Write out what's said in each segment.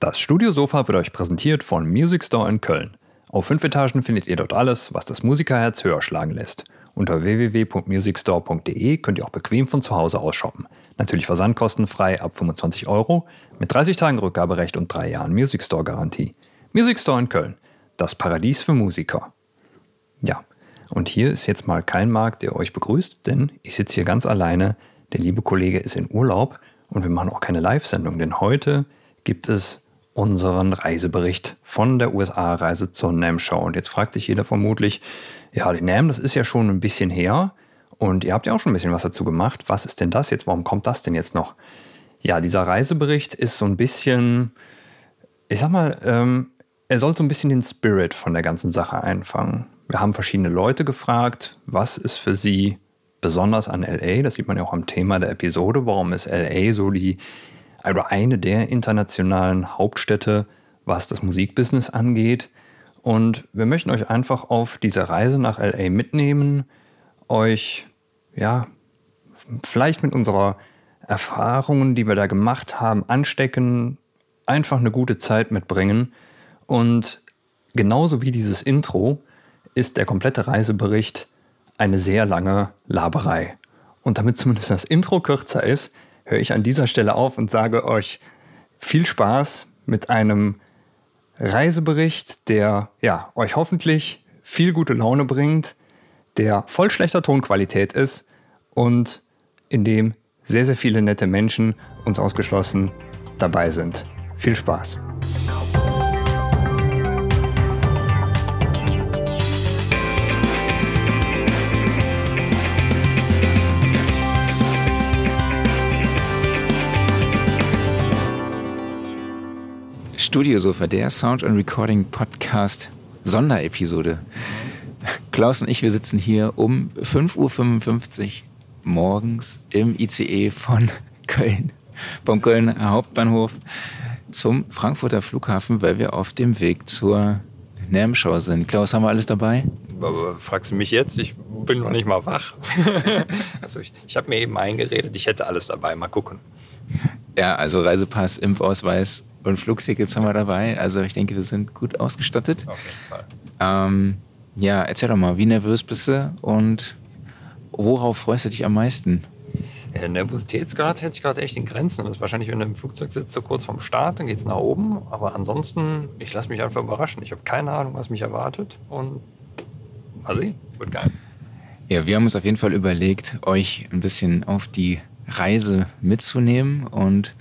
Das Studiosofa wird euch präsentiert von Music Store in Köln. Auf fünf Etagen findet ihr dort alles, was das Musikerherz höher schlagen lässt. Unter www.musicstore.de könnt ihr auch bequem von zu Hause aus shoppen. Natürlich versandkostenfrei ab 25 Euro, mit 30 Tagen Rückgaberecht und drei Jahren Music Store Garantie. Music Store in Köln, das Paradies für Musiker. Ja, und hier ist jetzt mal kein Markt, der euch begrüßt, denn ich sitze hier ganz alleine. Der liebe Kollege ist in Urlaub und wir machen auch keine Live-Sendung, denn heute gibt es unseren Reisebericht von der USA-Reise zur NAM-Show. Und jetzt fragt sich jeder vermutlich, ja, die NAM, das ist ja schon ein bisschen her und ihr habt ja auch schon ein bisschen was dazu gemacht. Was ist denn das jetzt? Warum kommt das denn jetzt noch? Ja, dieser Reisebericht ist so ein bisschen, ich sag mal, ähm, er soll so ein bisschen den Spirit von der ganzen Sache einfangen. Wir haben verschiedene Leute gefragt, was ist für sie besonders an LA? Das sieht man ja auch am Thema der Episode. Warum ist LA so die also eine der internationalen Hauptstädte, was das Musikbusiness angeht. Und wir möchten euch einfach auf diese Reise nach LA mitnehmen, euch, ja, vielleicht mit unserer Erfahrungen, die wir da gemacht haben, anstecken, einfach eine gute Zeit mitbringen. Und genauso wie dieses Intro ist der komplette Reisebericht eine sehr lange Laberei. Und damit zumindest das Intro kürzer ist, höre ich an dieser Stelle auf und sage euch viel Spaß mit einem Reisebericht, der ja, euch hoffentlich viel gute Laune bringt, der voll schlechter Tonqualität ist und in dem sehr, sehr viele nette Menschen, uns ausgeschlossen, dabei sind. Viel Spaß! Studiosofa, der Sound and Recording Podcast Sonderepisode. Klaus und ich, wir sitzen hier um 5.55 Uhr morgens im ICE von Köln, vom Kölner Hauptbahnhof zum Frankfurter Flughafen, weil wir auf dem Weg zur NAM-Show sind. Klaus, haben wir alles dabei? Fragst du mich jetzt? Ich bin noch nicht mal wach. also ich, ich habe mir eben eingeredet, ich hätte alles dabei. Mal gucken. Ja, also Reisepass, Impfausweis und Flugtickets haben wir dabei. Also ich denke, wir sind gut ausgestattet. Auf jeden Fall. Ähm, ja, erzähl doch mal, wie nervös bist du und worauf freust du dich am meisten? Ja, der Nervositätsgrad hält sich gerade echt in Grenzen. Das ist wahrscheinlich, wenn du im Flugzeug sitzt, so kurz vorm Start, dann geht es nach oben. Aber ansonsten, ich lasse mich einfach überraschen. Ich habe keine Ahnung, was mich erwartet. Und mal sehen, wird geil. Ja, wir haben uns auf jeden Fall überlegt, euch ein bisschen auf die Reise mitzunehmen und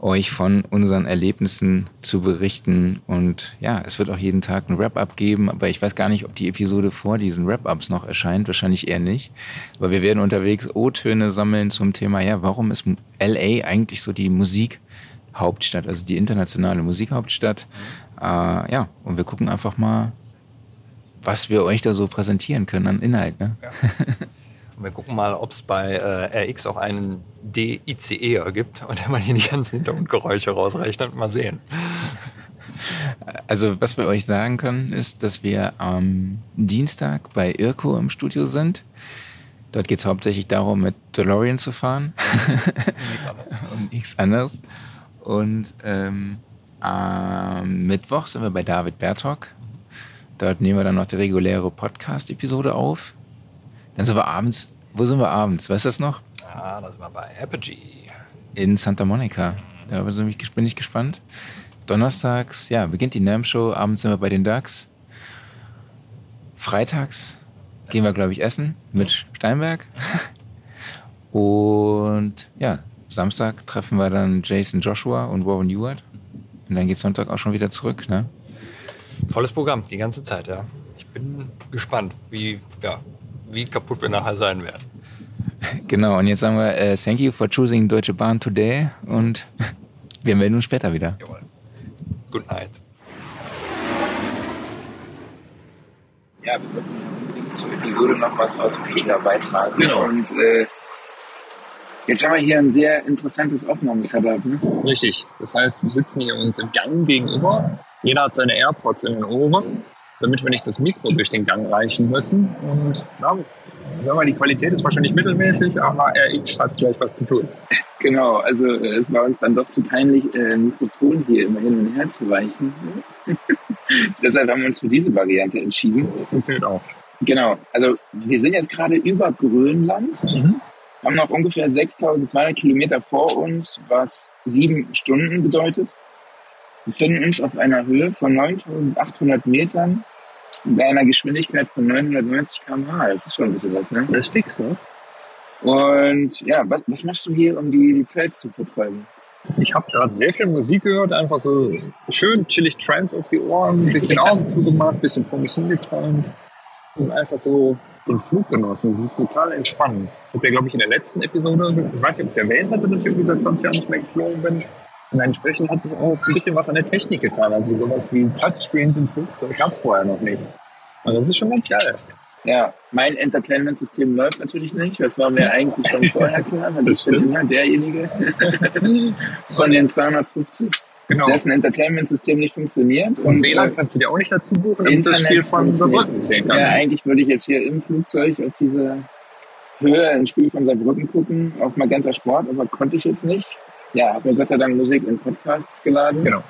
euch von unseren Erlebnissen zu berichten. Und ja, es wird auch jeden Tag ein Wrap-up geben, aber ich weiß gar nicht, ob die Episode vor diesen Wrap-ups noch erscheint. Wahrscheinlich eher nicht. Aber wir werden unterwegs O-Töne sammeln zum Thema, ja, warum ist LA eigentlich so die Musikhauptstadt, also die internationale Musikhauptstadt? Äh, ja, und wir gucken einfach mal, was wir euch da so präsentieren können an Inhalt. Ne? Ja. Wir gucken mal, ob es bei äh, RX auch einen DICE gibt und der mal hier die ganzen Hintergrundgeräusche rausrechnet. Mal sehen. Also, was wir euch sagen können, ist, dass wir am Dienstag bei Irko im Studio sind. Dort geht es hauptsächlich darum, mit DeLorean zu fahren. und nichts anderes. Und ähm, am Mittwoch sind wir bei David Bertok. Dort nehmen wir dann noch die reguläre Podcast-Episode auf. Dann sind wir abends. Wo sind wir abends? Weißt du das noch? Ja, das war bei Apogee. In Santa Monica. Da bin ich gespannt. Donnerstags, ja, beginnt die NAM-Show. Abends sind wir bei den Ducks. Freitags gehen wir, glaube ich, essen mit Steinberg. Und ja, Samstag treffen wir dann Jason Joshua und Warren Ewart. Und dann geht Sonntag auch schon wieder zurück, ne? Volles Programm, die ganze Zeit, ja. Ich bin gespannt, wie, ja, wie kaputt wir nachher sein werden. Genau, und jetzt sagen wir, uh, thank you for choosing Deutsche Bahn today und wir melden uns später wieder. Jawohl. Good night. Ja, wir wollten zur Episode noch was aus dem Flieger beitragen. Genau. Und äh, jetzt haben wir hier ein sehr interessantes Aufnahmesetup. Ne? Richtig. Das heißt, wir sitzen hier uns im Gang gegenüber. Jeder hat seine AirPods in den Ohren damit wir nicht das Mikro durch den Gang reichen müssen. Und ja, sagen wir, die Qualität ist wahrscheinlich mittelmäßig, aber RX hat gleich was zu tun. Genau, also es war uns dann doch zu peinlich, äh, Mikrofon hier immer hin und her zu reichen. Deshalb haben wir uns für diese Variante entschieden. Funktioniert auch. Genau, also wir sind jetzt gerade über Grönland, mhm. haben noch ungefähr 6200 Kilometer vor uns, was sieben Stunden bedeutet. Wir befinden uns auf einer Höhe von 9800 Metern bei einer Geschwindigkeit von 990 km/h. Das ist schon ein bisschen was, ne? Das ist fix, ne? Und ja, was, was machst du hier, um die, die Zeit zu vertreiben? Ich habe gerade sehr viel Musik gehört, einfach so schön chillig Trance auf die Ohren, ein bisschen Augen zugemacht, ein bisschen vor mich hingeträumt und einfach so den Flug genossen. Das ist total entspannt. Ich hatte, glaube ich, in der letzten Episode, ich weiß nicht, ob ich es erwähnt hatte, dass ich irgendwie seit 20 Jahren nicht mehr geflogen bin. Und entsprechend hat sich auch ein bisschen was an der Technik getan. Also sowas wie Touchscreens im Flugzeug gab es vorher noch nicht. Und das ist schon ganz geil. Ja, mein Entertainment-System läuft natürlich nicht. Das war mir eigentlich schon vorher klar. Das ich bin immer derjenige von den 250, genau. dessen Entertainment-System nicht funktioniert. Und, und WLAN kannst du dir auch nicht dazu buchen, damit das Spiel von Saarbrücken sehen kannst. Ja, eigentlich würde ich jetzt hier im Flugzeug auf diese Höhe ein Spiel von Saarbrücken gucken, auf Magenta Sport, aber konnte ich jetzt nicht. Ja, habe mir Gott sei Dank Musik in Podcasts geladen. Genau.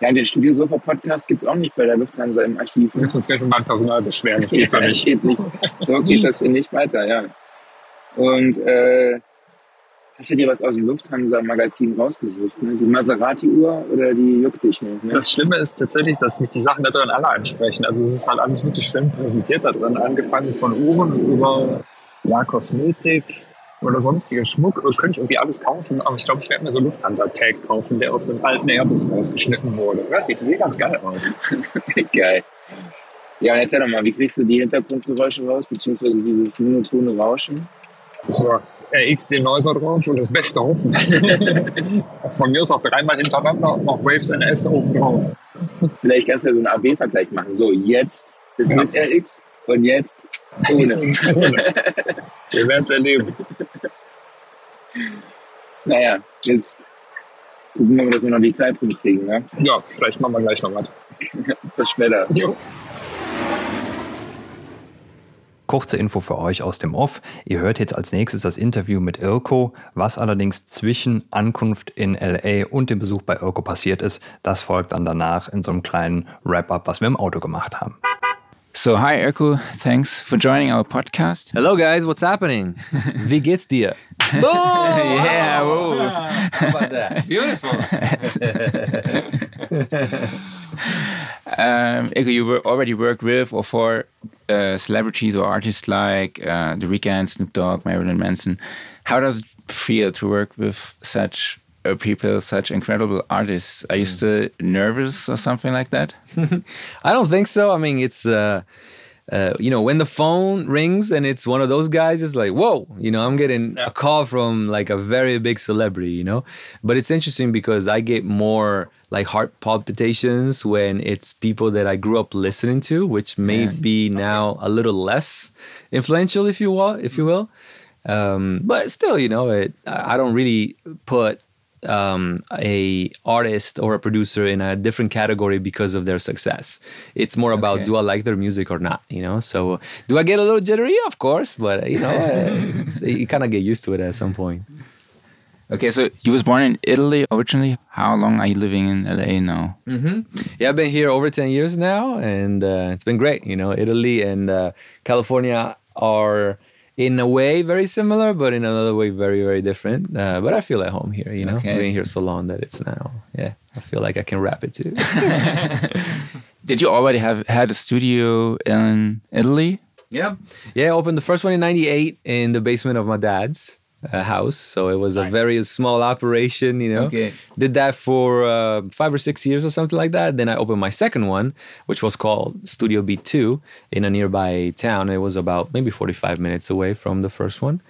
Ja, den Studiosofa-Podcast gibt es auch nicht bei der Lufthansa im Archiv. Wir müssen uns gleich um Personal beschweren, das geht so nicht. geht nicht. So geht das hier nicht weiter, ja. Und äh, hast du dir was aus dem Lufthansa-Magazin rausgesucht? Ne? Die Maserati-Uhr oder die juckt dich nicht? Ne? Das Schlimme ist tatsächlich, dass mich die Sachen da drin alle ansprechen. Also es ist halt alles wirklich schön präsentiert da drin, angefangen von Uhren über ja, Kosmetik, oder sonstigen Schmuck. Das könnte ich irgendwie alles kaufen, aber ich glaube, ich werde mir so Lufthansa-Tag kaufen, der aus einem alten Airbus rausgeschnitten wurde. Das sieht, ganz geil aus. geil. Ja, und erzähl doch mal, wie kriegst du die Hintergrundgeräusche raus, beziehungsweise dieses monotone Rauschen? Boah, RX den Neuser drauf und das Beste hoffen. Von mir ist auch dreimal hintereinander noch Waves NS oben drauf. Vielleicht kannst du ja so einen AB-Vergleich machen. So, jetzt ist mit RX und jetzt ohne. Wir werden es erleben. Naja, jetzt gucken wir mal, dass wir noch die Zeit rumkriegen. Ne? Ja, vielleicht machen wir gleich noch was. Bis später. Jo. Kurze Info für euch aus dem Off. Ihr hört jetzt als nächstes das Interview mit Irko. Was allerdings zwischen Ankunft in LA und dem Besuch bei Irko passiert ist, das folgt dann danach in so einem kleinen Wrap-up, was wir im Auto gemacht haben. So, hi Erko, thanks for joining our podcast. Hello guys, what's happening? Wie geht's dir? oh, yeah, whoa. How about that? Beautiful. um, Erko, you already worked with or for uh, celebrities or artists like uh, The Weeknd, Snoop Dogg, Marilyn Manson. How does it feel to work with such people, such incredible artists. Are you mm. still nervous or something like that? I don't think so. I mean, it's. Uh, uh, you know, when the phone rings and it's one of those guys, it's like, whoa, you know, I'm getting a call from like a very big celebrity, you know. But it's interesting because I get more like heart palpitations when it's people that I grew up listening to, which may yeah. be now a little less influential, if you will, if you will. Um, but still, you know, it, I don't really put um, a artist or a producer in a different category because of their success. It's more about okay. do I like their music or not, you know? So do I get a little jittery? Of course, but you know, you kind of get used to it at some point. Okay, so you was born in Italy originally. How long are you living in LA now? Mm -hmm. Yeah, I've been here over ten years now, and uh, it's been great. You know, Italy and uh, California are in a way very similar, but in another way very very different. Uh, but I feel at home here. You know, okay. I've been here so long that it's now yeah. I feel like I can rap it too. Did you already have had a studio in Italy? Yeah, yeah. I opened the first one in '98 in the basement of my dad's uh, house. So it was nice. a very small operation, you know. Okay. Did that for uh, five or six years or something like that. Then I opened my second one, which was called Studio B2 in a nearby town. It was about maybe 45 minutes away from the first one.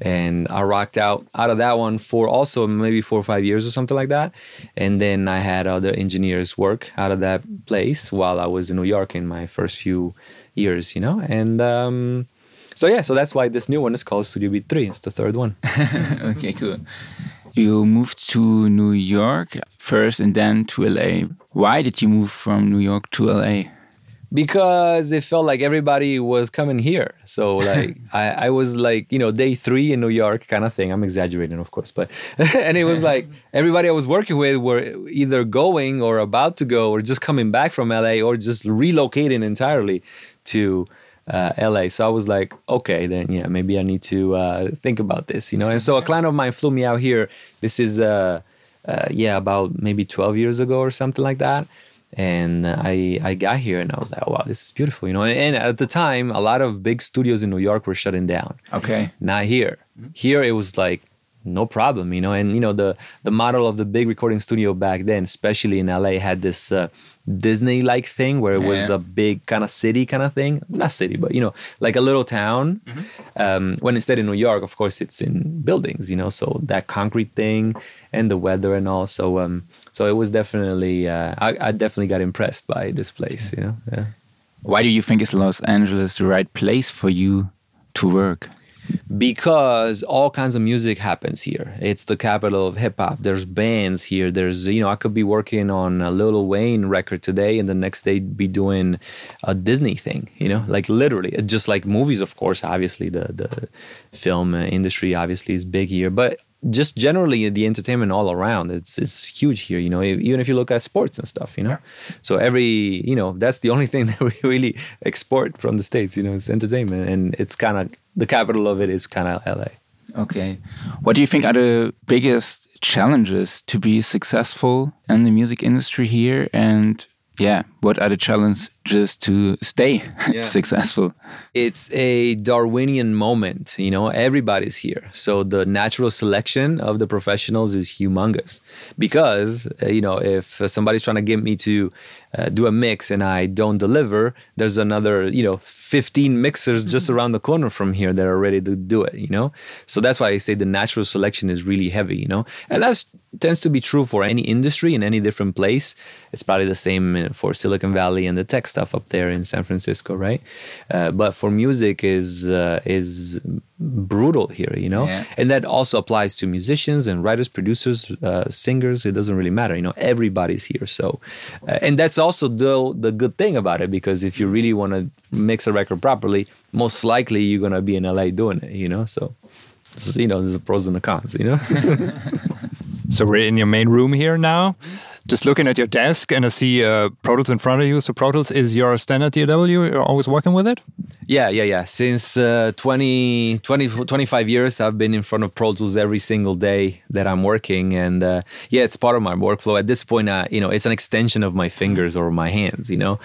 And I rocked out out of that one for also maybe four or five years or something like that. And then I had other engineers work out of that place while I was in New York in my first few years, you know. And um, so yeah, so that's why this new one is called Studio Beat 3. It's the third one. okay, cool. You moved to New York first and then to LA. Why did you move from New York to LA? because it felt like everybody was coming here. So like I, I was like, you know, day three in New York kind of thing. I'm exaggerating, of course, but and it was like everybody I was working with were either going or about to go or just coming back from LA or just relocating entirely to uh, LA. So I was like, okay, then yeah, maybe I need to uh, think about this, you know. And so a client of mine flew me out here. This is uh, uh yeah, about maybe 12 years ago or something like that and I I got here and I was like, oh, wow, this is beautiful, you know. And, and, at the time, a lot of big studios in New York were shutting down. Okay. Not here. Mm-hmm. Here it was like no problem, you know. And you know the the model of the big recording studio back then, especially in LA, had this uh, Disney like thing where it yeah. was a big kind of city kind of thing. Not city, but you know, like a little town. Mm-hmm. Um, when instead in New York, of course, it's in buildings, you know. So that concrete thing and the weather and all. So um, so it was definitely uh, I, I, definitely got impressed by this place you know yeah why do you think is los angeles the right place for you to work because all kinds of music happens here. It's the capital of hip hop. There's bands here. There's you know I could be working on a Lil Wayne record today, and the next day be doing a Disney thing. You know, like literally, just like movies. Of course, obviously the the film industry obviously is big here, but just generally the entertainment all around it's it's huge here you know even if you look at sports and stuff you know? Yeah. so every you know that's the only thing that we really export from the states you know it's entertainment and it's kind of the capital of it is kind of la okay. What do you think are the biggest challenges to be successful in the music industry here and yeah what are the challenges to stay yeah. successful it's a darwinian moment you know everybody's here so the natural selection of the professionals is humongous because uh, you know if somebody's trying to get me to uh, do a mix and i don't deliver there's another you know 15 mixers just mm-hmm. around the corner from here that are ready to do it you know? So that's why i say the natural selection is really heavy you know? And that tends to be true for any industry in any different place. It's probably the same for silicon valley and the tech stuff up there in san francisco right? Uh, but for music is uh, is brutal here you know? Yeah. and that also applies to musicians and writers producers uh, singers. It doesn't really matter you know? Everybody's here so uh, and that's also the the good thing about it because if you really want to mix a record properly most likely you're going to be in LA doing it you know? So you know there's the pros and the cons you know so we're in your main room here now just looking at your desk and I see uh, Pro Tools in front of you. So Pro Tools is your standard DAW. You're always working with it? Yeah, yeah, yeah. Since uh, 20, 20, 25 years, I've been in front of Pro Tools every single day that I'm working. And uh, yeah, it's part of my workflow. At this point, uh, you know, it's an extension of my fingers or my hands, you know.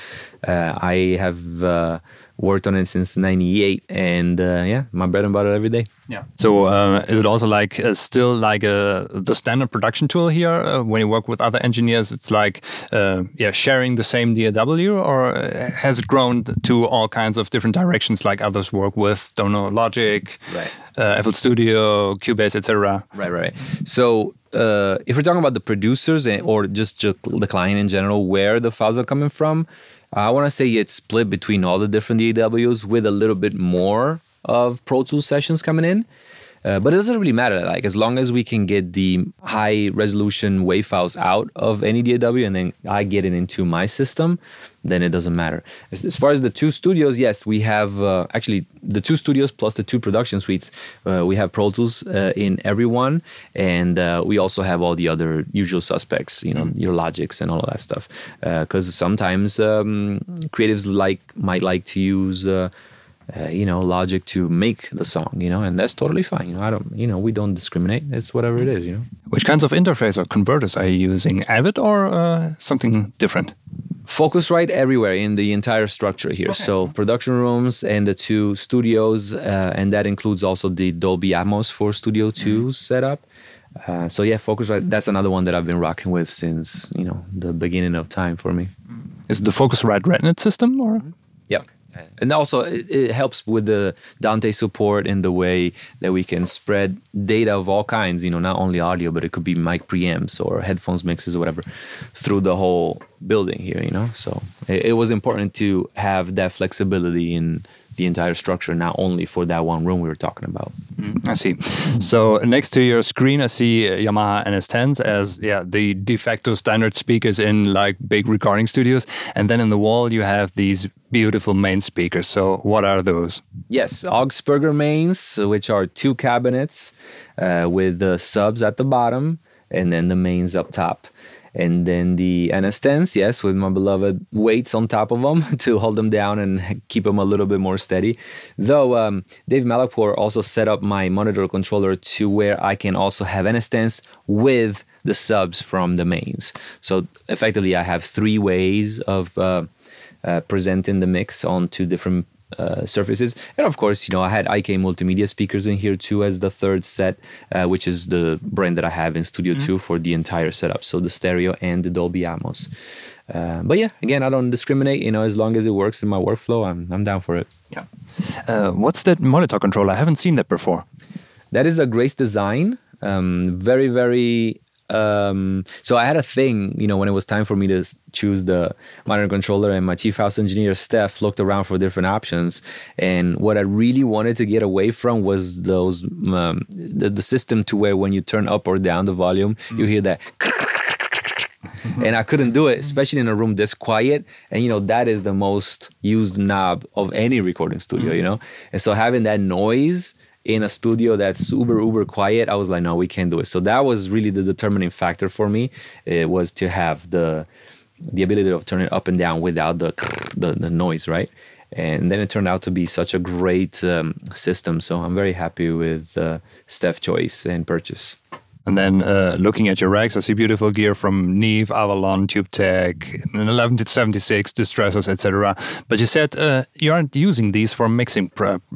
Uh, I have uh, worked on it since 98 and uh, yeah my bread and butter every day. Yeah. So uh, is it also like uh, still like a, uh, the standard production tool here uh, when you work with other engineers it's like uh, yeah sharing the same DAW or has it grown to all kinds of different directions like others work with? Don't know Logic right. FL Studio Cubase etc right right so if we're talking about the producers or just, just the client in general where the files are coming from I want to say it's split between all the different DAWs with a little bit more of Pro Tools sessions coming in. Uh, but it doesn't really matter. Like as long as we can get the high resolution wave files out of any DAW and then I get it into my system, then it doesn't matter. As, as far as the two studios, yes, we have uh, actually the two studios plus the two production suites. Uh, we have Pro Tools uh, in every one, and uh, we also have all the other usual suspects. You know, mm. your Logics and all of that stuff. Because uh, sometimes um, creatives like might like to use. Uh, you know, logic to make the song, you know, and that's totally fine. You know, I don't, you know, we don't discriminate. It's whatever it is, you know. Which kinds of interface or converters are you using? Avid or something different? Focusrite everywhere in the entire structure here. Okay. So production rooms and the two studios, uh, and that includes also the Dolby Atmos for Studio 2 mm-hmm. setup. Uh, so yeah, Focusrite. That's another one that I've been rocking with since you know the beginning of time for me. Is the Focusrite RedNet system or? Yeah and also it, it, helps with the Dante support in the way that we can spread data of all kinds. You know, not only audio, but it could be mic preamps or headphones mixes or whatever through the whole building here. You know, so it, it was important to have that flexibility in the entire structure, not only for that one room we were talking about. I see. So next to your screen, I see uh, Yamaha NS10s as yeah the de facto standard speakers in like big recording studios, and then in the wall you have these beautiful main speakers. So what are those? Yes, Augsburger mains, which are two cabinets uh, with the subs at the bottom and then the mains up top. And then the NS10s, yes, with my beloved weights on top of them to hold them down and keep them a little bit more steady. Though um, Dave Malakpour also set up my monitor controller to where I can also have NS10s with the subs from the mains. So effectively, I have three ways of uh, uh, presenting the mix on two different uh, surfaces. And of course, you know, I had IK multimedia speakers in here too as the third set, uh, which is the brand that I have in Studio mm-hmm. 2 for the entire setup. So the stereo and the Dolby Atmos. Uh, but yeah, again, I don't discriminate. You know, as long as it works in my workflow, I'm I'm down for it. Yeah. Uh, what's that monitor controller? I haven't seen that before. That is a Grace Design. Um, very very um, so I had a thing, you know, when it was time for me to choose the modern controller, and my chief house engineer Steph looked around for different options. And what I really wanted to get away from was those um, the, the system to where when you turn up or down the volume, mm-hmm. you hear that. and I couldn't do it, especially in a room this quiet. And you know that is the most used knob of any recording studio, mm-hmm. you know. And so having that noise in a studio that's uber uber quiet i was like no we can't do it. So that was really the determining factor for me. It was to have the the ability of turning it up and down without the the, the noise right? And then it turned out to be such a great um, system. So i'm very happy with uh, steph choice and purchase and then uh, looking at your racks, I see beautiful gear from Neve, Avalon, Tube TubeTech, 1176, distressors, etc. But you said uh, you aren't using these for mixing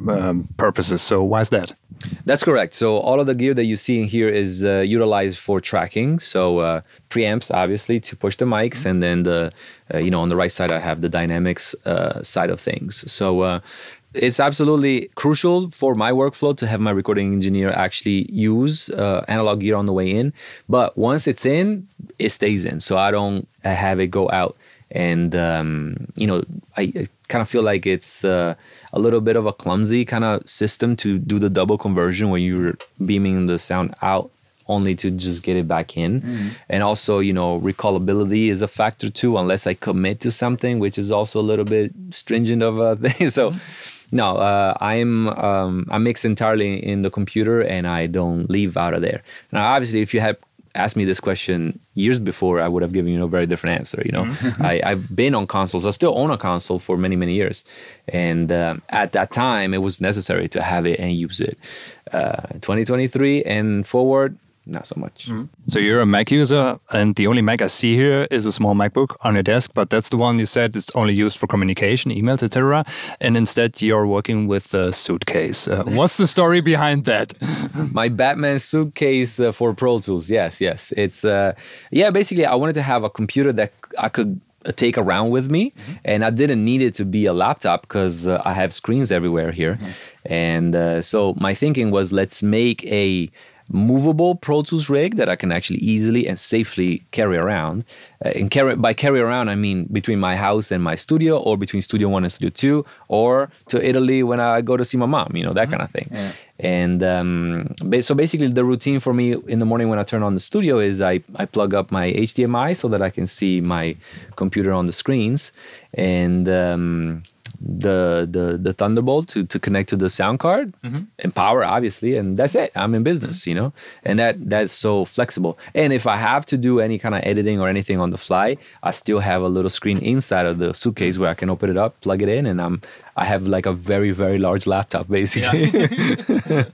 um, purposes. So why is that? That's correct. So all of the gear that you see in here is uh, utilized for tracking. So uh, preamps, obviously, to push the mics, and then the uh, you know on the right side I have the dynamics uh, side of things. So it's absolutely crucial for my workflow to have my recording engineer actually use uh, analog gear on the way in. But once it's in, it stays in. So I don't have it go out. And, um, you know, I, I kind of feel like it's uh, a little bit of a clumsy kind of system to do the double conversion when you're beaming the sound out only to just get it back in. Mm. And also, you know, recallability is a factor too, unless I commit to something, which is also a little bit stringent of a thing. So, mm no, uh, I'm um, I mix entirely in the computer and I don't leave out of there. Now, obviously, if you had asked me this question years before, I would have given you a very different answer. You know, mm-hmm. I, have been on consoles. I still own a console for many many years, and um, at that time, it was necessary to have it and use it. Uh, 2023 and forward, not so much. Mm. So you're a Mac user, and the only Mac I see here is a small MacBook on your desk, but that's the one you said it's only used for communication, emails, etc. And instead, you're working with a suitcase. Uh, what's the story behind that? My Batman suitcase uh, for Pro Tools. Yes, yes. It's uh, yeah. Basically, I wanted to have a computer that I could uh, take around with me mm-hmm. and i didn't need it to be a laptop because uh, i have screens everywhere here mm-hmm. and uh, so my thinking was let's make a movable Pro Tools rig that I can actually easily and safely carry around. Uh, and carry by carry around, I mean between my house and my studio, or between Studio One and Studio Two, or to Italy when I go to see my mom. You know that mm-hmm. kind of thing. Yeah. And um, so basically, the routine for me in the morning when I turn on the studio is I, I plug up my HDMI so that I can see my computer on the screens. And um, the the the Thunderbolt to to connect to the sound card mm-hmm. and power, obviously, and that's it. I'm in business, mm-hmm. you know, and that that's so flexible. And if I have to do any kind of editing or anything on the fly, I still have a little screen inside of the suitcase where I can open it up, plug it in, and I'm I have like a very very large laptop basically. Yeah.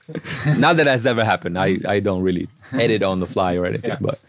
Not that has ever happened. I I don't really edit on the fly or anything, yeah. but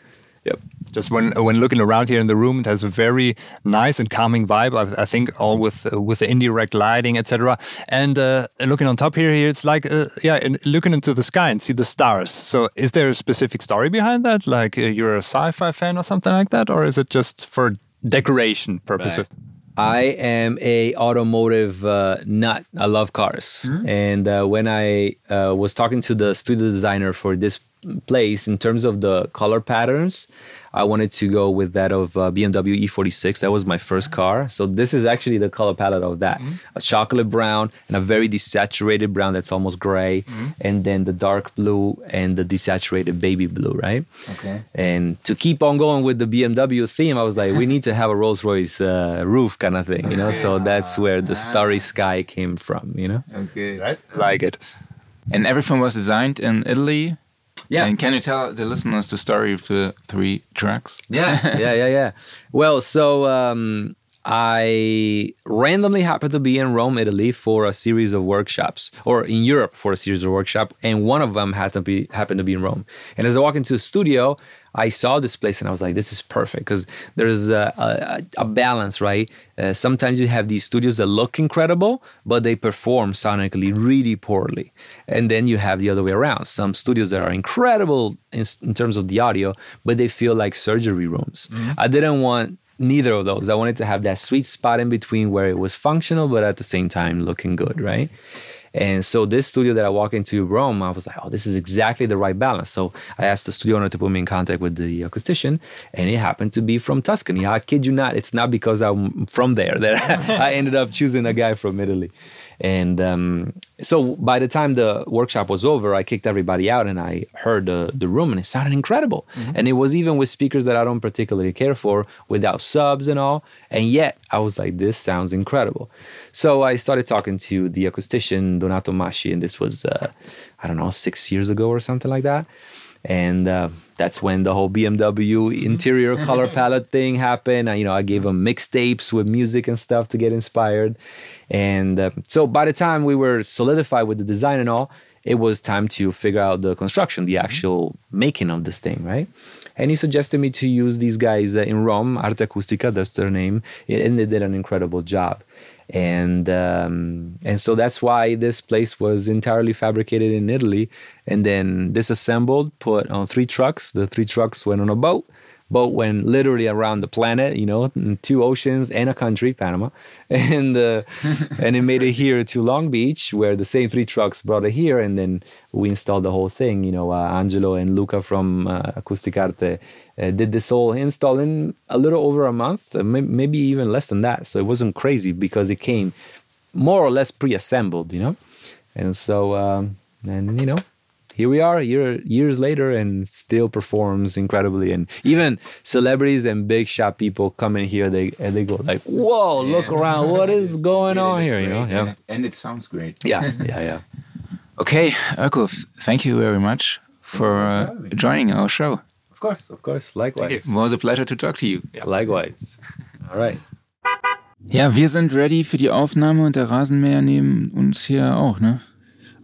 yep just when when looking around here in the room, it has a very nice and calming vibe. I, I think all with uh, with the indirect lighting, etc. And uh, looking on top here, here it's like uh, yeah, looking into the sky and see the stars. So, is there a specific story behind that? Like uh, you're a sci-fi fan or something like that, or is it just for decoration purposes? Right. I am a automotive uh, nut. I love cars, mm -hmm. and uh, when I uh, was talking to the studio designer for this place in terms of the color patterns, I wanted to go with that of uh, BMW E46. That was my first car. So this is actually the color palette of that: a chocolate brown and a very desaturated brown that's almost gray, and then the dark blue and the desaturated baby blue, right? Okay. And to keep on going with the BMW theme, I was like, we need to have a Rolls Royce uh, roof kind of thing, you know. So that's where the Starry Sky came from, you know. Okay. Right? Like it. And everything was designed in Italy. Yeah. And can you tell the listeners the story of the three tracks? Yeah, yeah, yeah, yeah. Well, so um, I randomly happened to be in Rome, Italy, for a series of workshops, or in Europe for a series of workshops, and one of them happened to be happened to be in Rome. And as I walk into the studio, I saw this place and I was like, "This is perfect," because there's a, a, a balance, right? Uh, sometimes you have these studios that look incredible, but they perform sonically really poorly, and then you have the other way around. Some studios that are incredible in, in terms of the audio, but they feel like surgery rooms. I didn't want neither of those. I wanted to have that sweet spot in between where it was functional, but at the same time looking good, right? And so this studio that I walk into Rome, I was like, oh, this is exactly the right balance. So I asked the studio owner to put me in contact with the acoustician, and it happened to be from Tuscany. I kid you not, it's not because I'm from there that I ended up choosing a guy from Italy. And um, so by the time the workshop was over, I kicked everybody out and I heard the, the room and it sounded incredible. And it was even with speakers that I don't particularly care for, without subs and all. And yet I was like, this sounds incredible. So I started talking to the acoustician, Donato Masci, and this was, uh, I don't know, six years ago or something like that. And uh, that's when the whole BMW interior color palette thing happened. I, you know, I gave him mixtapes with music and stuff to get inspired. And uh, so by the time we were solidified with the design and all, it was time to figure out the construction, the actual making of this thing, right? And he suggested me to use these guys uh, in Rome, Arte Acustica, that's their name, and they did an incredible job. And um, and so that's why this place was entirely fabricated in Italy, and then disassembled, put on three trucks. The three trucks went on a boat. Boat went literally around the planet, you know, two oceans and a country, Panama, and uh, and it made it here to Long Beach, where the same three trucks brought it here, and then we installed the whole thing. You know, uh, Angelo and Luca from uh, Acoustic Arte uh, did this whole install in a little over a month, uh, may- maybe even less than that. So it wasn't crazy because it came more or less pre-assembled, you know. And so, um, and you know, here we are, year, years later, and still performs incredibly. And even celebrities and big shot people come in here, they and they go like, "Whoa, look around, what is going on here?" You know, yeah, And it sounds great. yeah, yeah, yeah. Okay, Erko, thank you very much for uh, joining our show. Of course, of course. Likewise, It was a pleasure to talk to you. likewise. All right. Ja, wir sind ready für die Aufnahme und der Rasenmäher neben uns hier auch, ne?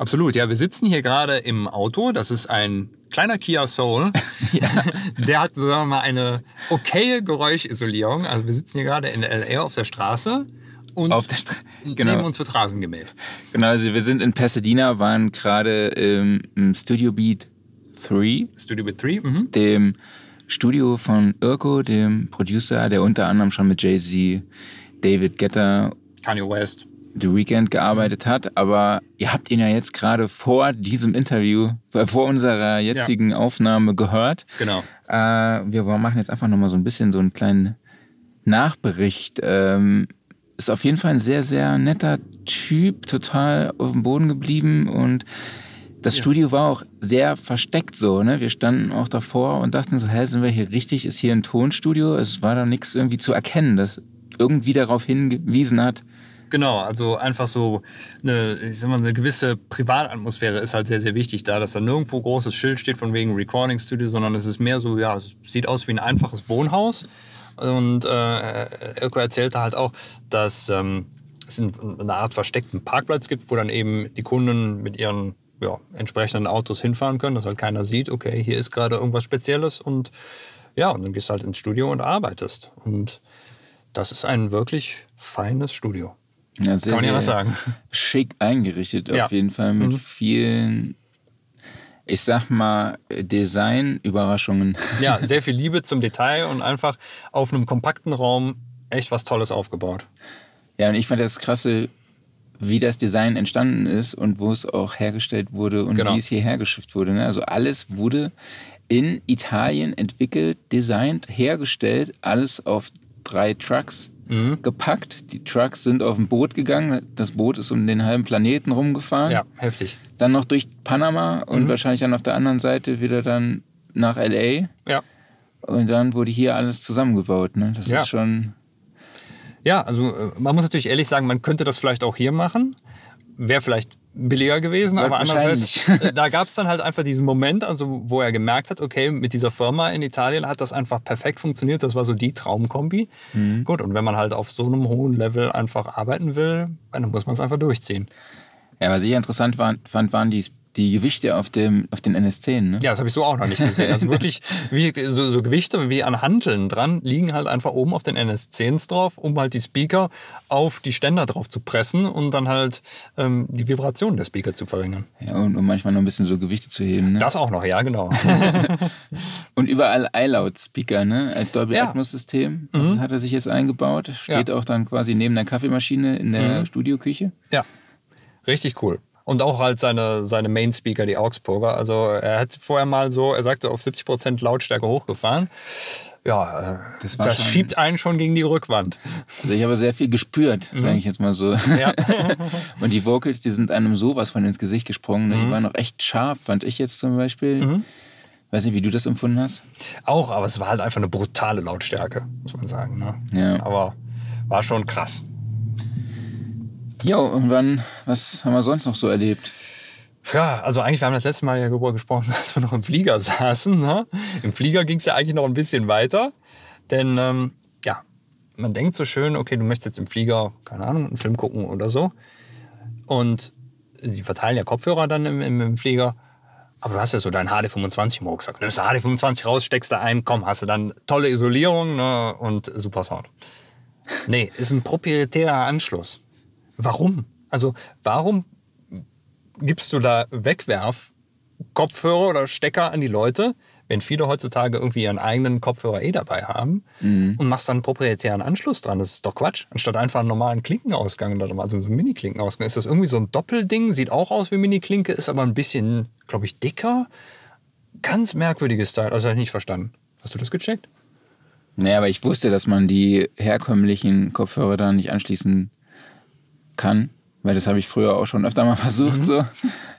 Absolut, ja. Wir sitzen hier gerade im Auto. Das ist ein kleiner Kia Soul. Der hat, sagen wir mal, eine okaye Geräuschisolierung. Also wir sitzen hier gerade in LA auf der Straße und Auf der neben Genau. uns wird Rasen gemäht. genau, also wir sind in Pasadena, waren gerade im, im Studio Beat 3, Studio with 3. Mhm. dem Studio von Irko, dem Producer, der unter anderem schon mit Jay-Z, David Guetta, Kanye West. The Weeknd gearbeitet hat, aber ihr habt ihn ja jetzt gerade vor diesem Interview, äh, vor unserer jetzigen Aufnahme gehört. Genau. Äh, wir machen jetzt einfach nochmal so ein bisschen so einen kleinen Nachbericht. Ähm, ist auf jeden Fall ein sehr, sehr netter Typ, total auf dem Boden geblieben und das Studio war auch sehr versteckt so, ne? Wir standen auch davor und dachten so, hä, sind wir hier richtig? Ist hier ein Tonstudio? Es war da nichts irgendwie zu erkennen, das irgendwie darauf hingewiesen hat, Genau, also einfach so eine, ich sag mal, eine gewisse Privatatmosphäre ist halt sehr, sehr wichtig da, dass da nirgendwo großes Schild steht von wegen Recording Studio, sondern es ist mehr so, ja, es sieht aus wie ein einfaches Wohnhaus. Und äh, Irko erzählte halt auch, dass ähm, es eine Art versteckten Parkplatz gibt, wo dann eben die Kunden mit ihren ja, entsprechenden Autos hinfahren können, dass halt keiner sieht, okay, hier ist gerade irgendwas Spezielles und ja, und dann gehst du halt ins Studio und arbeitest. Und das ist ein wirklich feines Studio. Ja, sehr, Kann man ja was sagen. Schick eingerichtet Ja. auf jeden Fall mit Mhm. vielen, ich sag mal, Design-Überraschungen. Ja, sehr viel Liebe zum Detail und einfach auf einem kompakten Raum echt was Tolles aufgebaut. Ja, und ich fand das krasse, wie das Design entstanden ist und wo es auch hergestellt wurde und Genau. wie es hierher geschifft wurde. Ne? Also alles wurde in Italien entwickelt, designt, hergestellt, alles auf drei Trucks Mhm. gepackt. Die Trucks sind auf ein Boot gegangen. Das Boot ist um den halben Planeten rumgefahren. Ja, heftig. Dann noch durch Panama Mhm. und wahrscheinlich dann auf der anderen Seite wieder dann nach LA. Ja. Und dann wurde hier alles zusammengebaut. Ne? Das Ja. ist schon. Ja, also äh, man muss natürlich ehrlich sagen, man könnte das vielleicht auch hier machen. Wäre vielleicht billiger gewesen, Wird aber andererseits, äh, da gab es dann halt einfach diesen Moment, also wo er gemerkt hat, okay, mit dieser Firma in Italien hat das einfach perfekt funktioniert. Das war so die Traumkombi. Mhm. Gut, und wenn man halt auf so einem hohen Level einfach arbeiten will, dann muss man es einfach durchziehen. Ja, was ich interessant war, fand, waren die, die Gewichte auf, dem, auf den NS10. Ne? Ja, das habe ich so auch noch nicht gesehen. Also wirklich wie, so, so Gewichte wie an Hanteln dran liegen halt einfach oben auf den NS10s drauf, um halt die Speaker auf die Ständer drauf zu pressen und dann halt ähm, die Vibration der Speaker zu verringern. Ja, und um manchmal noch ein bisschen so Gewichte zu heben. Ne? Das auch noch, ja, genau. Und überall iLoud-Speaker, ne? Als Dolby Ja. Mhm. Atmos-System Das hat er sich jetzt eingebaut. Steht auch dann quasi neben der Kaffeemaschine in der Mhm. Studioküche. ja, richtig cool. Und auch halt seine, seine Main-Speaker, die Augsburger. Also er hat vorher mal so, er sagte, auf 70% Lautstärke hochgefahren. Ja, äh, Das das, schiebt einen schon gegen die Rückwand. Also ich habe sehr viel gespürt, sage ich jetzt mal so. Mhm. Ja. Und die Vocals, die sind einem sowas von ins Gesicht gesprungen. Ne? Die Mhm. waren auch echt scharf, fand ich jetzt zum Beispiel. Weiß nicht, wie du das empfunden hast. Auch, aber es war halt einfach eine brutale Lautstärke, muss man sagen. Ne? Ja. Aber war schon krass. Jo, und wann, was haben wir sonst noch so erlebt? Ja, also eigentlich, wir haben das letzte Mal ja darüber gesprochen, als wir noch im Flieger saßen. Ne? Im Flieger ging es ja eigentlich noch ein bisschen weiter. Denn, ähm, ja, man denkt so schön, okay, du möchtest jetzt im Flieger, keine Ahnung, einen Film gucken oder so. Und die verteilen ja Kopfhörer dann im, im, im Flieger. Aber du hast ja so dein HD25 im Rucksack. Nimmst du HD25 raus, steckst da ein, komm, hast du dann tolle Isolierung ne, und super Sound. Nee, ist ein proprietärer Anschluss. Warum? Also, warum gibst du da Wegwerf Kopfhörer oder Stecker an die Leute, wenn viele heutzutage irgendwie ihren eigenen Kopfhörer eh dabei haben und machst dann einen proprietären Anschluss dran. Das ist doch Quatsch. Anstatt einfach einen normalen Klinkenausgang, also so einen Mini-Klinkenausgang, ist das irgendwie so ein Doppelding, sieht auch aus wie Mini-Klinke, ist aber ein bisschen, glaube ich, dicker. Ganz merkwürdiges Teil, also habe ich nicht verstanden. Hast du das gecheckt? Naja, aber ich wusste, dass man die herkömmlichen Kopfhörer da nicht anschließen kann, weil das habe ich früher auch schon öfter mal versucht. So.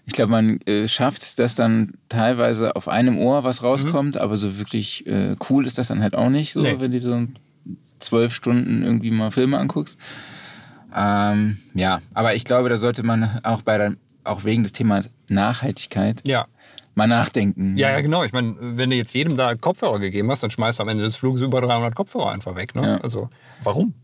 Ich glaube, man äh, schafft es, dass dann teilweise auf einem Ohr was rauskommt, aber so wirklich äh, cool ist das dann halt auch nicht, so, Nee. wenn du so zwölf Stunden irgendwie mal Filme anguckst. Ähm, ja, aber ich glaube, da sollte man auch bei der, auch wegen des Themas Nachhaltigkeit Ja. mal nachdenken. Ja, ja, genau. Ich meine, wenn du jetzt jedem da Kopfhörer gegeben hast, dann schmeißt du am Ende des Fluges über 300 Kopfhörer einfach weg. Ne? Ja. Also, warum?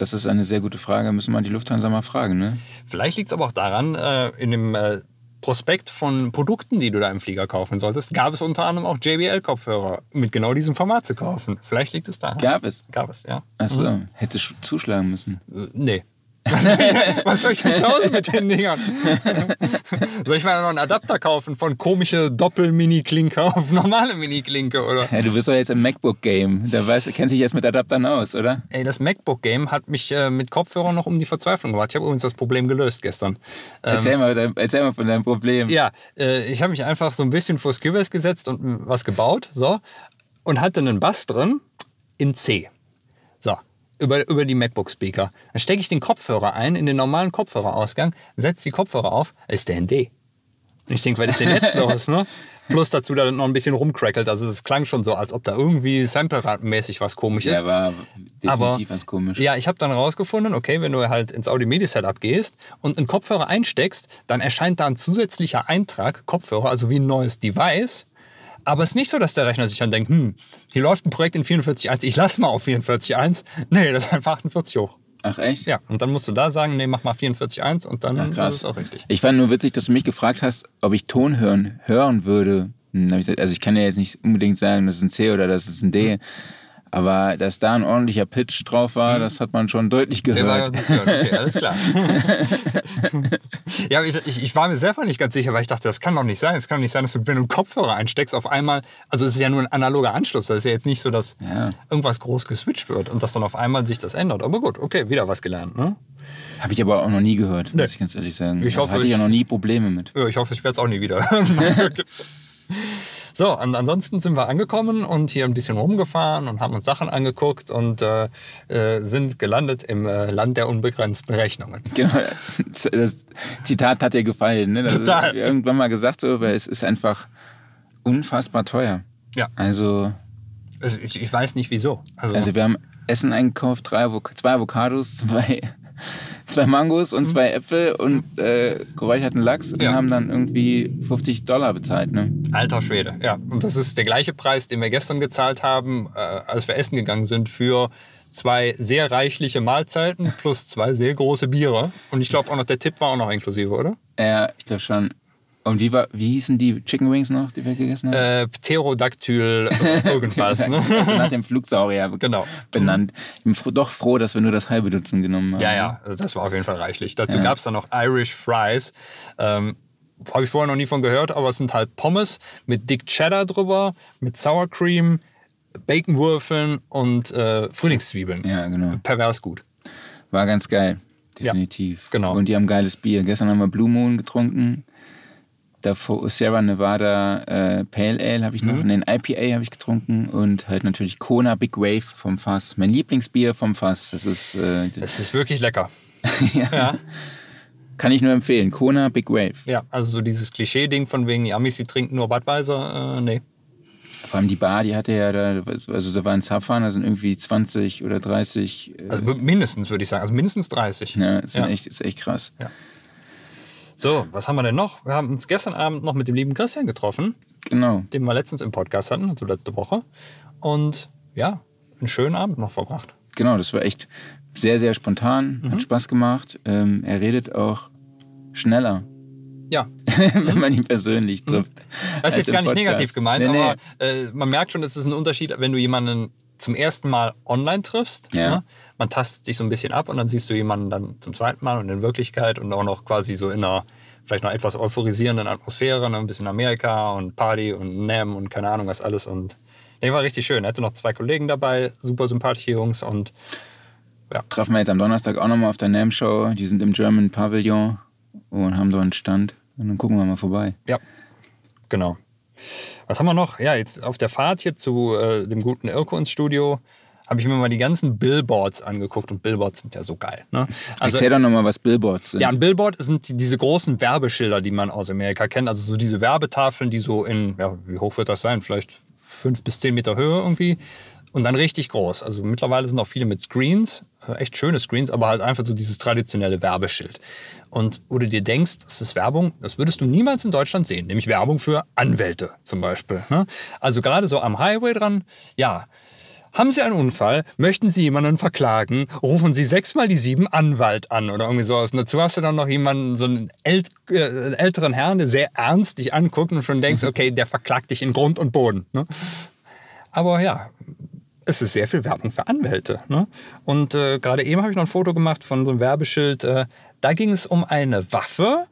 Das ist eine sehr gute Frage, müssen wir die Lufthansa mal fragen, ne? Vielleicht liegt es aber auch daran, äh, in dem äh, Prospekt von Produkten, die du da im Flieger kaufen solltest, gab es unter anderem auch JBL-Kopfhörer mit genau diesem Format zu kaufen. Vielleicht liegt es daran. Gab es. Gab es, ja. Achso, hätte sch- zuschlagen müssen. Äh, nee. Was soll ich denn zu Hause mit den Dingern? Soll ich mal noch einen Adapter kaufen von komische Doppel-Mini-Klinke auf normale Mini-Klinke, oder? Ja, du bist doch jetzt im MacBook-Game. Da weiß, kennt sich jetzt mit Adaptern aus, oder? Ey, das MacBook-Game hat mich äh, mit Kopfhörern noch um die Verzweiflung gebracht. Ich habe übrigens das Problem gelöst gestern. Ähm, Erzähl, mal, erzähl mal von deinem Problem. Ja, äh, ich habe mich einfach so ein bisschen vor Skywest gesetzt und was gebaut, so, und hatte einen Bass drin in C. Über, über die MacBook-Speaker. Dann stecke ich den Kopfhörer ein in den normalen Kopfhörerausgang, setze die Kopfhörer auf, ist der in D. Und ich denke, was ist denn jetzt los, ne? Plus dazu da noch ein bisschen rumcrackelt. Also es klang schon so, als ob da irgendwie Sampleradmäßig was komisch ist. Ja, war Aber definitiv was komisch. Ja, ich habe dann rausgefunden, okay, wenn du halt ins Audio MIDI Setup gehst und einen Kopfhörer einsteckst, dann erscheint da ein zusätzlicher Eintrag, Kopfhörer, also wie ein neues Device. Aber es ist nicht so, dass der Rechner sich dann denkt, hm, hier läuft ein Projekt in 44.1, ich lass mal auf 44.1. Nee, das ist einfach 48 hoch. Ach echt? Ja, und dann musst du da sagen, nee, mach mal 44.1 und dann Ach, ist krass. es auch richtig. Ich fand nur witzig, dass du mich gefragt hast, ob ich Ton hören, hören würde. Hm, ich gesagt, also ich kann ja jetzt nicht unbedingt sagen, das ist ein C oder das ist ein D. Aber dass da ein ordentlicher Pitch drauf war, das hat man schon deutlich gehört. okay, alles klar. ja, ich, ich, ich war mir selber nicht ganz sicher, weil ich dachte, das kann doch nicht sein. Es kann doch nicht sein, dass du, wenn du einen Kopfhörer einsteckst, auf einmal, also es ist ja nur ein analoger Anschluss, das ist ja jetzt nicht so, dass Ja. irgendwas groß geswitcht wird und dass dann auf einmal sich das ändert. Aber gut, okay, wieder was gelernt. Ne? Habe ich aber auch noch nie gehört, Nee. muss ich ganz ehrlich sagen. Ich Da hoffe, hatte ich ja noch nie Probleme mit. Ja, ich hoffe, ich werde es auch nie wieder. so, und ansonsten sind wir angekommen und hier ein bisschen rumgefahren und haben uns Sachen angeguckt und äh, äh, sind gelandet im äh, Land der unbegrenzten Rechnungen. Genau, das, das Zitat hat dir gefallen. Ne? Das Total. irgendwann mal gesagt, so, weil es ist einfach unfassbar teuer. Ja. Also, Also ich, ich weiß nicht wieso. Also, also wir haben Essen eingekauft, drei zwei Avocados, zwei, zwei Mangos und zwei Äpfel und äh, geräucherten Lachs und Ja. haben dann irgendwie 50 Dollar bezahlt. Ne? alter Schwede, ja. Und das ist der gleiche Preis, den wir gestern gezahlt haben, äh, als wir essen gegangen sind für zwei sehr reichliche Mahlzeiten plus zwei sehr große Biere. Und ich glaube auch noch, der Tipp war auch noch inklusive, oder? Ja, ich glaube schon. Und wie, war, wie hießen die Chicken Wings noch, die wir gegessen haben? Äh, Pterodactyl irgendwas, ne? Also nach dem Flugsaurier Genau. benannt. Ich bin fro- doch froh, dass wir nur das halbe Dutzend genommen haben. Ja, ja, also das war auf jeden Fall reichlich. Dazu Ja. gab es dann noch Irish Fries. Ähm, Habe ich vorher noch nie von gehört, aber es sind halt Pommes mit Dick Cheddar drüber, mit Sour Cream, Baconwürfeln und äh, Frühlingszwiebeln. Ja, genau. Pervers gut. War ganz geil. Ja, Definitiv. genau. Und die haben geiles Bier. Gestern haben wir Blue Moon getrunken. Davor Sierra Nevada äh, Pale Ale habe ich noch. Mhm. Den IPA habe ich getrunken. Und halt natürlich Kona Big Wave vom Fass. Mein Lieblingsbier vom Fass. Das ist, äh, Es ist wirklich lecker. ja, Ja, kann ich nur empfehlen. Kona Big Wave. ja also so dieses Klischee-Ding von wegen, die Amis, die trinken nur Budweiser. Äh, nee. Vor allem die Bar, die hatte ja da, also da war ein Zapfhahn, da sind irgendwie 20 oder 30. Äh, Also mindestens, würde ich sagen. Also mindestens 30. ja, ist, ja. Echt, ist echt krass. So, was haben wir denn noch? Wir haben uns gestern Abend noch mit dem lieben Christian getroffen. Genau. den wir letztens im Podcast hatten, also letzte Woche. Und ja, einen schönen Abend noch verbracht. Genau, das war echt sehr, sehr spontan, Mhm. hat Spaß gemacht. Ähm, er redet auch schneller, Ja, wenn man ihn persönlich trifft. Mhm. das ist jetzt gar nicht Podcast. negativ gemeint, Nee, nee. aber äh, man merkt schon, es ist ein Unterschied, wenn du jemanden zum ersten Mal online triffst. Ja. Ne? Man tastet sich so ein bisschen ab und dann siehst du jemanden dann zum zweiten Mal und in Wirklichkeit und auch noch quasi so in einer vielleicht noch etwas euphorisierenden Atmosphäre, ne? ein bisschen Amerika und Party und NAM und keine Ahnung was alles. Und nee, war richtig schön. Er hatte noch zwei Kollegen dabei, super sympathische Jungs und Treffen wir jetzt am Donnerstag auch nochmal auf der NAM-Show. Die sind im German Pavilion und haben dort einen Stand. Und dann gucken wir mal vorbei. Ja, genau. Was haben wir noch? Ja, jetzt auf der Fahrt hier zu äh, dem guten Irko ins Studio habe ich mir mal die ganzen Billboards angeguckt und Billboards sind ja so geil. Ne? Also, Erzähl doch nochmal, was Billboards sind. ja, ein Billboard sind die, diese großen Werbeschilder, die man aus Amerika kennt. Also so diese Werbetafeln, die so in, ja, wie hoch wird das sein? Vielleicht fünf bis zehn Meter Höhe irgendwie. Und dann richtig groß. Also mittlerweile sind auch viele mit Screens, äh, echt schöne Screens, aber halt einfach so dieses traditionelle Werbeschild. Und wo du dir denkst, das ist Werbung, das würdest du niemals in Deutschland sehen. Nämlich Werbung für Anwälte zum Beispiel. Ne? Also gerade so am Highway dran, ja, haben Sie einen Unfall? Möchten Sie jemanden verklagen? Rufen Sie sechsmal die sieben Anwalt an oder irgendwie sowas. Und dazu hast du dann noch jemanden, so einen, ält, äh, älteren Herrn, der sehr ernst dich anguckt und schon denkst, okay, der verklagt dich in Grund und Boden. Ne? Aber ja, es ist sehr viel Werbung für Anwälte. Ne? Und äh, gerade eben habe ich noch ein Foto gemacht von so einem Werbeschild. Äh, da ging es um eine Waffe.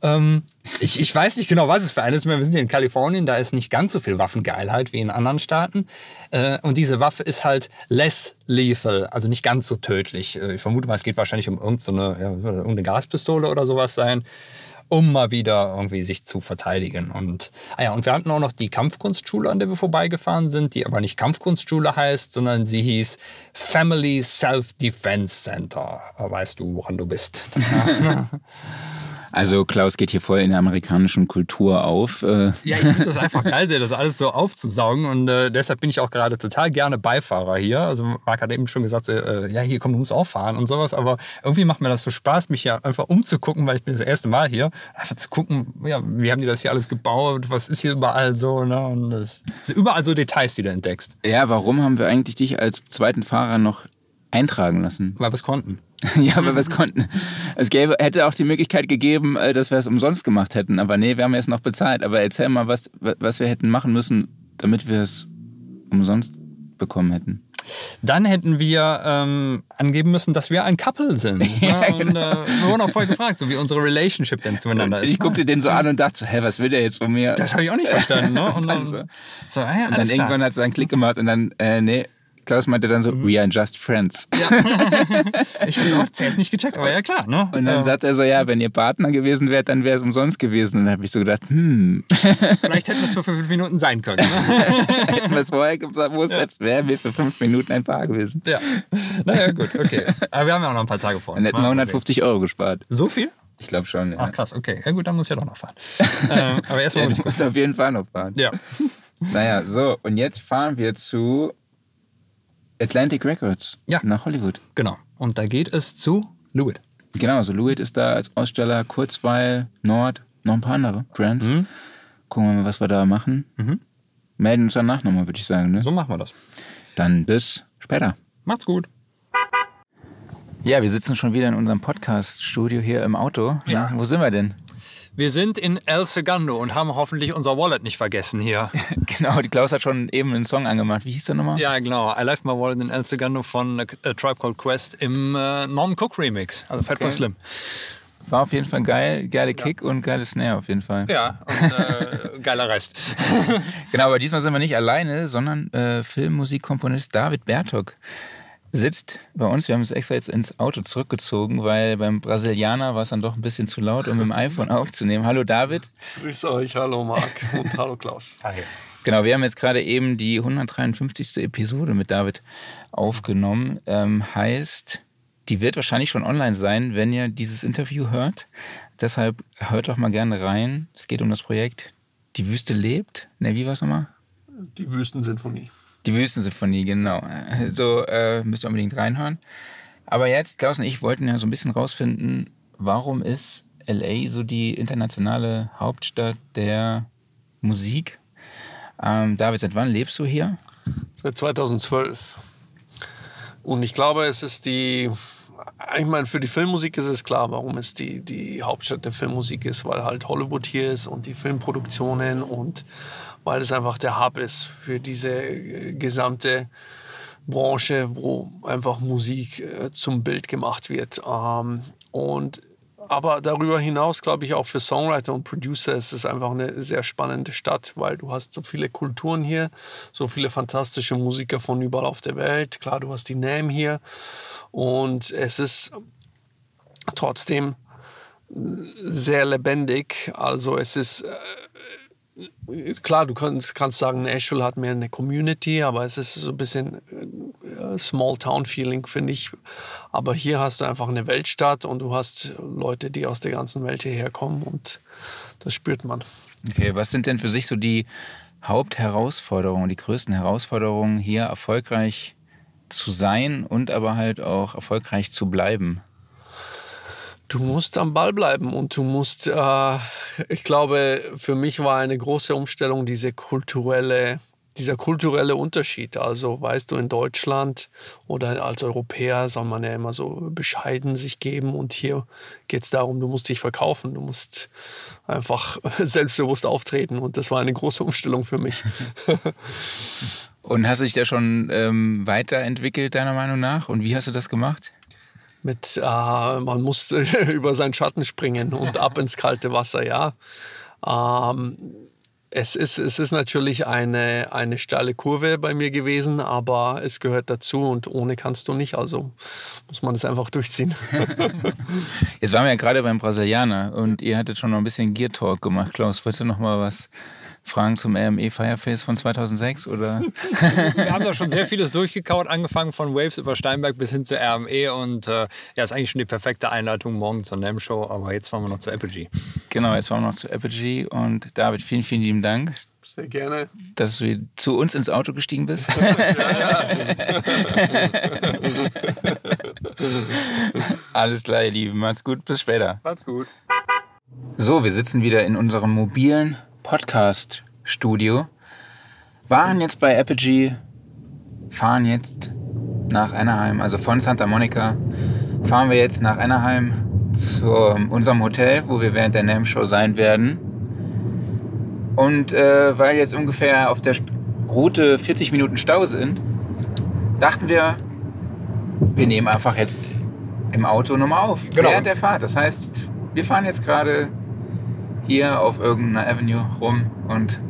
Ähm, ich, ich weiß nicht genau, was es für eine ist. Wir sind hier in Kalifornien, da ist nicht ganz so viel Waffengeilheit wie in anderen Staaten. Äh, und diese Waffe ist halt less lethal, also nicht ganz so tödlich. Äh, ich vermute mal, es geht wahrscheinlich um irgendeine, ja, irgendeine Gaspistole oder sowas sein, um mal wieder irgendwie sich zu verteidigen. Und, ah ja, und wir hatten auch noch die Kampfkunstschule, an der wir vorbeigefahren sind, die aber nicht Kampfkunstschule heißt, sondern sie hieß Family Self-Defense Center. Weißt du, woran du bist? Also Klaus geht hier voll in der amerikanischen Kultur auf. Äh, Ja, ich finde das einfach geil, das alles so aufzusaugen und äh, deshalb bin ich auch gerade total gerne Beifahrer hier. Also Marc hat eben schon gesagt, äh, ja hier komm, du musst auch fahren und sowas, aber irgendwie macht mir das so Spaß, mich hier einfach umzugucken, weil ich bin das erste Mal hier, einfach zu gucken, ja, wie haben die das hier alles gebaut, was ist hier überall so, ne? Und das sind überall so Details, die du entdeckst, ja, warum haben wir eigentlich dich als zweiten Fahrer noch eintragen lassen? weil wir es konnten. ja, weil wir es konnten. Es gäbe, hätte auch die Möglichkeit gegeben, äh, dass wir es umsonst gemacht hätten. Aber nee, wir haben jetzt noch bezahlt. Aber erzähl mal, was, was wir hätten machen müssen, damit wir es umsonst bekommen hätten. Dann hätten wir ähm, angeben müssen, dass wir ein Couple sind. Ja, ne? Und äh, wir wurden auch voll gefragt, so wie unsere Relationship denn zueinander ist. Ich guckte den so an und dachte so, hä, was will der jetzt von mir? Das habe ich auch nicht verstanden. Ne? Und dann, so. so, ah ja, und dann irgendwann hat es einen Klick gemacht und dann, äh, nee, Klaus meinte dann so, Mhm. we are just friends. Ich habe auch zuerst nicht gecheckt, aber ja klar, ne? Und dann sagt er so, ja, wenn ihr Partner gewesen wärt, dann wäre es umsonst gewesen. Und dann habe ich so gedacht, hm, Vielleicht hätten es für fünf Minuten sein können. Ne? hätten wir es vorher gewusst, hätten- wären wir für fünf Minuten ein Paar gewesen. ja. Naja, gut, okay. Aber wir haben ja auch noch ein paar Tage vor uns. Dann hätten wir Mal sehen. 150 Euro gespart. So viel? Ich glaube schon, ja. Ach krass, okay. Ja gut, dann muss ich ja doch noch fahren. ähm, aber erstmal ja, muss ich auf jeden Fall noch fahren. Ja. Naja, so, und jetzt fahren wir zu Atlantic Records Ja. nach Hollywood. Genau. Und da geht es zu Lewitt. Genau, so Louis ist da als Aussteller, Kurzweil, Nord, noch ein paar andere Brands. Mhm. Gucken wir mal, was wir da machen. Melden uns danach nochmal, würde ich sagen. Ne? So machen wir das. Dann bis später. Macht's gut. Ja, wir sitzen schon wieder in unserem Podcast-Studio hier im Auto. Ja. Wo sind wir denn? Wir sind in El Segundo und haben hoffentlich unser Wallet nicht vergessen hier. Genau, die Klaus hat schon eben einen Song angemacht. Wie hieß der nochmal? ja, genau. I left my wallet in El Segundo von A Tribe Called Quest im äh, Norman Cook Remix. Also Fatboy Okay. Slim. War auf jeden Fall geil. Geile Kick und geile Snare auf jeden Fall. Ja, und äh, geiler Rest. Genau, aber diesmal sind wir nicht alleine, sondern äh, Filmmusikkomponist David Bertok sitzt bei uns. Wir haben uns extra jetzt ins Auto zurückgezogen, weil beim Brasilianer war es dann doch ein bisschen zu laut, um mit dem iPhone aufzunehmen. Hallo David. Grüß euch, hallo Marc und hallo Klaus. Genau, wir haben jetzt gerade eben die 153. Episode mit David aufgenommen. Ähm, heißt, die wird wahrscheinlich schon online sein, wenn ihr dieses Interview hört. Deshalb hört doch mal gerne rein. Es geht um das Projekt Die Wüste lebt. Ne, wie war es nochmal? Die Wüstensinfonie. Die Wüstensymphonie, genau. So äh, müsst ihr unbedingt reinhören. Aber jetzt, Klaus und ich wollten ja so ein bisschen rausfinden, warum ist LA so die internationale Hauptstadt der Musik? Ähm, David, seit wann lebst du hier? Seit 2012. Und ich glaube, es ist die. Ich meine, für die Filmmusik ist es klar, warum es die, die Hauptstadt der Filmmusik ist, weil halt Hollywood hier ist und die Filmproduktionen und weil es einfach der Hub ist für diese äh, gesamte Branche, wo einfach Musik äh, zum Bild gemacht wird. Ähm, und aber darüber hinaus glaube ich auch für Songwriter und Producer ist es einfach eine sehr spannende Stadt, weil du hast so viele Kulturen hier, so viele fantastische Musiker von überall auf der Welt. Klar, du hast die Name hier und es ist trotzdem sehr lebendig. Also es ist äh, klar, du kannst, kannst sagen, Nashville hat mehr eine Community, aber es ist so ein bisschen äh, Small-Town-Feeling, finde ich. Aber hier hast du einfach eine Weltstadt und du hast Leute, die aus der ganzen Welt hierher kommen und das spürt man. Okay, was sind denn für sich so die Hauptherausforderungen, die größten Herausforderungen, hier erfolgreich zu sein und aber halt auch erfolgreich zu bleiben? Du musst am Ball bleiben und du musst, äh, ich glaube, für mich war eine große Umstellung diese kulturelle, dieser kulturelle Unterschied. Also weißt du, in Deutschland oder als Europäer soll man ja immer so bescheiden sich geben und hier geht es darum, du musst dich verkaufen, du musst einfach selbstbewusst auftreten und das war eine große Umstellung für mich. Und hast du dich da schon ähm, weiterentwickelt, deiner Meinung nach? Und wie hast du das gemacht? Mit, äh, man muss über seinen Schatten springen und ab ins kalte Wasser, ja. Ähm, es, ist, es ist natürlich eine, eine steile Kurve bei mir gewesen, aber es gehört dazu und ohne kannst du nicht, also muss man es einfach durchziehen. Jetzt waren wir ja gerade beim Brasilianer und ihr hattet schon noch ein bisschen Gear Talk gemacht. Klaus, wolltest du noch mal was fragen zum RME Fireface von 2006 oder? Wir haben da schon sehr vieles durchgekaut, angefangen von Waves über Steinberg bis hin zur RME und äh, ja, ist eigentlich schon die perfekte Einleitung morgen zur NAM Show, aber jetzt fahren wir noch zur Apogee. Genau, jetzt fahren wir noch zu Apogee und David, vielen, vielen lieben Dank, Sehr gerne. dass du zu uns ins Auto gestiegen bist. Alles klar, ihr Lieben. Macht's gut. Bis später. Macht's gut. So, wir sitzen wieder in unserem mobilen Podcast-Studio. Waren jetzt bei Apogee, fahren jetzt nach Anaheim, also von Santa Monica, fahren wir jetzt nach Anaheim zu unserem Hotel, wo wir während der NAM-Show sein werden. Und äh, weil jetzt ungefähr auf der Route 40 Minuten Stau sind, dachten wir, wir nehmen einfach jetzt im Auto nochmal auf. Genau. Während der Fahrt. Das heißt, wir fahren jetzt gerade hier auf irgendeiner Avenue rum und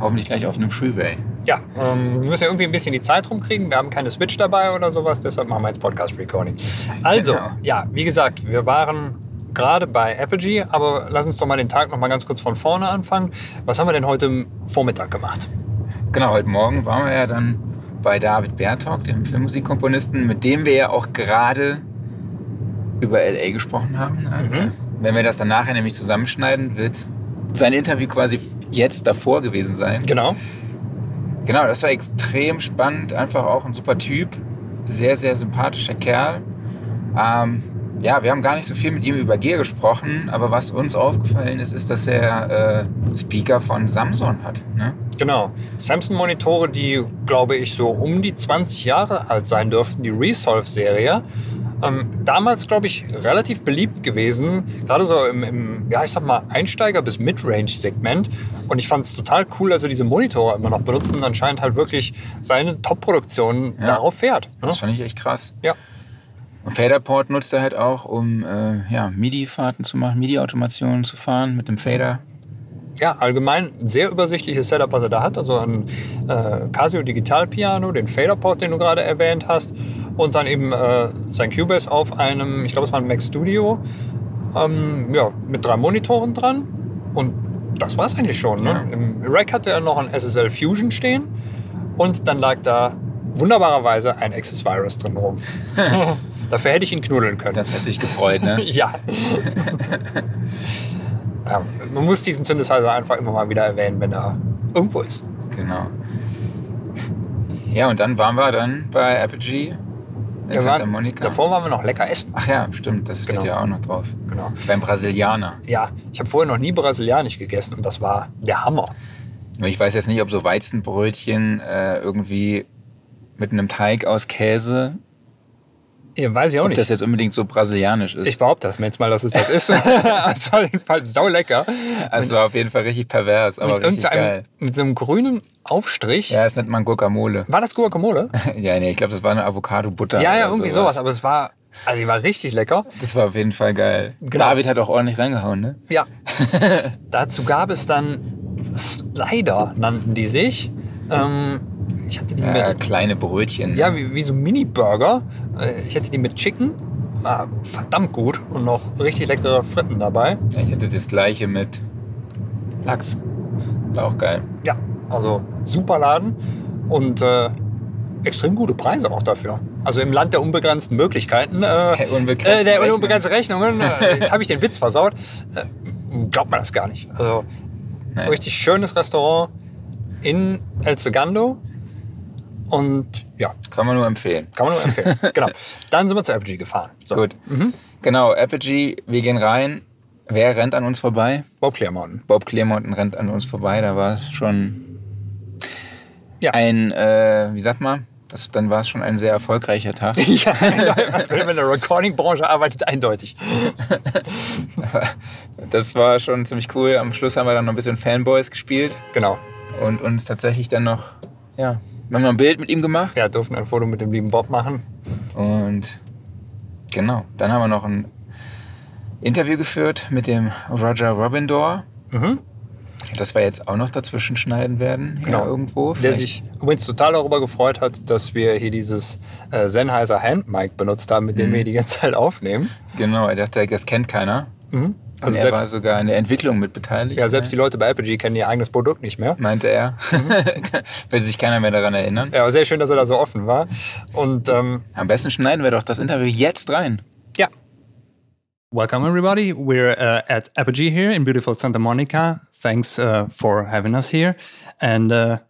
hoffentlich gleich auf einem Freeway. Ja, ähm, wir müssen ja irgendwie ein bisschen die Zeit rumkriegen. Wir haben keine Switch dabei oder sowas, deshalb machen wir jetzt Podcast-Recording. Also, Genau. ja, wie gesagt, wir waren gerade bei Apogee, aber lass uns doch mal den Tag noch mal ganz kurz von vorne anfangen. Was haben wir denn heute Vormittag gemacht? Genau, heute Morgen waren wir ja dann bei David Bertok, dem Filmmusikkomponisten, mit dem wir ja auch gerade über LA gesprochen haben. Mhm. Wenn wir das dann nachher nämlich zusammenschneiden, wird sein Interview quasi jetzt davor gewesen sein. Genau. Genau, das war extrem spannend. Einfach auch ein super Typ. Sehr, sehr sympathischer Kerl. Ähm, ja, wir haben gar nicht so viel mit ihm über Gear gesprochen, aber was uns aufgefallen ist, ist, dass er äh, Speaker von Samsung hat. Ne? Genau. Samsung-Monitore, die, glaube ich, so um die 20 Jahre alt sein dürften, die Resolve-Serie. Ähm, damals, glaube ich, relativ beliebt gewesen, gerade so im, im, ja, ich sag mal, Einsteiger- bis Midrange-Segment. Und ich fand es total cool, dass er diese Monitore immer noch benutzen und anscheinend halt wirklich seine Top-Produktion Ja. darauf fährt. Ne? Das fand ich echt krass. Ja. Und Faderport nutzt er halt auch, um äh, ja, MIDI-Fahrten zu machen, MIDI-Automationen zu fahren mit dem Fader. Ja, allgemein ein sehr übersichtliches Setup, was er da hat. Also ein äh, Casio Digital Piano, den Faderport, den du gerade erwähnt hast, und dann eben äh, sein Cubase auf einem, ich glaube, es war ein Mac Studio, ähm, ja, mit drei Monitoren dran. Und das war es eigentlich schon. Ne? Ja. Im Rack hatte er noch ein SSL Fusion stehen und dann lag da wunderbarerweise ein Access Virus drin rum. Dafür hätte ich ihn knuddeln können. Das hätte dich gefreut, ne? Ja. ja. Man muss diesen Synthesizer einfach immer mal wieder erwähnen, wenn er irgendwo ist. genau. Ja, und dann waren wir dann bei Apogee in Wir Santa Monica. Davor waren wir noch lecker essen. Ach ja, stimmt, das steht Genau. ja auch noch drauf. Genau. Beim Brasilianer. Ja, ich habe vorher noch nie brasilianisch gegessen und das war der Hammer. Ich weiß jetzt nicht, ob so Weizenbrötchen äh, irgendwie mit einem Teig aus Käse, Ja, weiß ich auch ob nicht. das jetzt unbedingt so brasilianisch ist. ich behaupte das jetzt mal, dass es das ist. Es war auf jeden Fall sau lecker. also war auf jeden Fall richtig pervers, aber Mit, richtig geil. mit so einem grünen Aufstrich. Ja, das nennt man Guacamole. War das Guacamole? ja, nee, ich glaube, das war eine Avocado-Butter. Ja, ja, irgendwie sowas. Aber es war, also die war richtig lecker. Das war auf jeden Fall geil. Genau. David hat auch ordentlich reingehauen, ne? Ja. Dazu gab es dann Slider, nannten die sich. Ähm, ich hatte die Ja, mit, kleine Brötchen. ja, wie, wie so Mini-Burger. Äh, Ich hatte die mit Chicken. War verdammt gut und noch richtig leckere Fritten dabei. Ja, Ich hatte das gleiche mit Lachs. War auch geil. Ja, also super Laden und äh, extrem gute Preise auch dafür. Also im Land der unbegrenzten Möglichkeiten. Äh, Der unbegrenzten äh, der unbegrenzten Rechnungen. Äh, jetzt habe ich den Witz versaut. Äh, glaubt man das gar nicht. Also Nein. richtig schönes Restaurant in El Segundo. Und ja, Kann man nur empfehlen. kann man nur empfehlen. genau. Dann sind wir zu Apogee gefahren. So, Gut. Genau, Apogee, wir gehen rein. Wer rennt an uns vorbei? Bob Clearmountain. Bob Clearmountain rennt an uns vorbei. Da war es schon Ja. ein, äh, wie sagt man? Das, dann war es schon ein sehr erfolgreicher Tag. ja, man in der Recording-Branche arbeitet, eindeutig. Das war schon ziemlich cool. Am Schluss haben wir dann noch ein bisschen Fanboys gespielt Genau. und uns tatsächlich dann noch, ja, wir haben noch ein Bild mit ihm gemacht. Ja, durften ein Foto mit dem lieben Bob machen. Und genau, dann haben wir noch ein Interview geführt mit dem Roger Robindor. Mhm. Das wir jetzt auch noch dazwischen schneiden werden, Genau. ja, irgendwo. Der Vielleicht- sich übrigens total darüber gefreut hat, dass wir hier dieses äh, Sennheiser Handmic benutzt haben, mit dem Mhm. wir die ganze Zeit aufnehmen. Genau, er dachte, das kennt keiner. Mhm. Also er war sogar in der Entwicklung mit beteiligt. ja, selbst die ne? Leute bei Apogee kennen ihr eigenes Produkt nicht mehr. meinte er. Will sich keiner mehr daran erinnern. Ja, aber sehr schön, dass er da so offen war. Und ähm, Am besten schneiden wir doch das Interview jetzt rein. ja, Welcome, everybody. We're uh, at Apogee here in beautiful Santa Monica. Thanks uh, for having us here. And uh,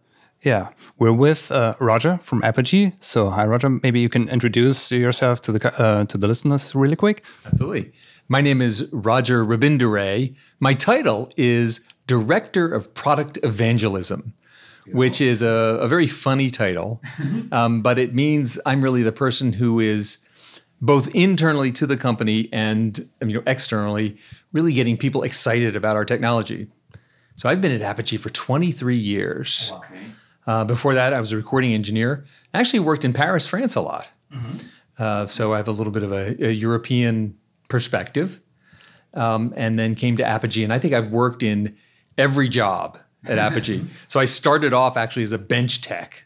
yeah, we're with uh, Roger from Apogee. So, hi, Roger. Maybe you can introduce yourself to the uh, to the listeners really quick. Absolutely. My name is Roger Rabindure. My title is Director of Product Evangelism, which is a, a very funny title, um, but it means I'm really the person who is both internally to the company and you know externally really getting people excited about our technology. So I've been at Apogee for 23 years. Uh, before that, I was a recording engineer. I actually worked in Paris, France a lot. Uh, so I have a little bit of a, a European perspective. Um, and then came to Apogee. And I think I've worked in every job at Apogee. so I started off actually as a bench tech,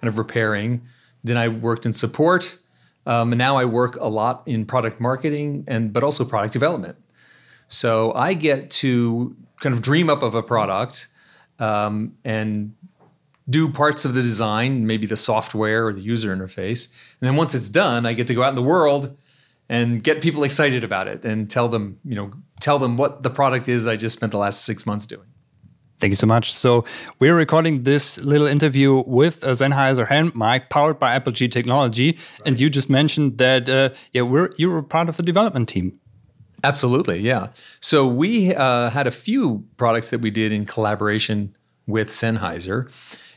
kind of repairing. Then I worked in support, um, and now I work a lot in product marketing and but also product development. So I get to kind of dream up of a product um, and do parts of the design, maybe the software or the user interface. And then once it's done, I get to go out in the world and get people excited about it and tell them, you know, tell them what the product is I just spent the last six months doing. Thank you so much. So we're recording this little interview with a Sennheiser hand mic powered by Apple G Technology, right. and you just mentioned that uh, yeah, we're you were part of the development team. Absolutely, yeah. So we uh, had a few products that we did in collaboration with Sennheiser,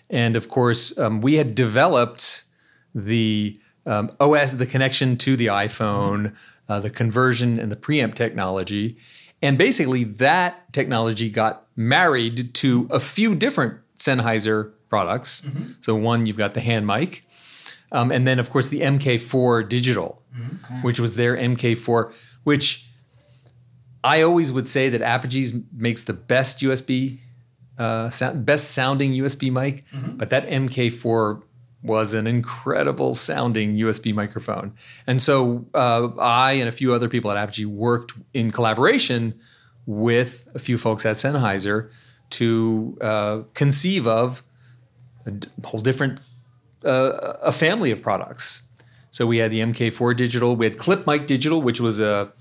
and of course, um, we had developed the um, OS, the connection to the iPhone, uh, the conversion, and the preamp technology. And basically, that technology got married to a few different Sennheiser products. Mm-hmm. So, one, you've got the hand mic, um, and then, of course, the MK4 digital, mm-hmm. which was their MK4, which I always would say that Apogee makes the best USB, uh, sound, best sounding USB mic, mm-hmm. but that MK4 was an incredible sounding USB microphone. And so uh, I and a few other people at Apogee worked in collaboration with a few folks at Sennheiser to uh, conceive of a whole different uh, a family of products. So we had the MK4 digital, we had Clip Mic digital, which was a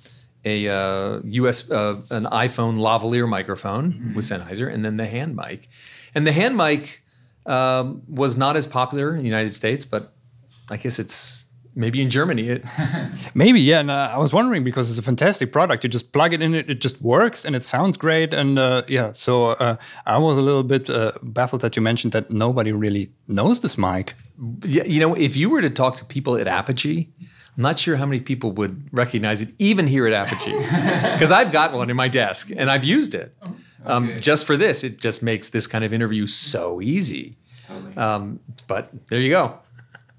a uh, US uh, an iPhone lavalier microphone mm-hmm. with Sennheiser, and then the hand mic. And the hand mic um, was not as popular in the United States, but I guess it's maybe in Germany. It maybe yeah. And uh, I was wondering because it's a fantastic product. You just plug it in, it, it just works, and it sounds great. And uh, yeah, so uh, I was a little bit uh, baffled that you mentioned that nobody really knows this mic. Yeah, you know, if you were to talk to people at Apogee. I'm not sure how many people would recognize it, even here at Apogee, because I've got one in my desk and I've used it. Um, okay. just for this, it just makes this kind of interview so easy. Totally. Um, but there you go.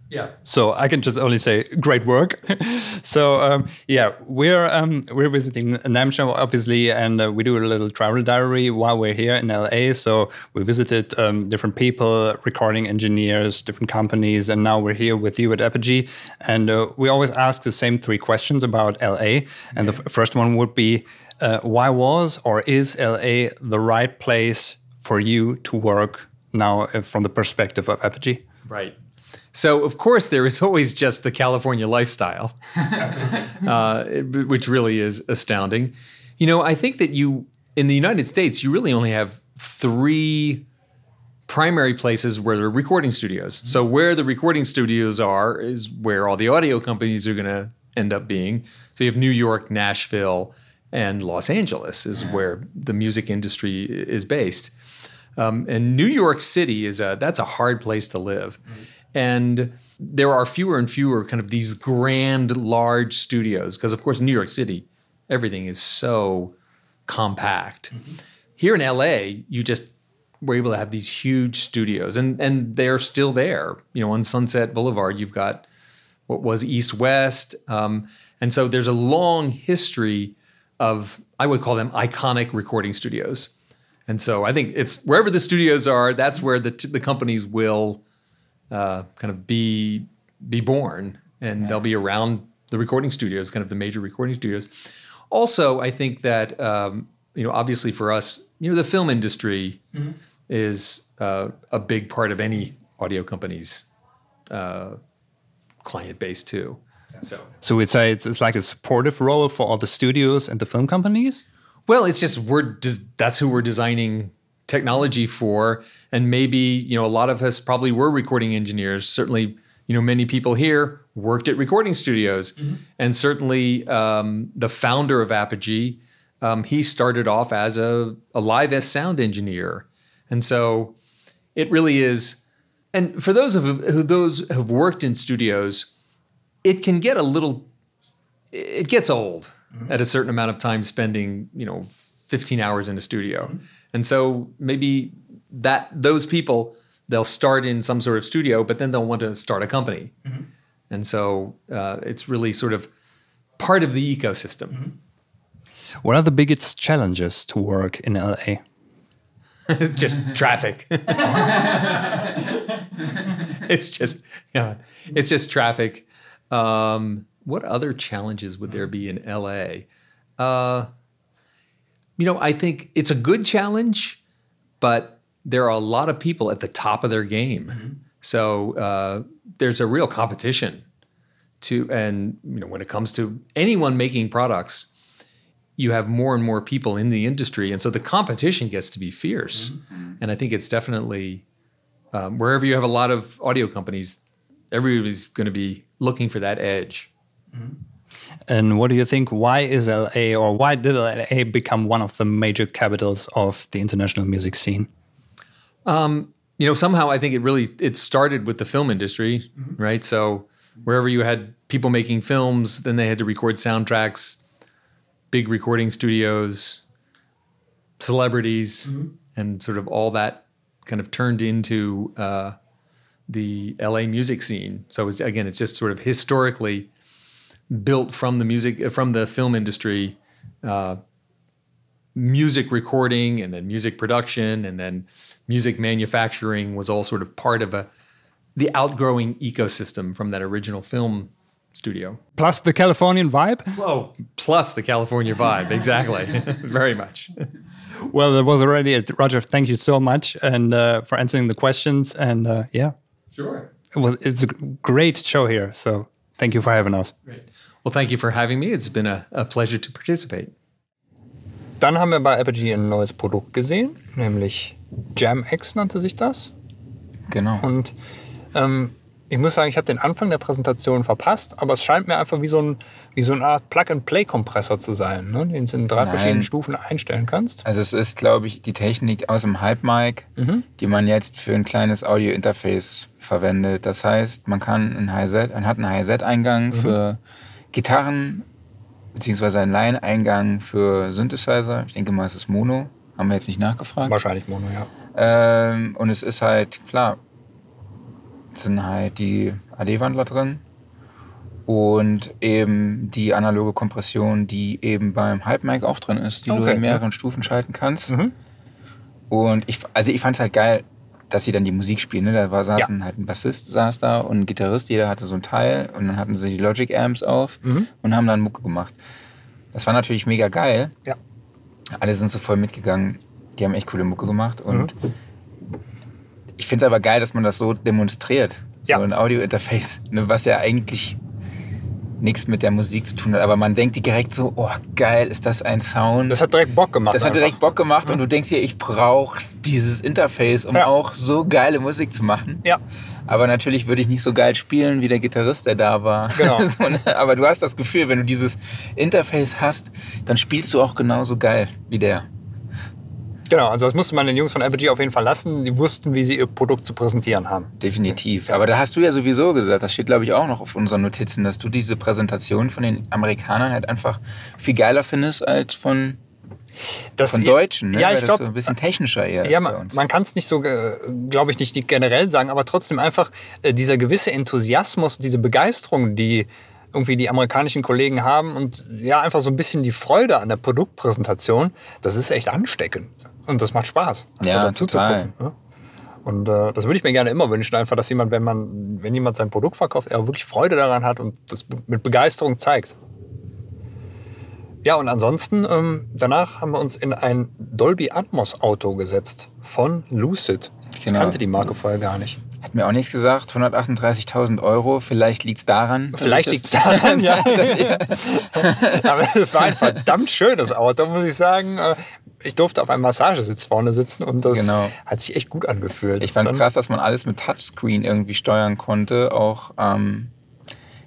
Yeah. So I can just only say great work. so um, yeah, we're um, we're visiting NAMM obviously, and uh, we do a little travel diary while we're here in LA. So we visited um, different people, recording engineers, different companies, and now we're here with you at Apogee. And uh, we always ask the same three questions about LA. And the first one would be, uh, why was or is LA the right place for you to work now uh, from the perspective of Apogee? Right. So, of course, there is always just the California lifestyle, uh, which really is astounding. You know, I think that you, in the United States, you really only have three primary places where there are recording studios. Mm-hmm. So, where the recording studios are is where all the audio companies are going to end up being. So, you have New York, Nashville, and Los Angeles is where the music industry is based. Um, and New York City is a that's a hard place to live. Mm-hmm. And there are fewer and fewer kind of these grand, large studios because, of course, in New York City, everything is so compact. Mm-hmm. Here in LA, you just were able to have these huge studios, and and they're still there. You know, on Sunset Boulevard, you've got what was East West, um, and so there's a long history of I would call them iconic recording studios. And so I think it's wherever the studios are, that's where the t- the companies will uh, kind of be be born, and yeah. they'll be around the recording studios, kind of the major recording studios. Also, I think that um, you know, obviously for us, you know, the film industry mm-hmm. is uh, a big part of any audio company's uh, client base too. So, so we'd say it's, it's like a supportive role for all the studios and the film companies. Well, it's just we're des- that's who we're designing technology for and maybe you know a lot of us probably were recording engineers certainly you know many people here worked at recording studios mm-hmm. and certainly um, the founder of apogee um, he started off as a, a live s sound engineer and so it really is and for those of who those who've worked in studios it can get a little it gets old mm-hmm. at a certain amount of time spending you know 15 hours in a studio mm-hmm. And so maybe that those people they'll start in some sort of studio, but then they'll want to start a company. Mm-hmm. And so uh, it's really sort of part of the ecosystem. Mm-hmm. What are the biggest challenges to work in LA? just traffic. it's just yeah, it's just traffic. Um, what other challenges would there be in LA? Uh, you know, I think it's a good challenge, but there are a lot of people at the top of their game. So uh, there's a real competition to, and you know, when it comes to anyone making products, you have more and more people in the industry, and so the competition gets to be fierce. And I think it's definitely um, wherever you have a lot of audio companies, everybody's going to be looking for that edge. Mm-hmm. And what do you think? Why is LA or why did LA become one of the major capitals of the international music scene? Um, you know somehow i think it really it started with the film industry mm-hmm. right so wherever you had people making films then they had to record soundtracks big recording studios celebrities mm-hmm. and sort of all that kind of turned into uh, the la music scene so it's, again it's just sort of historically built from the music from the film industry uh, music recording and then music production and then music manufacturing was all sort of part of a the outgrowing ecosystem from that original film studio. Plus the Californian vibe? Whoa! Plus the California vibe, exactly, very much. Well, that was already it. Roger, thank you so much and uh, for answering the questions. And uh, yeah, Sure. it was, it's a great show here. So thank you for having us. Great. Well, thank you for having me. It's been a, a pleasure to participate. Dann haben wir bei Apogee ein neues Produkt gesehen, nämlich Jam X nannte sich das. Genau. Und ähm, ich muss sagen, ich habe den Anfang der Präsentation verpasst, aber es scheint mir einfach wie so, ein, wie so eine Art Plug-and-Play-Kompressor zu sein, ne? den du in drei Nein. verschiedenen Stufen einstellen kannst. Also es ist, glaube ich, die Technik aus dem Hype-Mic, die man jetzt für ein kleines Audio-Interface verwendet. Das heißt, man kann ein Hi-Set, man hat einen Hi-Set-Eingang für Gitarren, beziehungsweise einen Line-Eingang für Synthesizer. Ich denke mal, es ist Mono. Haben wir jetzt nicht nachgefragt. Wahrscheinlich Mono, ja. Ähm, und es ist halt, klar, sind halt die AD-Wandler drin und eben die analoge Kompression, die eben beim Hype-Mic auch drin ist, die du Okay, in mehreren Stufen schalten kannst. Mhm. Und ich, also ich fand es halt geil, dass sie dann die Musik spielen. Ne? Da war, saßen halt ein Bassist saß da und ein Gitarrist, jeder hatte so ein Teil und dann hatten sie die Logic Amps auf Mhm. und haben dann Mucke gemacht. Das war natürlich mega geil. Ja. Alle sind so voll mitgegangen. Die haben echt coole Mucke gemacht und Mhm. Ich finde es aber geil, dass man das so demonstriert. So Ja. ein Audio-Interface, ne, was ja eigentlich nichts mit der Musik zu tun hat. Aber man denkt direkt so, oh geil, ist das ein Sound. Das hat direkt Bock gemacht. Das hat einfach. direkt Bock gemacht und du denkst dir, ich brauche dieses Interface, um Ja. auch so geile Musik zu machen. Ja. Aber natürlich würde ich nicht so geil spielen wie der Gitarrist, der da war. Genau. so, ne? Aber du hast das Gefühl, wenn du dieses Interface hast, dann spielst du auch genauso geil wie der. Genau, also das musste man den Jungs von Apogee auf jeden Fall lassen. Die wussten, wie sie ihr Produkt zu präsentieren haben. Definitiv. Aber da hast du ja sowieso gesagt, das steht glaube ich auch noch auf unseren Notizen, dass du diese Präsentation von den Amerikanern halt einfach viel geiler findest als von, Das, von Deutschen. Ne? Ja, ich glaube, so ein bisschen technischer eher Ja, man, man kann es nicht so, glaube ich, nicht generell sagen, aber trotzdem einfach äh, dieser gewisse Enthusiasmus, diese Begeisterung, die irgendwie die amerikanischen Kollegen haben und ja, einfach so ein bisschen die Freude an der Produktpräsentation, das ist echt ansteckend. Und das macht Spaß. Ja, dazu zu total. gucken, ne? Und äh, das würde ich mir gerne immer wünschen, einfach, dass jemand, wenn man, wenn jemand sein Produkt verkauft, er wirklich Freude daran hat und das mit Begeisterung zeigt. Ja, und ansonsten, ähm, danach haben wir uns in ein Dolby Atmos Auto gesetzt von Lucid. Ich Genau. kannte die Marke vorher gar nicht. Hat mir auch nichts gesagt. 138.000 Euro. Vielleicht liegt es daran. Vielleicht ich liegt es daran, ja. Aber es war ein verdammt schönes Auto, muss ich sagen. Ich durfte auf einem Massagesitz vorne sitzen und das Genau. hat sich echt gut angefühlt. Ich fand es krass, dass man alles mit Touchscreen irgendwie steuern konnte. Auch ähm,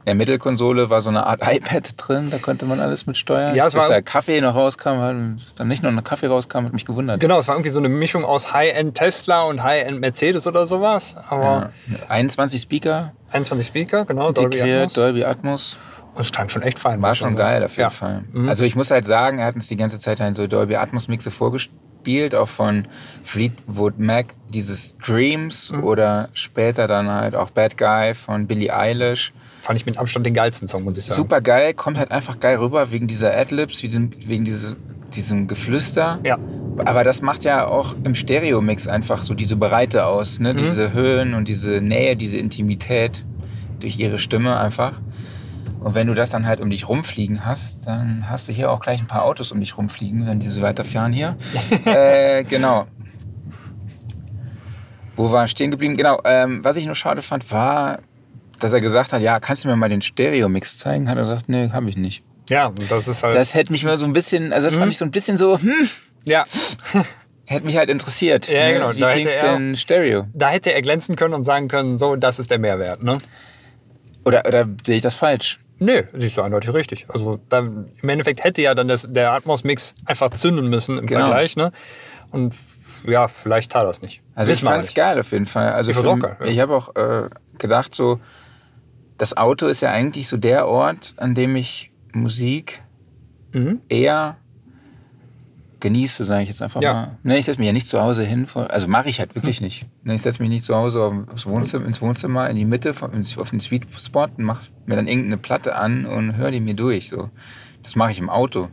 in der Mittelkonsole war so eine Art iPad drin, da konnte man alles mit steuern. Ja, es Bis war- der Kaffee noch rauskam, dann nicht noch ein Kaffee rauskam, hat mich gewundert. Genau, es war irgendwie so eine Mischung aus High-End Tesla und High-End Mercedes oder sowas. Aber Ja. 21 Speaker 21 Speaker, genau, Dolby integriert, Atmos. Dolby Atmos. Das klang schon echt fein. War schon geil auf jeden ja. Fall. Mhm. Also ich muss halt sagen, er hat uns die ganze Zeit halt so Dolby Atmos Mixe vorgespielt, auch von Fleetwood Mac, dieses Dreams Mhm. oder später dann halt auch Bad Guy von Billie Eilish. Fand ich mit Abstand den geilsten Song, muss ich sagen. Super geil, kommt halt einfach geil rüber wegen dieser Adlibs, wegen, wegen diese, diesem Geflüster. Ja. aber das macht ja auch im Stereo-Mix einfach so diese Breite aus, ne? Diese Höhen und diese Nähe, diese Intimität durch ihre Stimme einfach. Und wenn du das dann halt um dich rumfliegen hast, dann hast du hier auch gleich ein paar Autos um dich rumfliegen, wenn die so weiterfahren hier. äh, genau. Wo war stehen geblieben? Genau. Ähm, was ich nur schade fand, war, dass er gesagt hat, ja, kannst du mir mal den Stereo-Mix zeigen? Hat er gesagt, nee, habe ich nicht. Ja, und das ist halt. Das hätte mich mal so ein bisschen, also das fand ich so ein bisschen so, hm, ja, hätte mich halt interessiert. Ja, ne? genau, Wie da hätte klingt's er- denn Stereo? da hätte er glänzen können und sagen können, so, das ist der Mehrwert, ne? Oder, oder sehe ich das falsch? Nö, siehst du eindeutig richtig. Also da, im Endeffekt hätte ja dann das, der Atmos-Mix einfach zünden müssen im Genau. Vergleich, ne? Und ja, vielleicht tat das nicht. Also ich Wissen wir fand es geil auf jeden Fall. Also Ich fand's für- auch geil, ja. ich habe auch äh, gedacht, so das Auto ist ja eigentlich so der Ort, an dem ich Musik Mhm. eher genieße, sage ich jetzt einfach Ja. mal. Ne, ich setze mich ja nicht zu Hause hin, also mache ich halt wirklich nicht. Ne, ich setze mich nicht zu Hause aufs Wohnzimmer, ins Wohnzimmer, in die Mitte, auf den Sweet Spot und mache mir dann irgendeine Platte an und höre die mir durch. So. Das mache ich im Auto.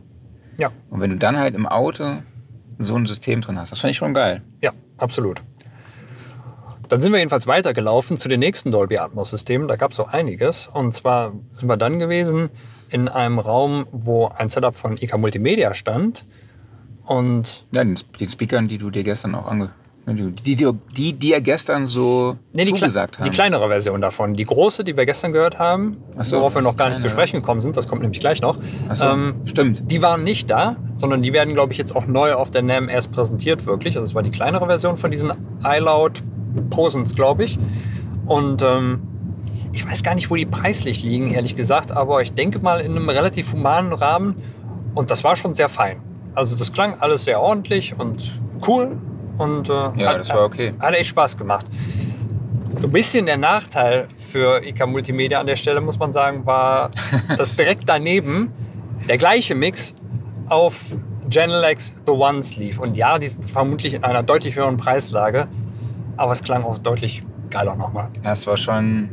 Ja, Und wenn du dann halt im Auto so ein System drin hast, das fand ich schon geil. ja, absolut. Dann sind wir jedenfalls weitergelaufen zu den nächsten Dolby Atmos Systemen. Da gab es so einiges. Und zwar sind wir dann gewesen in einem Raum, wo ein Setup von IK Multimedia stand. Und Ja, den, den Speakern, die du dir gestern auch ange... Die, die, die, die dir gestern so Nee, die, zugesagt haben. die kleinere Version davon. Die große, die wir gestern gehört haben, so, worauf wir noch gar nicht zu sprechen gekommen sind, das kommt nämlich gleich noch. So, Ähm, stimmt. die waren nicht da, sondern die werden, glaube ich, jetzt auch neu auf der NAM erst präsentiert, wirklich. Also es war die kleinere Version von diesen iLoud Prosens, glaube ich. Und ähm, ich weiß gar nicht, wo die preislich liegen, ehrlich gesagt, aber ich denke mal in einem relativ humanen Rahmen. Und das war schon sehr fein. Also das klang alles sehr ordentlich und cool. Und, äh, Ja, das war okay. Hat echt Spaß gemacht. So ein bisschen der Nachteil für IK Multimedia an der Stelle, muss man sagen, war, dass direkt daneben der gleiche Mix auf Genelex The Ones lief. Und ja, die sind vermutlich in einer deutlich höheren Preislage, aber es klang auch deutlich geiler nochmal. Das war schon...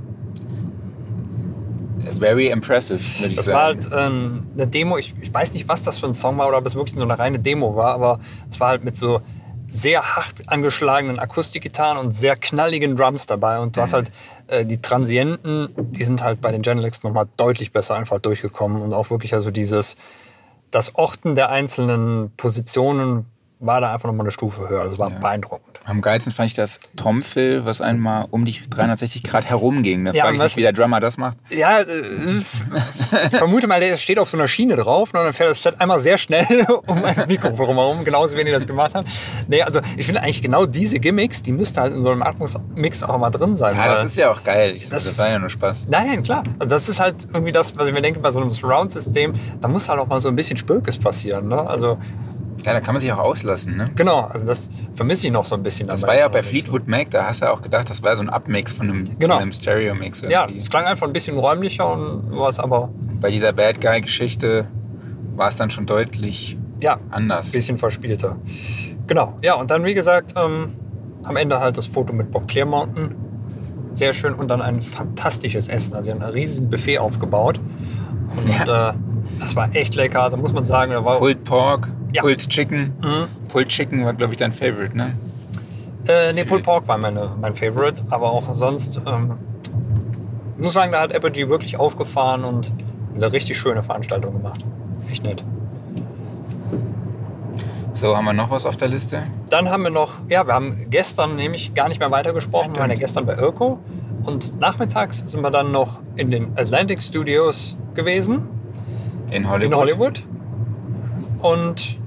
It's very impressive, würde ich Das sagen. war halt ähm, eine Demo, ich, ich weiß nicht, was das für ein Song war oder ob es wirklich nur eine reine Demo war, aber es war halt mit so sehr hart angeschlagenen Akustikgitarren und sehr knalligen Drums dabei. Und du hast halt äh, die Transienten, die sind halt bei den Genelex nochmal deutlich besser einfach durchgekommen und auch wirklich also dieses, das Orten der einzelnen Positionen war da einfach nochmal eine Stufe höher. Also war beeindruckend. Am geilsten fand ich das Tromfil, was einmal um die 360 Grad herumging. Da Ja, frage ich mich, wie der Drummer das macht. Ja, äh, ich vermute mal, der steht auf so einer Schiene drauf ne, und dann fährt das Set einmal sehr schnell um ein Mikrofon herum, genauso wie die das gemacht haben. Nee, also ich finde eigentlich genau diese Gimmicks, die müsste halt in so einem Atmos-Mix auch mal drin sein. Ja, das ist ja auch geil. Ich, Das- das, war ja nur Spaß. Nein, nein, klar. Also das ist halt irgendwie das, was ich mir denke, bei so einem Surround-System, da muss halt auch mal so ein bisschen Spökes passieren. Ne? Also Ja, da kann man sich auch auslassen. Ne? genau, also das vermisse ich noch so ein bisschen. Das war ja bei. Fleetwood Mac, da hast du auch gedacht, das war so ein Abmix von einem, Genau. einem Stereo-Mix. Ja, es klang einfach ein bisschen räumlicher und was aber, Bei dieser Bad Guy-Geschichte war es dann schon deutlich ja, anders. ein bisschen verspielter. Genau, ja, und dann wie gesagt, ähm, am Ende halt das Foto mit Bob Clear Mountain. Sehr schön und dann ein fantastisches Essen. Also, sie haben ein riesiges Buffet aufgebaut. Und äh, das war echt lecker. Da muss man sagen, da war. Pulled Pork, Ja. Pulled Chicken. Mhm. Pulled Chicken war, glaube ich, dein Favorite, ne? Äh, nee, Pulled Pork war meine, mein Favorite, aber auch sonst. Ähm, ich muss sagen, da hat Apogee wirklich aufgefahren und eine richtig schöne Veranstaltung gemacht. Echt nett. So, haben wir noch was auf der Liste? Dann haben wir noch, ja, wir haben gestern nämlich gar nicht mehr weitergesprochen. Wir waren ja Stimmt. gestern bei Irko. Und nachmittags sind wir dann noch in den Atlantic Studios gewesen, In Hollywood. in Hollywood. Und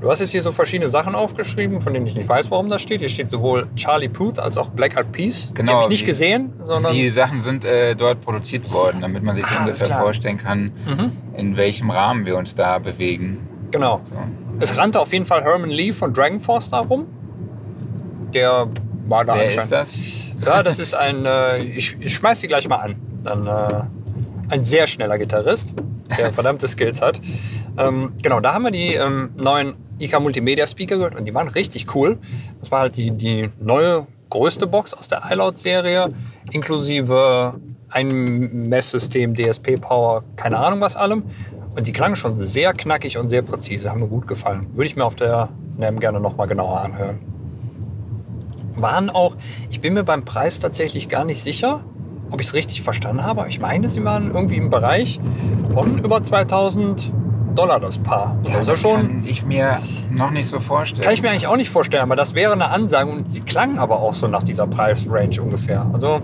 du hast jetzt hier so verschiedene Sachen aufgeschrieben, von denen ich nicht weiß, warum das steht. Hier steht sowohl Charlie Puth als auch Black Eyed Peas. die Genau, habe ich nicht die- gesehen, sondern Die Sachen sind äh, dort produziert worden, damit man sich Ah, ungefähr. Mhm. vorstellen kann, in welchem Rahmen wir uns da bewegen. genau. So. Es rannte auf jeden Fall Herman Lee von Dragon Force da rum. Der war da Wer ist das? Ja, das ist ein, äh, ich, ich schmeiß die gleich mal an. Dann, äh, ein sehr schneller Gitarrist, der verdammte Skills hat. Ähm, genau, da haben wir die ähm, neuen IK Multimedia Speaker gehört und die waren richtig cool. Das war halt die, die neue größte Box aus der iLoud-Serie, inklusive ein Messsystem, DSP Power, keine Ahnung was allem. Und die klangen schon sehr knackig und sehr präzise, haben mir gut gefallen. Würde ich mir auf der Nam gerne nochmal genauer anhören. Waren auch, ich bin mir beim Preis tatsächlich gar nicht sicher, ob ich es richtig verstanden habe. aber Ich meine, sie waren irgendwie im Bereich von über 2000 Dollar das Paar. das ist ja schon. kann ich mir noch nicht so vorstellen. Kann ich mir eigentlich auch nicht vorstellen, aber das wäre eine Ansage und sie klangen aber auch so nach dieser Preisrange ungefähr. Also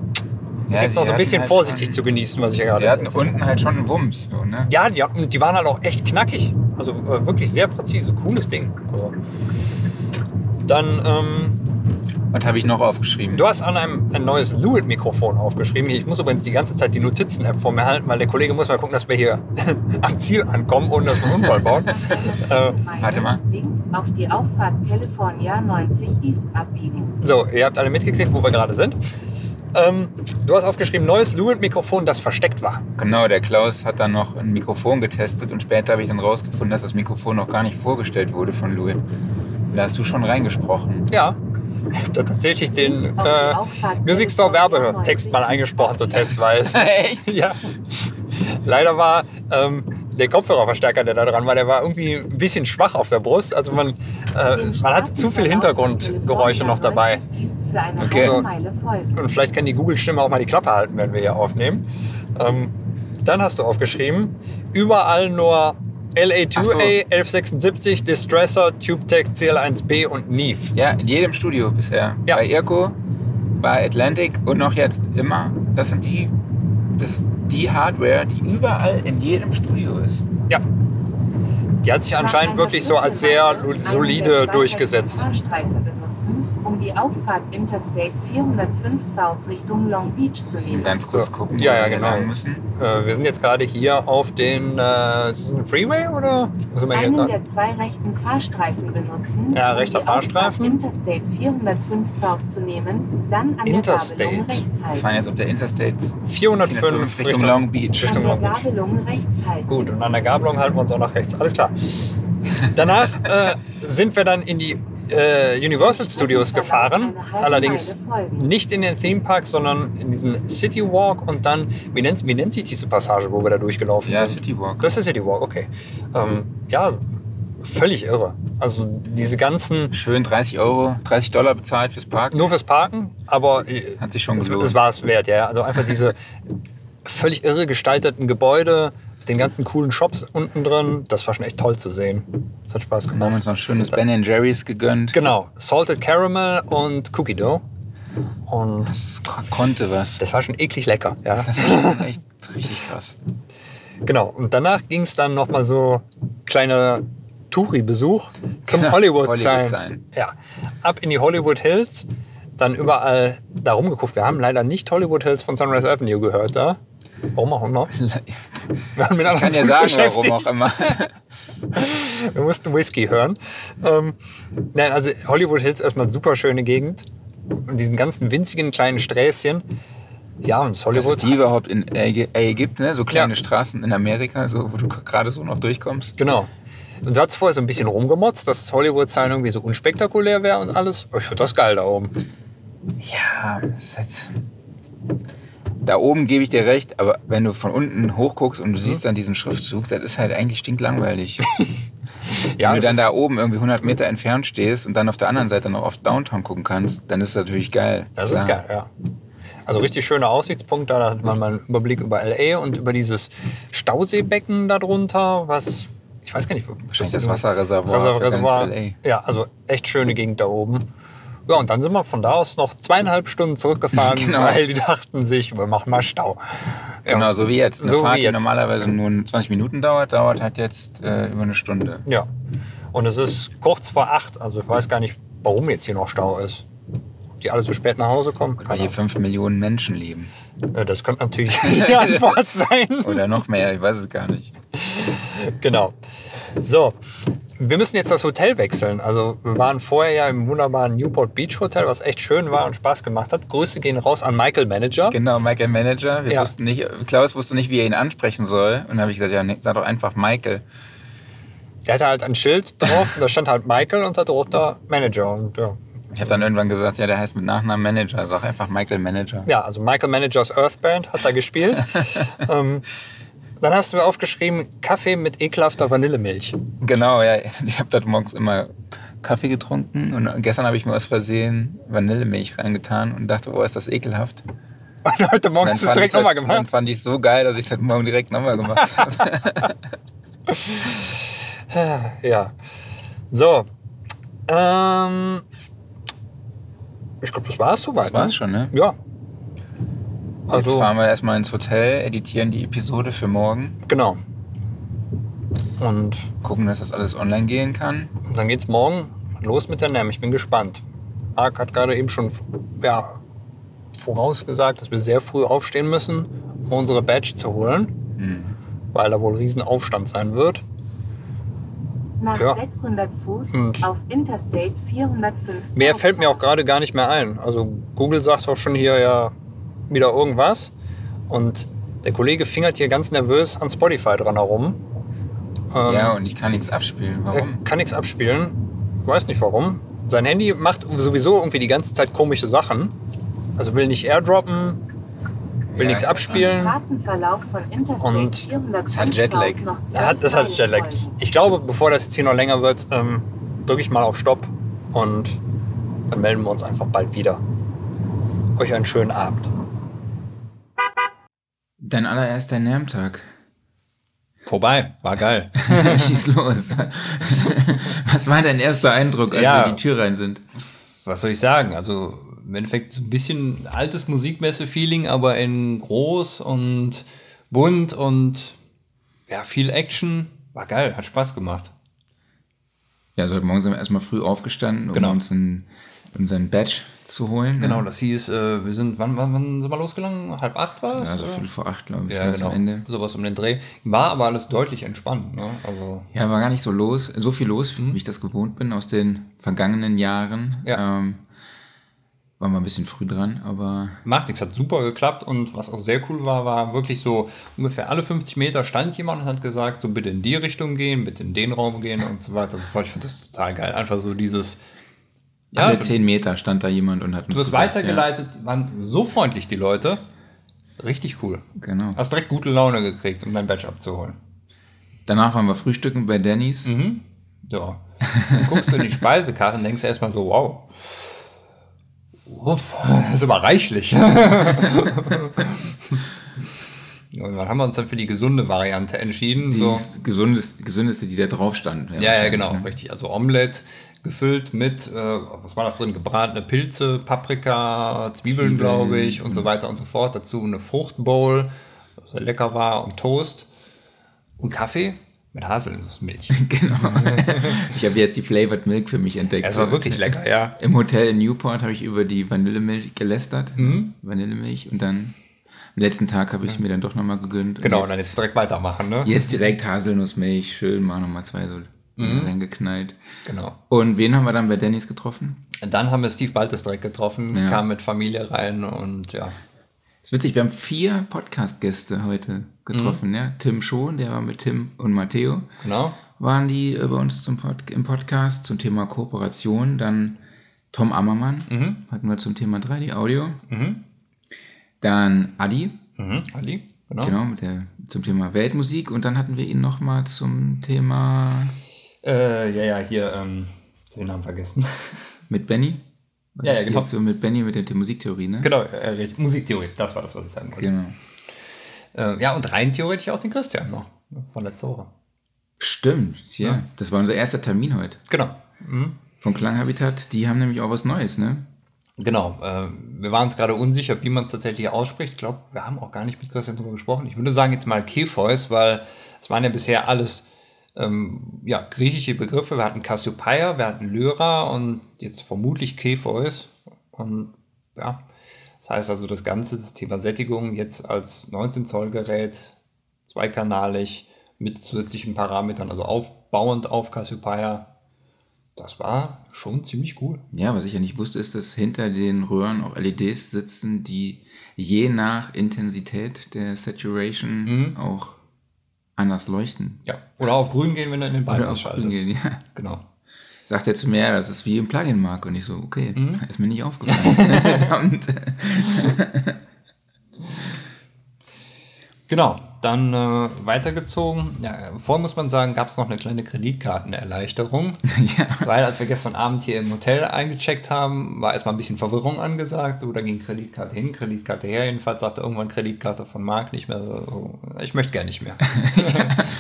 ist Ja, jetzt noch so ein bisschen halt vorsichtig schon- zu genießen, was ich ja gerade Sie hatten erzählt unten halt schon einen Wumms. So, ne? Ja, die, die waren halt auch echt knackig. Also äh, wirklich sehr präzise. Cooles Ding. Also, dann, ähm, Was habe ich noch aufgeschrieben? du hast an einem ein neues Lewitt-Mikrofon aufgeschrieben. Ich muss übrigens die ganze Zeit die Notizen-App vor mir halten, weil der Kollege muss mal gucken, dass wir hier am Ziel ankommen, ohne dass wir einen Unfall bauen. äh, Warte mal. Links auf die Auffahrt California 90 East abbiegen. so, ihr habt alle mitgekriegt, wo wir gerade sind. Ähm, du hast aufgeschrieben, neues Lewitt-Mikrofon, das versteckt war. Genau, der Klaus hat dann noch ein Mikrofon getestet und später habe ich dann rausgefunden, dass das Mikrofon noch gar nicht vorgestellt wurde von Louis. Da hast du schon reingesprochen. Ja. Tatsächlich den äh, Music Store Werbetext mal eingesprochen, so testweise. Echt? Ja. Leider war ähm, der Kopfhörerverstärker, der da dran war, der war irgendwie ein bisschen schwach auf der Brust. Also man, äh, man hatte zu viel Hintergrundgeräusche noch dabei. Okay. Also- Und vielleicht kann die Google-Stimme auch mal die Klappe halten, wenn wir hier aufnehmen. Ähm, dann hast du aufgeschrieben, überall nur Ach so. LA2A, 1176, Distressor, TubeTech, CL1B und Neve. Ja, in jedem Studio bisher. Ja. Bei Irko, bei Atlantic und noch jetzt immer. Das sind die, das ist die Hardware, die überall in jedem Studio ist. Ja. Die hat sich anscheinend wirklich so als sehr solide durchgesetzt. Um die Auffahrt Interstate 405 South Richtung Long Beach zu nehmen. Ganz kurz So. gucken, Ja, ja, genau. müssen. Äh, wir sind jetzt gerade hier auf den äh, ist es ein Freeway oder? Sind wir hier Einen der zwei rechten Fahrstreifen benutzen, Ja, um rechter die Auffahrt Fahrstreifen. Interstate 405 South zu nehmen, dann an Interstate. der Gabelung rechts Wir fahren jetzt auf der Interstate 405 405 Richtung Long Beach. Richtung An Long der Beach. Gabelung rechts halten. Gut, und an der Gabelung halten wir uns auch nach rechts. Alles klar. Danach äh, sind wir dann in die äh, Universal Studios gefahren. Allerdings nicht in den Theme Park, sondern in diesen City Walk und dann, wie nennt, wie nennt sich diese Passage, wo wir da durchgelaufen Ja, sind? City Walk. Das ist City Walk, okay. Ähm, ja, völlig irre. Also diese ganzen, Schön 30 Euro, 30 Dollar bezahlt fürs Parken. nur fürs Parken, aber Hat sich schon es, gelohnt. es war es wert, ja. Also einfach diese völlig irre gestalteten Gebäude mit den ganzen coolen Shops unten drin. Das war schon echt toll zu sehen. Das hat Spaß Wir haben gemacht. uns noch ein schönes Ben Jerry's gegönnt. Genau, Salted Caramel und Cookie Dough. Und Das konnte was. das war schon eklig lecker, ja. Das war schon echt richtig krass. Genau. Und danach ging es dann nochmal so kleiner Touri-Besuch zum Hollywood, Hollywood. Sign. Ja. Ab in die Hollywood Hills, dann überall da rumgeguckt. Wir haben leider nicht Hollywood Hills von Sunrise Avenue gehört da. Warum auch immer. Wir haben mit Ich kann ja sagen, warum auch immer. Wir mussten Whisky hören. Ähm, nein, also Hollywood Hills erstmal super schöne Gegend. Und diesen ganzen winzigen kleinen Sträßchen. Ja, und das Dass Hollywood. es die überhaupt in LA gibt, ne? so kleine Ja. Straßen in Amerika, so, wo du gerade so noch durchkommst. Genau. Und du hast vorher so ein bisschen rumgemotzt, dass das Hollywood Sign irgendwie so unspektakulär wäre und alles. Ich finde das geil da oben. Ja, das ist halt da oben gebe ich dir recht, aber wenn du von unten hochguckst und du Mhm. siehst dann diesen Schriftzug, das ist halt eigentlich stinklangweilig. Ja, wenn du dann ist- da oben irgendwie 100 Meter entfernt stehst und dann auf der anderen Seite noch auf Downtown gucken kannst, dann ist das natürlich geil. Das ist Klar. geil, ja. Also richtig schöner Aussichtspunkt, da hat man mal einen Überblick über LA und über dieses Stauseebecken darunter, was, ich weiß gar nicht, Wahrscheinlich das Wasserreservoir Reservoir. Ja, also echt schöne Gegend da oben. Ja, und dann sind wir von da aus noch zweieinhalb Stunden zurückgefahren, Genau. weil die dachten sich, wir machen mal Stau. Ja. Genau, so wie jetzt. Eine So wie Fahrt, die jetzt. normalerweise nur 20 Minuten dauert, dauert halt jetzt äh, über eine Stunde. Ja. Und es ist kurz vor acht, also ich weiß gar nicht, warum jetzt hier noch Stau ist. Ob die alle so spät nach Hause kommen? Weil hier 5 Millionen Menschen leben. Ja, Das könnte natürlich die Antwort sein. Oder noch mehr, ich weiß es gar nicht. Genau. So, wir müssen jetzt das Hotel wechseln. Also wir waren vorher ja im wunderbaren Newport Beach Hotel, was echt schön war und Spaß gemacht hat. Grüße gehen raus an Michael Manager. Genau, Michael Manager. Wir Ja. wussten nicht, Klaus wusste nicht, wie er ihn ansprechen soll. Und dann habe ich gesagt, ja, nee, sag doch einfach Michael. Der hatte halt ein Schild drauf, und da stand halt Michael und da drunter Manager. Und ja. Ich habe dann irgendwann gesagt, ja, der heißt mit Nachnamen Manager. Sag einfach Michael Manager. ja, also Michael Managers Earth Band hat da gespielt. ähm, dann hast du mir aufgeschrieben, Kaffee mit ekelhafter Vanillemilch. Genau, ja. Ich habe das morgens immer Kaffee getrunken und gestern habe ich mir aus Versehen Vanillemilch reingetan und dachte, oh, ist das ekelhaft. Und heute Morgen Dann hast du es direkt nochmal Dann gemacht. fand ich es so geil, dass ich es heute Morgen direkt nochmal gemacht habe. Ja. So. Ähm, ich glaube, das war es soweit. Das war's ne? schon, ne? Ja. Jetzt Also, fahren wir erstmal ins Hotel, editieren die Episode für morgen, genau. Und gucken, dass das alles online gehen kann. dann geht's morgen los mit der NEM. Ich bin gespannt. Marc hat gerade eben schon ja, vorausgesagt, dass wir sehr früh aufstehen müssen, um unsere Badge zu holen, Hm. weil da wohl riesen Aufstand sein wird. Nach Ja. 600 Fuß Und- auf Interstate 405 Mehr fällt mir auch gerade gar nicht mehr ein. Also Google sagt auch schon hier ja wieder irgendwas. Und der Kollege fingert hier ganz nervös an Spotify dran herum. Ähm, Ja, und ich kann nichts abspielen. er Warum? kann nichts abspielen. Weiß nicht warum. Sein Handy macht sowieso irgendwie die ganze Zeit komische Sachen. Also will nicht airdroppen, will Ja, nichts abspielen. Straßenverlauf von Interstate Und 405 es hat Jetlag. Das hat 12 Jetlag. Ich glaube, bevor das jetzt hier noch länger wird, ähm, drücke ich mal auf Stopp und dann melden wir uns einfach bald wieder. Euch einen schönen Abend. Dein allererster NAM-Tag. Vorbei, war geil. Schieß los. Was war dein erster Eindruck, als Ja. wir in die Tür rein sind? Was soll ich sagen? Also im Endeffekt so ein bisschen altes Musikmesse-Feeling, aber in groß und bunt und ja, viel Action. War geil, hat Spaß gemacht. Ja, also heute Morgen sind wir erstmal früh aufgestanden, um Genau. uns einen, unseren Badge zu holen. ne? Genau, das hieß, äh, wir sind, wann, wann, wann sind wir losgegangen? Halb acht war es? Ja, so oder? Viertel vor acht, glaube ich, Ja, genau. am Ende. Sowas um den Dreh. War aber alles deutlich entspannt. Ne? Also, Ja, war gar nicht so los, so viel los, wie ich das gewohnt bin aus den vergangenen Jahren. Ja. Ähm, waren wir ein bisschen früh dran, aber macht nichts, hat super geklappt und was auch sehr cool war, war wirklich so ungefähr alle 50 Meter stand jemand und hat gesagt, so bitte in die Richtung gehen, bitte in den Raum gehen und so weiter. und so fort. Ich finde das total geil. Einfach so dieses, ja, alle zehn Meter stand da jemand und hat uns du gesagt, weitergeleitet, waren so freundlich die Leute. Richtig cool. Ja, genau. Hast direkt gute Laune gekriegt, um dein Badge abzuholen. Danach waren wir frühstücken bei Denny's. Mhm. Ja. Dann guckst du in die Speisekarte und denkst erstmal so, wow. Uff, das ist aber reichlich. Und dann haben wir uns dann für die gesunde Variante entschieden. Die so. gesundeste, gesündeste, die da drauf stand. Ja, ja, wahrscheinlich, genau, ne? richtig. Also Omelette gefüllt mit, äh, was war das drin? Gebratene Pilze, Paprika, Zwiebeln, Zwiebeln, glaube ich, und so weiter und so fort. Dazu eine Fruchtbowl, was sehr lecker war, und Toast und Kaffee mit Haselnussmilch. Genau. ich habe jetzt die Flavored Milk für mich entdeckt. Es war wirklich lecker, ja. Im Hotel in Newport habe ich über die Vanillemilch gelästert. Mhm. Vanillemilch. Und dann am letzten Tag habe ich es mir dann doch nochmal gegönnt. Und Genau, und jetzt, dann jetzt direkt weitermachen, ne? jetzt direkt Haselnussmilch. Schön, mal nochmal zwei so Mhm. reingeknallt. Genau. Und wen haben wir dann bei Denny's getroffen? Dann haben wir Steve Baltes direkt getroffen, Ja. kam mit Familie rein und ja. Ist witzig, wir haben vier Podcast-Gäste heute getroffen. Mhm. Ja? Tim Schon, der war mit Tim und Matteo. Genau. waren die äh, bei uns zum Pod im Podcast zum Thema Kooperation. Dann Tom Ammermann Mhm. hatten wir zum Thema 3D Audio. Dann Adi, Mhm. Ali, genau. genau, mit der, zum Thema Weltmusik. Und dann hatten wir ihn nochmal zum Thema Äh, ja, ja, hier, ähm, den Namen vergessen. mit Benny. War Ja, das ja, genau. Aktion mit Benny mit der The Musiktheorie, ne? genau, äh. Musiktheorie, das war das, was ich sagen wollte. Genau. Äh, ja, und rein theoretisch auch den Christian noch, von letzter Woche. Stimmt, ja. Das war unser erster Termin heute. Genau. Von Klanghabitat. Die haben nämlich auch was Neues, ne? Genau, äh, wir waren uns gerade unsicher, wie man es tatsächlich ausspricht. Ich glaube, wir haben auch gar nicht mit Christian darüber gesprochen. Ich würde sagen jetzt mal Kepheus, weil es waren ja bisher alles ähm, ja, griechische Begriffe. Wir hatten Cassiopeia, wir hatten Lyra und jetzt vermutlich Kepheus. Und ja, das heißt also das Ganze, das Thema Sättigung jetzt als 19 Zoll Gerät, zweikanalig mit zusätzlichen Parametern, also aufbauend auf Cassiopeia. Das war schon ziemlich cool. Ja, was ich ja nicht wusste, ist, dass hinter den Röhren auch LEDs sitzen, die je nach Intensität der Saturation auch anders leuchten. Ja. Oder auf grün gehen, wenn du in den Ball Oder auf grün ausschaltest. gehen, ja. Genau. Sagt er zu mir, ja, das ist wie im Plugin-Mark. Und ich so, okay, Mhm. ist mir nicht aufgefallen. Verdammt. Genau. Dann äh, weitergezogen. Ja, vorher muss man sagen, gab es noch eine kleine Kreditkartenerleichterung. Ja. Weil als wir gestern Abend hier im Hotel eingecheckt haben, war erstmal ein bisschen Verwirrung angesagt. So, da ging Kreditkarte hin, Kreditkarte her. Jedenfalls sagte irgendwann Kreditkarte von Marc nicht mehr so, ich möchte gar nicht mehr.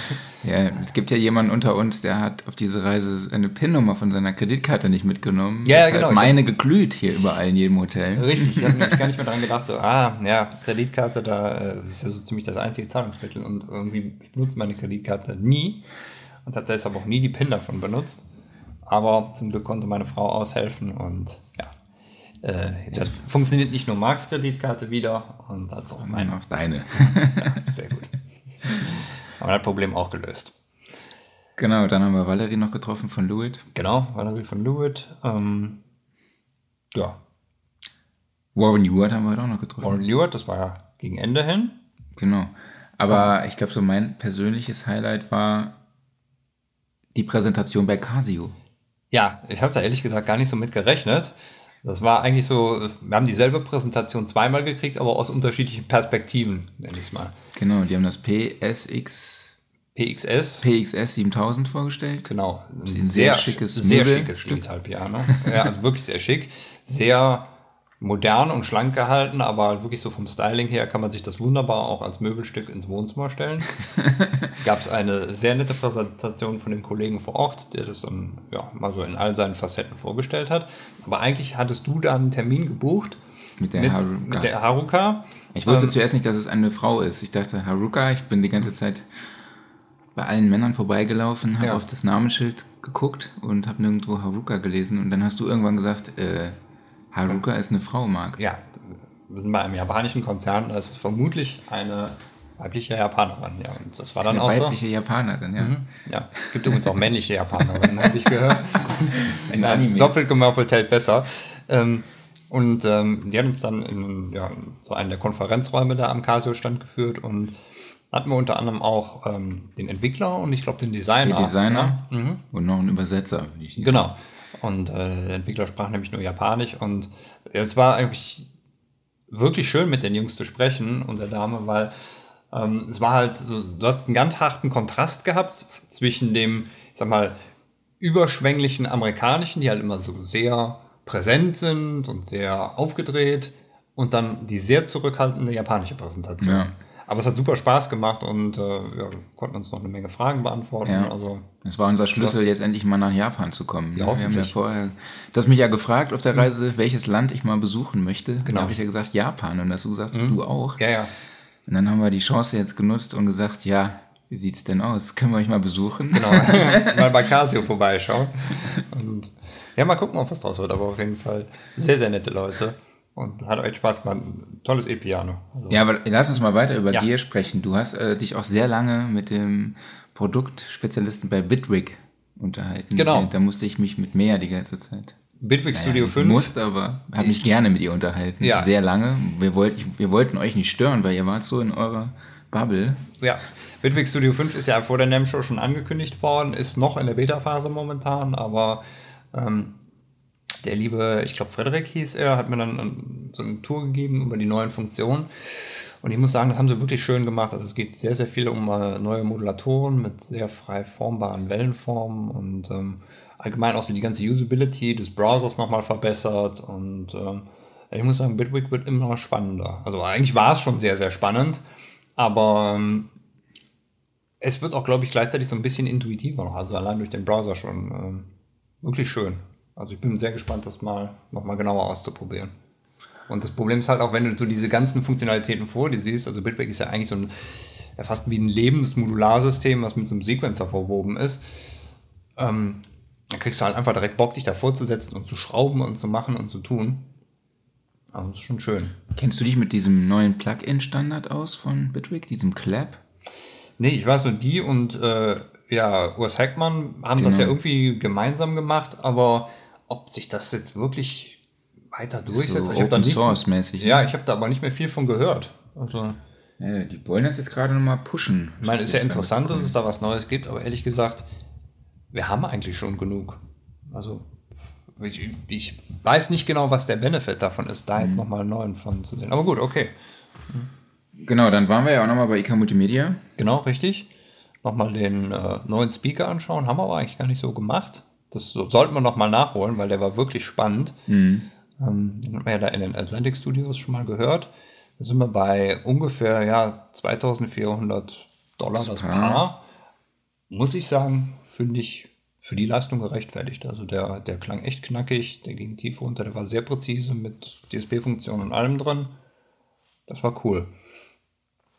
Ja, es gibt ja jemanden unter uns, der hat auf diese Reise eine PIN-Nummer von seiner Kreditkarte nicht mitgenommen. Ja, genau. Meine geglüht hier überall in jedem Hotel. Richtig, ich habe nämlich gar nicht mehr dran gedacht, so, ah, ja, Kreditkarte, da äh, ist ja so ziemlich das einzige Zahlungsmittel und irgendwie ich benutze meine Kreditkarte nie und habe deshalb auch nie die PIN davon benutzt. Aber zum Glück konnte meine Frau aushelfen und ja, äh, jetzt hat, funktioniert nicht nur Marks Kreditkarte wieder und hat auch meine. Meine auch deine. Ja, sehr gut. Aber das Problem auch gelöst. genau, dann haben wir Valerie noch getroffen von Lewitt. Genau, Valerie von Lewitt. Ähm, ja, Warren Ewart haben wir heute auch noch getroffen. Warren Lewart, das war ja gegen Ende hin. Genau. Aber ich glaube, so mein persönliches Highlight war die Präsentation bei Casio. Ja, ich habe da ehrlich gesagt gar nicht so mit gerechnet. Das war eigentlich so, wir haben dieselbe Präsentation zweimal gekriegt, aber aus unterschiedlichen Perspektiven, nenne ich es mal. Genau, die haben das PSX, PXS, PXS 7000 vorgestellt. genau, ein sehr, sehr schickes, sehr Möbelstück. schickes Digitalpiano. ja, also wirklich sehr schick, sehr modern und schlank gehalten, aber wirklich so vom Styling her kann man sich das wunderbar auch als Möbelstück ins Wohnzimmer stellen. Gab es eine sehr nette Präsentation von dem Kollegen vor Ort, der das dann ja, mal so in all seinen Facetten vorgestellt hat. Aber eigentlich hattest du da einen Termin gebucht Mit der mit, Haruka. mit der Haruka. Ich wusste Ähm, zuerst nicht, dass es eine Frau ist. Ich dachte, Haruka, ich bin die ganze Zeit bei allen Männern vorbeigelaufen, habe Ja. auf das Namensschild geguckt und habe nirgendwo Haruka gelesen. Und dann hast du irgendwann gesagt, äh, Haruka ist eine Frau, Marc. ja, wir sind bei einem japanischen Konzern, da ist es vermutlich eine weibliche Japanerin. Ja, und das war dann Eine auch so. weibliche Japanerin, ja. Ja, es gibt übrigens auch männliche Japanerinnen, habe ich gehört. In Animes. doppelt gemörpelt hält besser. Ähm, und ähm, die hat uns dann in ja, so einen der Konferenzräume da am Casio-Stand geführt und hatten wir unter anderem auch ähm, den Entwickler und ich glaube den Designer. Der Designer Ja, mhm. und noch ein Übersetzer. wie ich- Genau. Und äh, der Entwickler sprach nämlich nur Japanisch und es war eigentlich wirklich schön mit den Jungs zu sprechen und der Dame, weil ähm, es war halt so, du hast einen ganz harten Kontrast gehabt zwischen dem, ich sag mal, überschwänglichen amerikanischen, die halt immer so sehr präsent sind und sehr aufgedreht und dann die sehr zurückhaltende japanische Präsentation. Ja. Aber es hat super Spaß gemacht und äh, wir konnten uns noch eine Menge Fragen beantworten. Ja. Also Das war unser Schlüssel, jetzt endlich mal nach Japan zu kommen. Ja, wir haben ja vorher, du hast mich ja gefragt auf der Reise, welches Land ich mal besuchen möchte. Genau. Da habe ich ja gesagt Japan und hast du gesagt, du auch. ja, ja. Und dann haben wir die Chance jetzt genutzt und gesagt, ja, wie sieht's denn aus? Können wir euch mal besuchen? Genau, mal bei Casio vorbeischauen. Und ja, mal gucken, ob was draus wird. Aber auf jeden Fall sehr, sehr nette Leute. Und hat echt Spaß gemacht. Ein tolles E-Piano. Also, Ja, aber lass uns mal weiter über Ja. dir sprechen. Du hast äh, dich auch sehr lange mit dem Produktspezialisten bei Bitwig unterhalten. Genau. Da musste ich mich mit mehr die ganze Zeit. Bitwig Studio Ich 5. musste, aber habe mich gerne mit ihr unterhalten. Ja. Sehr lange. Wir, wollt, wir wollten euch nicht stören, weil ihr wart so in eurer Bubble. Ja, Bitwig Studio 5 ist ja vor der NAM Show schon angekündigt worden, ist noch in der Beta-Phase momentan, aber ähm, der liebe, ich glaube Frederik hieß er, hat mir dann so eine Tour gegeben über die neuen Funktionen. Und ich muss sagen, das haben sie wirklich schön gemacht. Also es geht sehr, sehr viel um äh, neue Modulatoren mit sehr frei formbaren Wellenformen und ähm, allgemein auch so die ganze Usability des Browsers nochmal verbessert. Und ähm, ich muss sagen, Bitwig wird immer spannender. Also eigentlich war es schon sehr, sehr spannend, aber ähm, es wird auch, glaube ich, gleichzeitig so ein bisschen intuitiver noch. Also allein durch den Browser schon ähm, wirklich schön. Also ich bin sehr gespannt, das mal nochmal genauer auszuprobieren. Und das Problem ist halt auch, wenn du so diese ganzen Funktionalitäten vor dir siehst, also Bitwig ist ja eigentlich so ein, ja fast wie ein lebendes Modularsystem, was mit so einem Sequencer verwoben ist. Ähm, dann kriegst du halt einfach direkt Bock, dich davor zu setzen und zu schrauben und zu machen und zu tun. Also das ist schon schön. Kennst du dich mit diesem neuen Plugin-Standard aus von Bitwig, diesem Clap? Nee, ich weiß nur, die und äh, ja, Urs Heckmann haben das Genau. ja irgendwie gemeinsam gemacht, aber ob sich das jetzt wirklich weiter durchsetzt, so ich habe da Source mäßig, ne? Ja, ich habe da aber nicht mehr viel von gehört. Also, Ja, die wollen das jetzt gerade nochmal pushen. ich meine, ist ja interessant, dass es da was Neues gibt, aber ehrlich gesagt, wir haben eigentlich schon genug. Also, ich, ich weiß nicht genau, was der Benefit davon ist, da Mhm. jetzt nochmal einen neuen von zu sehen. Aber gut, okay. Genau, dann waren wir ja auch nochmal bei IK Multimedia. Genau, richtig. Nochmal den äh, neuen Speaker anschauen. Haben wir aber eigentlich gar nicht so gemacht. Das so, sollten wir nochmal nachholen, weil der war wirklich spannend. Ähm, den hat man ja da in den Atlantic Studios schon mal gehört. Da sind wir bei ungefähr ja, 2400 Dollar das Paar. Paar. Muss ich sagen, finde ich für die Leistung gerechtfertigt. Also der, der klang echt knackig, der ging tief runter, der war sehr präzise mit DSP-Funktionen und allem drin. Das war cool.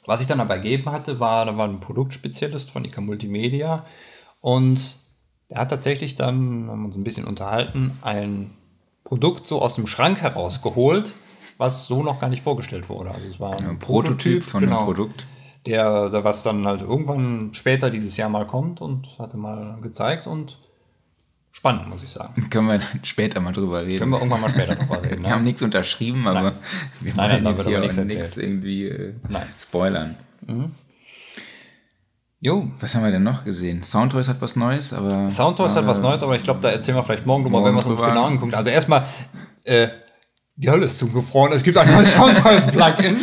Was ich dann aber ergeben hatte, war, da war ein Produktspezialist von IK Multimedia und der hat tatsächlich dann, haben wir uns ein bisschen unterhalten, ein Produkt so aus dem Schrank herausgeholt, was so noch gar nicht vorgestellt wurde. Also es war ein, Ein Prototyp von genau, einem Produkt. Der, der, was dann halt irgendwann später dieses Jahr mal kommt und hatte mal gezeigt und spannend, muss ich sagen. Können wir später mal drüber reden. Können wir irgendwann mal später drüber reden. Wir haben nichts unterschrieben, aber wir Nein, nein, jetzt hier nichts nichts irgendwie äh, Nein. spoilern. Jo, Was haben wir denn noch gesehen? Soundtoys hat was Neues, aber. Soundtoys hat was Neues, aber ich glaube, da erzählen wir vielleicht morgen Morgen wenn wir es uns drüber. genau angucken. Also erstmal, äh, die Hölle ist zugefroren. Es gibt ein neues Soundtoys-Plugin.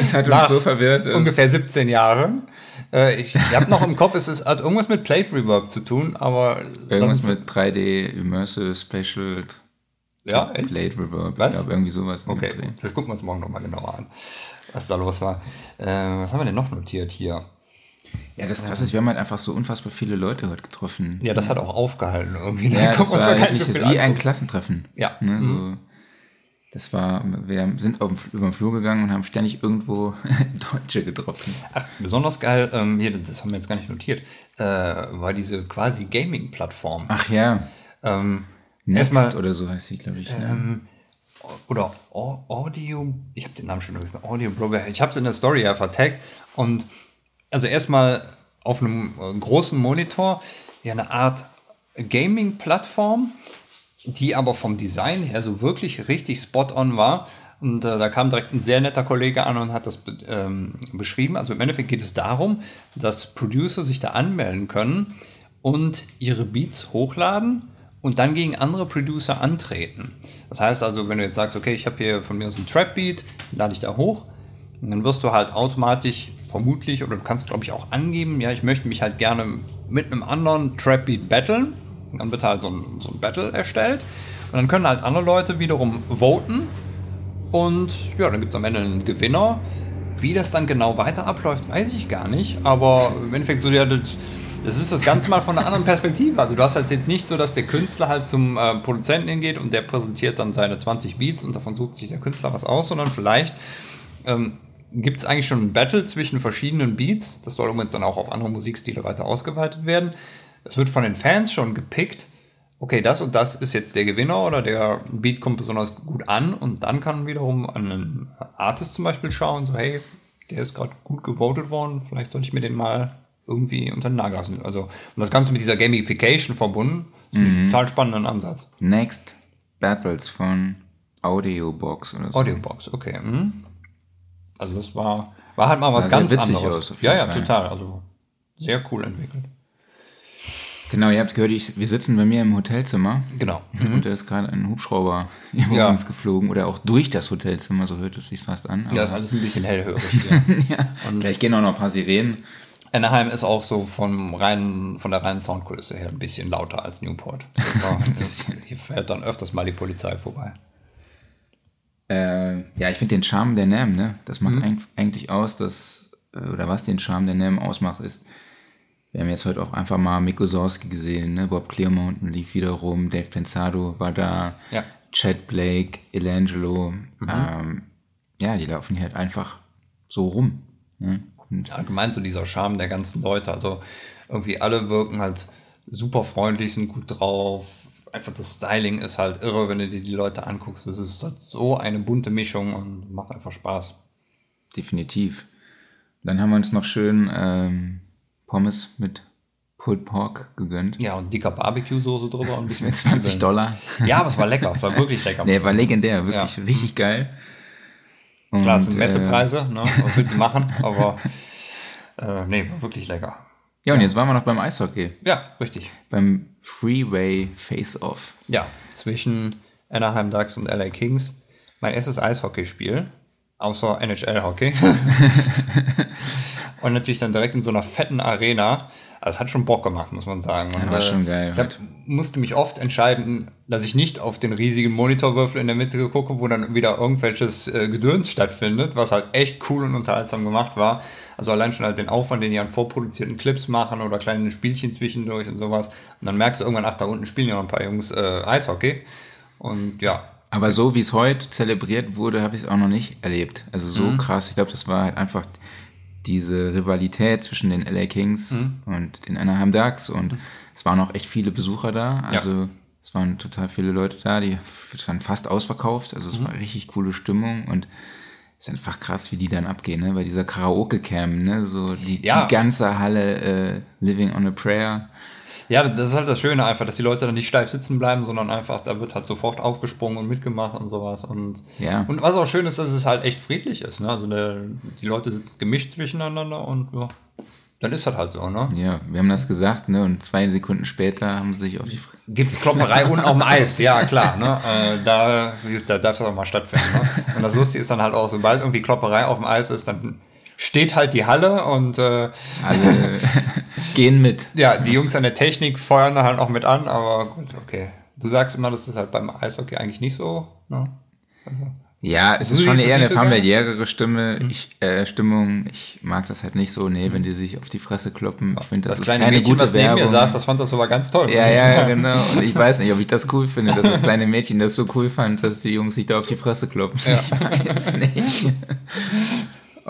Es hat uns so verwirrt. es- ungefähr 17 Jahren. Äh, ich ich habe noch im Kopf, es ist, hat irgendwas mit Plate Reverb zu tun, aber Irgendwas mit 3D Immersive Special ja, echt? Blade Reverb. Was? Ich glaube, irgendwie sowas. Okay, das gucken wir uns morgen nochmal genauer an, was da los war. Äh, was haben wir denn noch notiert hier? Ja, das krasse ist, wir haben halt einfach so unfassbar viele Leute heute getroffen. Ja, das hat auch aufgehalten irgendwie. Ja, Da das war wirklich so wie ein. Klassentreffen. Ja. Ne, so, das war, wir sind auf über den Flur gegangen und haben ständig irgendwo Deutsche getroffen. Ach, besonders geil, ähm, hier, das haben wir jetzt gar nicht notiert, äh, war diese quasi Gaming-Plattform. Ach ja, Ähm, Next erstmal, oder so heißt sie, glaube ich. ne? ähm, oder Au- Audio, ich habe den Namen schon vergessen, Audio Broker, ich habe es in der Story ja vertagt und also erstmal auf einem äh, großen Monitor ja eine Art Gaming-Plattform, die aber vom Design her so wirklich richtig spot-on war. Und äh, da kam direkt ein sehr netter Kollege an und hat das ähm, beschrieben. Also im Endeffekt geht es darum, dass Producer sich da anmelden können und ihre Beats hochladen und dann gegen andere Producer antreten. Das heißt also, wenn du jetzt sagst, okay, ich habe hier von mir aus einen Trap-Beat, lade ich da hoch, und dann wirst du halt automatisch vermutlich, oder du kannst glaube ich auch angeben, ja, ich möchte mich halt gerne mit einem anderen Trap-Beat battlen. Und dann wird halt so ein, so ein Battle erstellt. Und dann können halt andere Leute wiederum voten. Und ja, dann gibt es am Ende einen Gewinner. Wie das dann genau weiter abläuft, weiß ich gar nicht. Aber im Endeffekt so, ja, das, das ist das Ganze mal von einer anderen Perspektive. Also du hast halt jetzt nicht so, dass der Künstler halt zum äh, Produzenten hingeht und der präsentiert dann seine 20 Beats und davon sucht sich der Künstler was aus, sondern vielleicht ähm, gibt es eigentlich schon ein Battle zwischen verschiedenen Beats. Das soll übrigens dann auch auf andere Musikstile weiter ausgeweitet werden. Es wird von den Fans schon gepickt. Okay, das und das ist jetzt der Gewinner oder der Beat kommt besonders gut an und dann kann wiederum an einen Artist zum Beispiel schauen, so hey, der ist gerade gut gewotet worden, vielleicht soll ich mir den mal irgendwie unter den Nagel lassen. Also, und das Ganze mit dieser Gamification verbunden, ist ein total spannenden Ansatz. Next Battles von Audiobox oder so. Audiobox, okay. Mhm. Also das war, war halt mal was ganz anderes. ja, ja, Fall. total. Also sehr cool entwickelt. Genau, ihr habt es gehört, ich, wir sitzen bei mir im Hotelzimmer. Genau. Und da ist gerade ein Hubschrauber über Ja. uns geflogen oder auch durch das Hotelzimmer, so hört es sich fast an. Ja, ist alles ein bisschen hellhörig ja. Gleich gehen auch noch ein paar Sirenen. Anaheim ist auch so vom reinen, von der reinen Soundkulisse her ein bisschen lauter als Newport. Also, hier fährt dann öfters mal die Polizei vorbei. Äh, ja, ich finde den Charme der NAM, ne? Das Mhm. macht eig- eigentlich aus, dass, äh, oder was den Charme der NAM ausmacht, ist, wir haben jetzt heute auch einfach mal Miko Sorski gesehen, ne? Bob Clearmountain lief wieder rum, Dave Pensado war da, Ja. Chad Blake, Elangelo, Mhm. ähm, ja, die laufen hier halt einfach so rum. Ne? Allgemein so dieser Charme der ganzen Leute. Also irgendwie alle wirken halt super freundlich, sind gut drauf. Einfach das Styling ist halt irre, wenn du dir die Leute anguckst. Es ist halt so eine bunte Mischung und macht einfach Spaß. definitiv. Dann haben wir uns noch schön ähm, Pommes mit Pulled Pork gegönnt. Ja, und dicker Barbecue-Soße drüber und ein bisschen Mit 20 Zwiebeln. Dollar. Ja, aber es war lecker. Es war wirklich lecker. Nee, war legendär, wirklich Ja. richtig geil. Klar, es Und, sind Messepreise, ne? was willst du machen? Aber äh, nee, war wirklich lecker. Ja, und jetzt waren wir noch beim Eishockey. Ja, richtig. Beim Freeway Face-Off. Ja, zwischen Anaheim Ducks und LA Kings. Mein erstes Eishockeyspiel. außer NHL-Hockey. und natürlich dann direkt in so einer fetten Arena. Also es hat schon Bock gemacht, muss man sagen. Ja, war schon geil Ich hab, musste mich oft entscheiden, dass ich nicht auf den riesigen Monitorwürfel in der Mitte gucke, wo dann wieder irgendwelches äh, Gedöns stattfindet, was halt echt cool und unterhaltsam gemacht war. Also allein schon halt den Aufwand, den die an vorproduzierten Clips machen oder kleine Spielchen zwischendurch und sowas. Und dann merkst du irgendwann, ach, da unten spielen ja noch ein paar Jungs äh, Eishockey. Und ja, Aber so wie es heute zelebriert wurde, habe ich es auch noch nicht erlebt. Also so Mhm. krass. Ich glaube, das war halt einfach diese Rivalität zwischen den LA Kings Mhm. und den Anaheim Ducks und es waren auch echt viele Besucher da. Also es waren total viele Leute da, die waren fast ausverkauft. Also es Mhm. war richtig coole Stimmung und es ist einfach krass, wie die dann abgehen, ne? Bei dieser Karaoke-Cam, ne? So die, Ja. die ganze Halle äh, Living on a Prayer. Ja, das ist halt das Schöne einfach, dass die Leute dann nicht steif sitzen bleiben, sondern einfach, da wird halt sofort aufgesprungen und mitgemacht und sowas. Und, Ja. und was auch schön ist, dass es halt echt friedlich ist. Ne? Also der, die Leute sitzen gemischt zwischeneinander und ja, dann ist das halt so. Ne? Ja, wir haben das gesagt, ne? Und zwei Sekunden später haben sie sich auf die Fresse. Gibt es Klopperei unten auf dem Eis? Ja, klar. Ne? Äh, da, da darf das auch mal stattfinden. Ne? Und das Lustige ist dann halt auch, sobald irgendwie Klopperei auf dem Eis ist, dann steht halt die Halle und äh, Alle gehen mit. ja, die Jungs an der Technik feuern da halt auch mit an, aber gut, okay. Du sagst immer, das ist halt beim Eishockey eigentlich nicht so. Ne? Ja, es ist schon eher eine so familiärere Stimme, ich, äh, Stimmung. Ich mag das halt nicht so, nee, wenn die sich auf die Fresse kloppen. Ich finde, das, Das ist kleine keine Mädchen, gute was neben Werbung. mir saß, das fand das aber ganz toll. ja, ja, ja, genau. Und ich weiß nicht, ob ich das cool finde, dass das kleine Mädchen das so cool fand, dass die Jungs sich da auf die Fresse kloppen. Ich weiß nicht,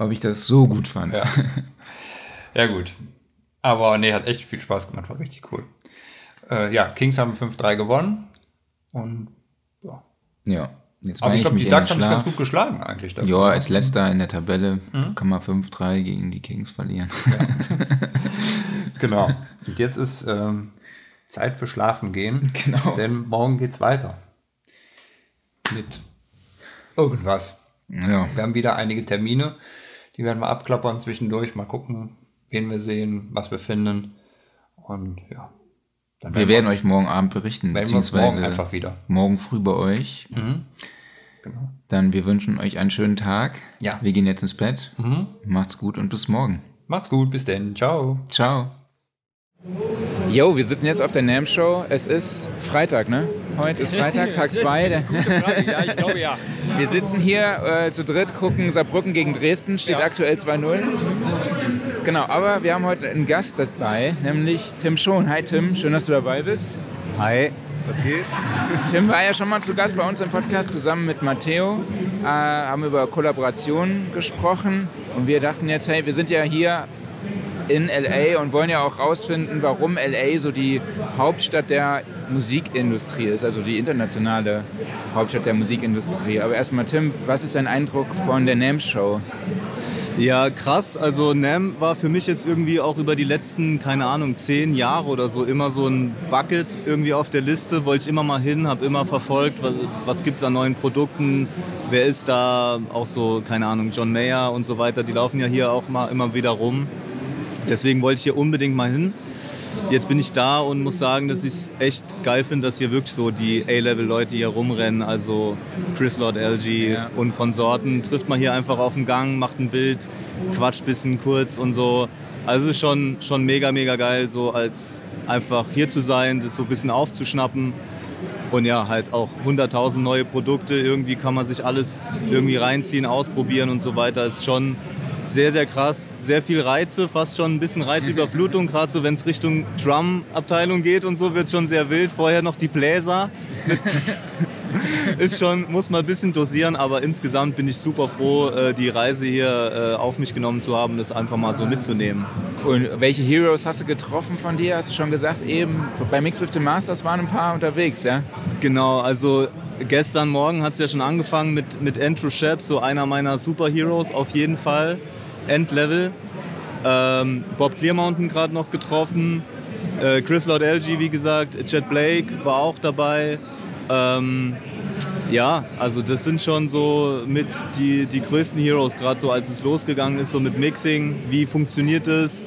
ob ich das so gut fand. Ja. Ja, gut. Aber nee, hat echt viel Spaß gemacht, war richtig cool. Äh, ja, Kings haben 5-3 gewonnen. Und ja. Ja. Jetzt Aber ich glaube, die Ducks haben sich Schlaf. ganz gut geschlagen eigentlich. dafür. Ja, als letzter in der Tabelle Mhm. kann man 5-3 gegen die Kings verlieren. Genau. Und jetzt ist ähm, Zeit für Schlafen gehen. Genau. Denn morgen geht's weiter. Mit irgendwas. ja. Wir haben wieder einige Termine. Die werden wir abklappern zwischendurch. Mal gucken, wen wir sehen, was wir finden. Und ja. Dann Wir werden euch morgen Abend berichten, beziehungsweise morgen einfach wieder. morgen früh bei euch. Genau. Dann wir wünschen euch einen schönen Tag. Ja. Wir gehen jetzt ins Bett. Macht's gut und bis morgen. Macht's gut, bis denn. Ciao. Ciao. Yo, wir sitzen jetzt auf der NAM Show. Es ist Freitag, ne? Heute ist Freitag, Tag 2. Ja, ich glaube ja. Wir sitzen hier äh, zu dritt, gucken Saarbrücken gegen Dresden, steht aktuell 2-0. Genau, aber wir haben heute einen Gast dabei, nämlich Tim Schon. Hi Tim, schön, dass du dabei bist. Hi, was geht? Tim war ja schon mal zu Gast bei uns im Podcast zusammen mit Matteo, äh, haben über Kollaborationen gesprochen und wir dachten jetzt, hey, wir sind ja hier in LA und wollen ja auch rausfinden, warum LA so die Hauptstadt der Musikindustrie ist, also die internationale Hauptstadt der Musikindustrie. Aber erstmal Tim, was ist dein Eindruck von der NAMM Show? Ja, krass. Also NAM war für mich jetzt irgendwie auch über die letzten, keine Ahnung, zehn Jahre oder so immer so ein Bucket irgendwie auf der Liste. Wollte ich immer mal hin, habe immer verfolgt, was, was gibt es an neuen Produkten, wer ist da, auch so, keine Ahnung, John Mayer und so weiter. Die laufen ja hier auch mal immer wieder rum. Deswegen wollte ich hier unbedingt mal hin. Jetzt bin ich da und muss sagen, dass ich es echt geil finde, dass hier wirklich so die A-Level-Leute hier rumrennen. Also Chris Lord LG Ja. und Konsorten. Trifft man hier einfach auf dem Gang, macht ein Bild, quatscht ein bisschen kurz und so. Also es ist schon, schon mega, mega geil, so als einfach hier zu sein, das so ein bisschen aufzuschnappen. Und ja, halt auch 100.000 neue Produkte. Irgendwie kann man sich alles irgendwie reinziehen, ausprobieren und so weiter. Ist schon sehr, sehr krass. Sehr viel Reize, fast schon ein bisschen Reizüberflutung. Gerade so, wenn es Richtung Drum-Abteilung geht und so, wird schon sehr wild. Vorher noch die Bläser. Ist schon, muss man ein bisschen dosieren, aber insgesamt bin ich super froh, äh, die Reise hier äh, auf mich genommen zu haben, das einfach mal so mitzunehmen. Und welche Heroes hast du getroffen von dir? Hast du schon gesagt, eben bei Mix with the Masters waren ein paar unterwegs, ja? Genau, also gestern Morgen hat es ja schon angefangen mit, mit Andrew Shep, so einer meiner Superheroes auf jeden Fall. Endlevel. Ähm, Bob Clearmountain gerade noch getroffen. Äh, Chris Lord LG, wie gesagt. Chet Blake war auch dabei. Ähm, ja, also das sind schon so mit die, die größten Heroes, gerade so als es losgegangen ist, so mit Mixing. Wie funktioniert es?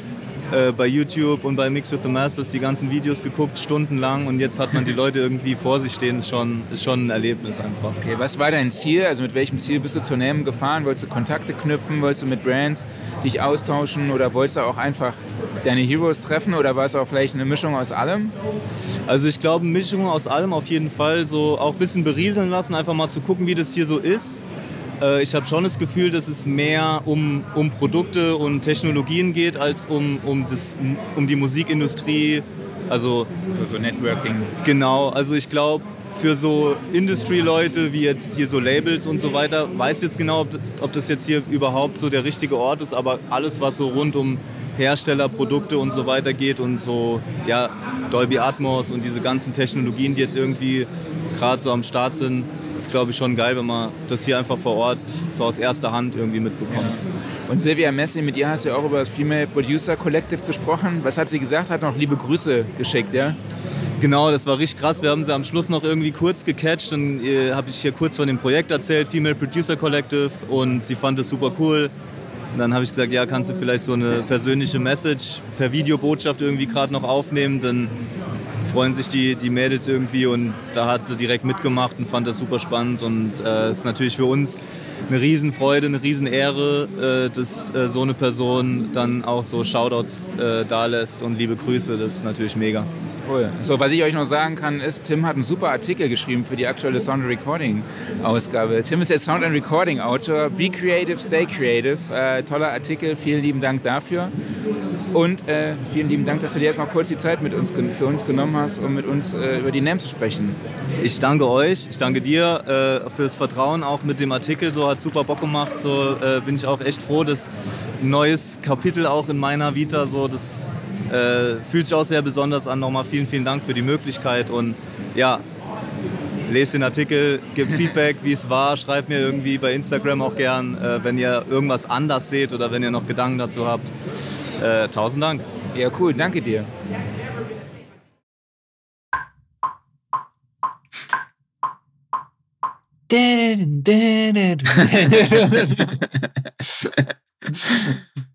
Äh, bei YouTube und bei Mix with the Masters die ganzen Videos geguckt, stundenlang und jetzt hat man die Leute irgendwie vor sich stehen, ist schon, ist schon ein Erlebnis einfach. Okay, was war dein Ziel? Also mit welchem Ziel bist du zur NAM gefahren? Wolltest du Kontakte knüpfen? Wolltest du mit Brands dich austauschen? Oder wolltest du auch einfach deine Heroes treffen? Oder war es auch vielleicht eine Mischung aus allem? Also ich glaube, Mischung aus allem auf jeden Fall, so auch ein bisschen berieseln lassen, einfach mal zu gucken, wie das hier so ist. Äh, Ich habe schon das Gefühl, dass es mehr um, um Produkte und Technologien geht, als um, um, das, um die Musikindustrie. Also So, so Networking. Genau, also ich glaube, für so Industry-Leute wie jetzt hier so Labels und so weiter, weiß jetzt genau, ob, ob das jetzt hier überhaupt so der richtige Ort ist, aber alles, was so rund um Hersteller, Produkte und so weiter geht und so, ja, Dolby Atmos und diese ganzen Technologien, die jetzt irgendwie gerade so am Start sind, ist, glaube ich, schon geil, wenn man das hier einfach vor Ort so aus erster Hand irgendwie mitbekommt. Und Silvia Messi, mit ihr hast du ja auch über das Female Producer Collective gesprochen. Was hat sie gesagt? Hat noch liebe Grüße geschickt, ja? Genau, das war richtig krass. Wir haben sie am Schluss noch irgendwie kurz gecatcht und äh, habe ich hier kurz von dem Projekt erzählt, Female Producer Collective, und sie fand es super cool. Und dann habe ich gesagt, ja, kannst du vielleicht so eine persönliche Message per Videobotschaft irgendwie gerade noch aufnehmen, dann freuen sich die, die Mädels irgendwie und da hat sie direkt mitgemacht und fand das super spannend und es äh, ist natürlich für uns eine Riesenfreude, eine Riesenehre, äh, dass äh, so eine Person dann auch so Shoutouts äh, da lässt und liebe Grüße, das ist natürlich mega. Cool. So, was ich euch noch sagen kann, ist, Tim hat einen super Artikel geschrieben für die aktuelle Sound Recording Ausgabe. Tim ist jetzt Sound and Recording Autor. Be creative, stay creative. Äh, toller Artikel. Vielen lieben Dank dafür. Und äh, vielen lieben Dank, dass du dir jetzt noch kurz die Zeit mit uns, für uns genommen hast, um mit uns äh, über die NAM zu sprechen. Ich danke euch, ich danke dir äh, fürs Vertrauen auch mit dem Artikel. So hat super Bock gemacht. So äh, bin ich auch echt froh, dass ein neues Kapitel auch in meiner Vita so das äh, fühlt sich auch sehr besonders an. Nochmal vielen, vielen Dank für die Möglichkeit und ja, lest den Artikel, gebt Feedback, wie es war, schreibt mir irgendwie bei Instagram auch gern, äh, wenn ihr irgendwas anders seht oder wenn ihr noch Gedanken dazu habt. Äh, tausend Dank. Ja, cool, danke dir.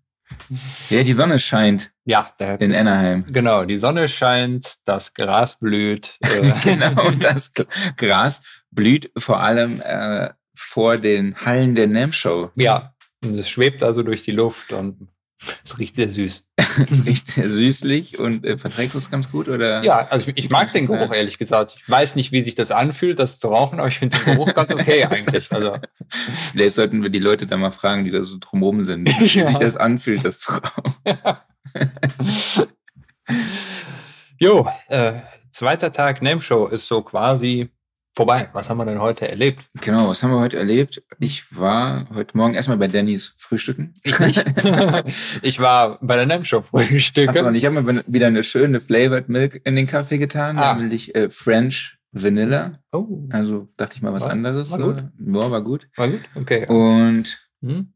Ja, die Sonne scheint Ja, der, in Anaheim. genau. Die Sonne scheint, das Gras blüht. Äh, genau, das Gras blüht vor allem äh, vor den Hallen der NAM-Show. ja, und es schwebt also durch die Luft und es riecht sehr süß. Es riecht sehr süßlich und äh, verträgst du es ganz gut? Oder? Ja, also ich, ich mag den Geruch, ehrlich gesagt. Ich weiß nicht, wie sich das anfühlt, das zu rauchen, aber ich finde den Geruch ganz okay eigentlich. Also, Vielleicht sollten wir die Leute da mal fragen, die da so drumherum sind, wie Ja. sich das anfühlt, das zu rauchen. jo, äh, zweiter Tag Name Show ist so quasi vorbei. Was haben wir denn heute erlebt? Genau, was haben wir heute erlebt? Ich war heute Morgen erstmal bei Dannys Frühstücken. Ich nicht. ich war bei der Name Show Frühstück. Achso, und ich habe mir wieder eine schöne Flavored Milk in den Kaffee getan, Ah. nämlich äh, French Vanilla. Oh, Also dachte ich mal was War- anderes. war so. gut. Ja, war gut. war gut. Okay. Und Hm?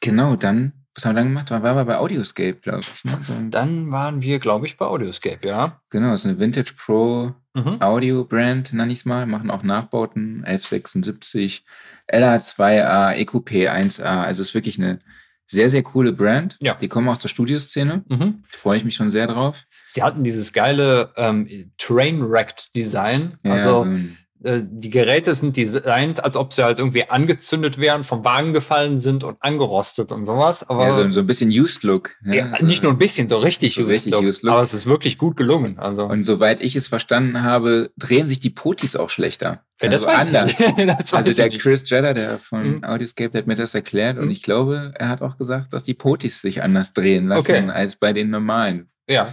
genau, dann, was haben wir dann gemacht? Waren wir bei Audioscape, glaube ich. Ne? So, Dann waren wir, glaube ich, bei Audioscape, ja. genau, das ist eine Vintage Pro Mhm. Audio-Brand, nenne ich es mal. Machen auch Nachbauten, 1176, LA2A, EQP 1A. Also ist wirklich eine sehr, sehr coole Brand. Ja. Die kommen auch zur Studioszene. Mhm. Freue ich mich schon sehr drauf. Sie hatten dieses geile ähm, Train-Wrecked-Design. Ja, also so ein- die Geräte sind designt, als ob sie halt irgendwie angezündet wären, vom Wagen gefallen sind und angerostet und sowas. Aber ja, so, so ein bisschen Used Look. ne? ja, Also- nicht nur ein bisschen, so richtig, So used richtig look. used look. Aber es ist wirklich gut gelungen. Also Und soweit ich es verstanden habe, drehen sich die Potis auch schlechter. Ja, das also anders. Also der. Chris Jedder, der von Mhm. Audioscape, der hat mir das erklärt und Mhm. ich glaube, er hat auch gesagt, dass die Potis sich anders drehen lassen Okay. als bei den normalen, Ja,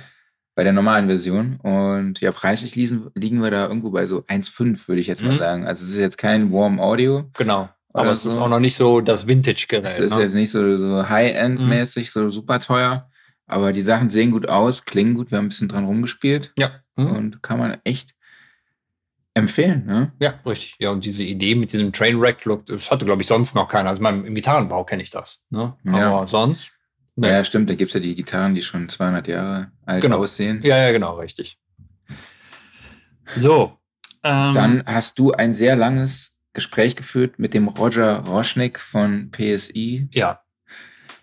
bei der normalen Version. Und ja, preislich liegen, liegen wir da irgendwo bei so 1,5, würde ich jetzt mal Mhm. sagen. Also es ist jetzt kein Warm Audio. genau. Aber es ist so. auch noch nicht so das Vintage-Gerät. Es ist ne? jetzt nicht so, so High-End-mäßig, so super teuer. Aber die Sachen sehen gut aus, klingen gut. Wir haben ein bisschen dran rumgespielt Ja. Hm? und kann man echt empfehlen. Ne? Ja, richtig. Ja, und diese Idee mit diesem Trainwreck-Look, das hatte, glaube ich, sonst noch keiner. Also mein, im Gitarrenbau kenne ich das. Ne? Ja. Aber sonst. Nee. Ja, stimmt. Da gibt es ja die Gitarren, die schon 200 Jahre alt Genau. aussehen. Ja, ja, genau, richtig. So. Ähm, Dann hast du ein sehr langes Gespräch geführt mit dem Roger Roschnik von PSI. Ja.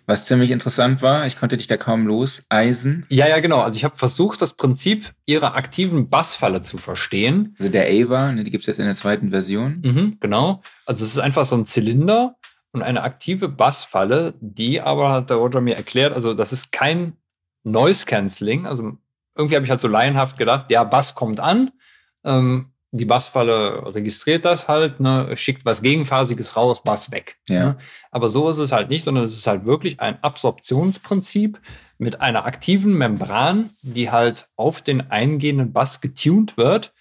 Was ziemlich interessant war, ich konnte dich da kaum los, Eisen. Ja, ja, genau. Also ich habe versucht, das Prinzip ihrer aktiven Bassfalle zu verstehen. Also der Ava, ne, die gibt es jetzt in der zweiten Version. Mhm, genau. Also es ist einfach so ein Zylinder und eine aktive Bassfalle, die aber, hat der Roger mir erklärt, also das ist kein Noise Cancelling. Also irgendwie habe ich halt so laienhaft gedacht, ja, Bass kommt an, ähm, die Bassfalle registriert das halt, ne, schickt was Gegenphasiges raus, Bass weg. Ja. Ne? Aber so ist es halt nicht, sondern es ist halt wirklich ein Absorptionsprinzip mit einer aktiven Membran, die halt auf den eingehenden Bass getuned wird.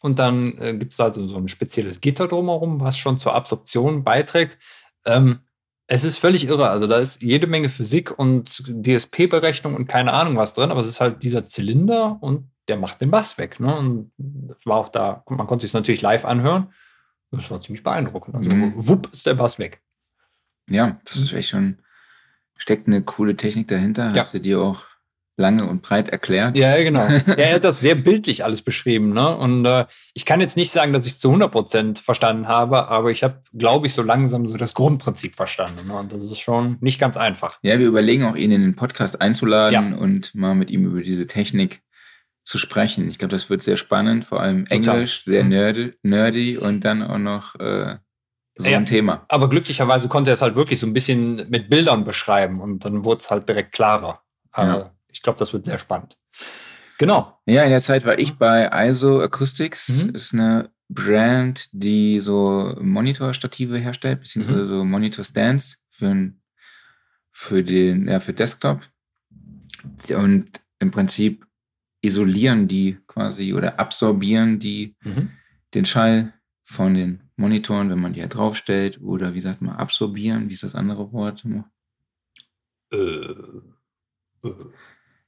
Und dann äh, gibt es also so ein spezielles Gitter drumherum, was schon zur Absorption beiträgt. Ähm, es ist völlig irre. Also da ist jede Menge Physik und DSP-Berechnung und keine Ahnung was drin, aber es ist halt dieser Zylinder und der macht den Bass weg. Ne? Und das war auch da, man konnte sich natürlich live anhören. Das war ziemlich beeindruckend. Also Mhm. wupp ist der Bass weg. Ja, das ist echt schon, steckt eine coole Technik dahinter. Ja. Hast du dir auch lange und breit erklärt. Ja, ja, genau. ja, er hat das sehr bildlich alles beschrieben. Ne? Und äh, ich kann jetzt nicht sagen, dass ich es zu 100% verstanden habe, aber ich habe, glaube ich, so langsam so das Grundprinzip verstanden. Ne? Und das ist schon nicht ganz einfach. Ja, wir überlegen auch, ihn in den Podcast einzuladen und mal mit ihm über diese Technik zu sprechen. Ich glaube, das wird sehr spannend, vor allem Total. Englisch, sehr Mhm. nerdy, nerdy und dann auch noch äh, so Ja. ein Thema. Aber glücklicherweise konnte er es halt wirklich so ein bisschen mit Bildern beschreiben und dann wurde es halt direkt klarer. Ja. Ich glaube, das wird sehr spannend. Genau. Ja, in der Zeit war ich bei ISO Acoustics. Mhm. Ist eine Brand, die so Monitorstative herstellt, beziehungsweise Mhm. so Monitor-Stands für, für den, ja, für Desktop. Und im Prinzip isolieren die quasi oder absorbieren die Mhm. den Schall von den Monitoren, wenn man die halt draufstellt, oder wie sagt man, absorbieren, wie ist das andere Wort?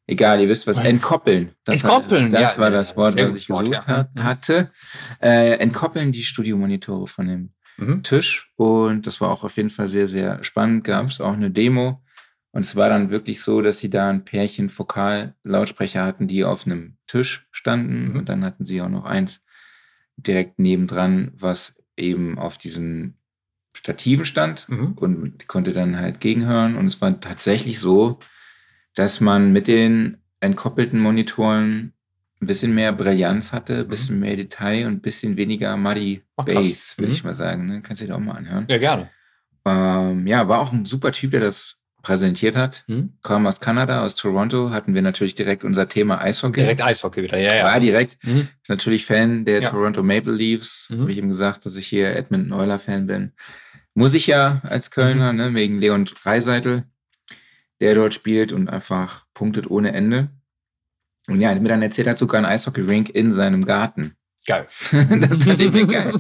Egal, ihr wisst was. Entkoppeln. Das Entkoppeln, War, das ja, war das Wort, was ich Wort, gesucht ja. hat, hatte. Äh, entkoppeln die Studiomonitore von dem Mhm. Tisch. Und das war auch auf jeden Fall sehr, sehr spannend. Gab es auch eine Demo. Und es war dann wirklich so, dass sie da ein Pärchen Vokal-Lautsprecher hatten, die auf einem Tisch standen. Mhm. Und dann hatten sie auch noch eins direkt nebendran, was eben auf diesen Stativen stand Mhm. und konnte dann halt gegenhören. Und es war tatsächlich so, dass man mit den entkoppelten Monitoren ein bisschen mehr Brillanz hatte, ein bisschen mehr Detail und ein bisschen weniger Muddy Ach. Bass, würde Mhm. ich mal sagen. Ne? Kannst du dir auch mal anhören. Ja, gerne. Ähm, ja, war auch ein super Typ, der das präsentiert hat. Mhm. Kam aus Kanada, aus Toronto, hatten wir natürlich direkt unser Thema Eishockey. Direkt Eishockey wieder. Ja, ja. War direkt. Mhm. Ist natürlich Fan der Ja. Toronto Maple Leafs. Mhm. Habe ich ihm gesagt, dass ich hier Edmonton Euler Fan bin. Muss ich ja als Kölner, Mhm. ne, wegen Leon Dreiseitel, der dort spielt und einfach punktet ohne Ende. Und ja, er hat mir dann erzählt, er hat sogar einen Eishockey-Rink in seinem Garten. Geil. das fand ich mir geil.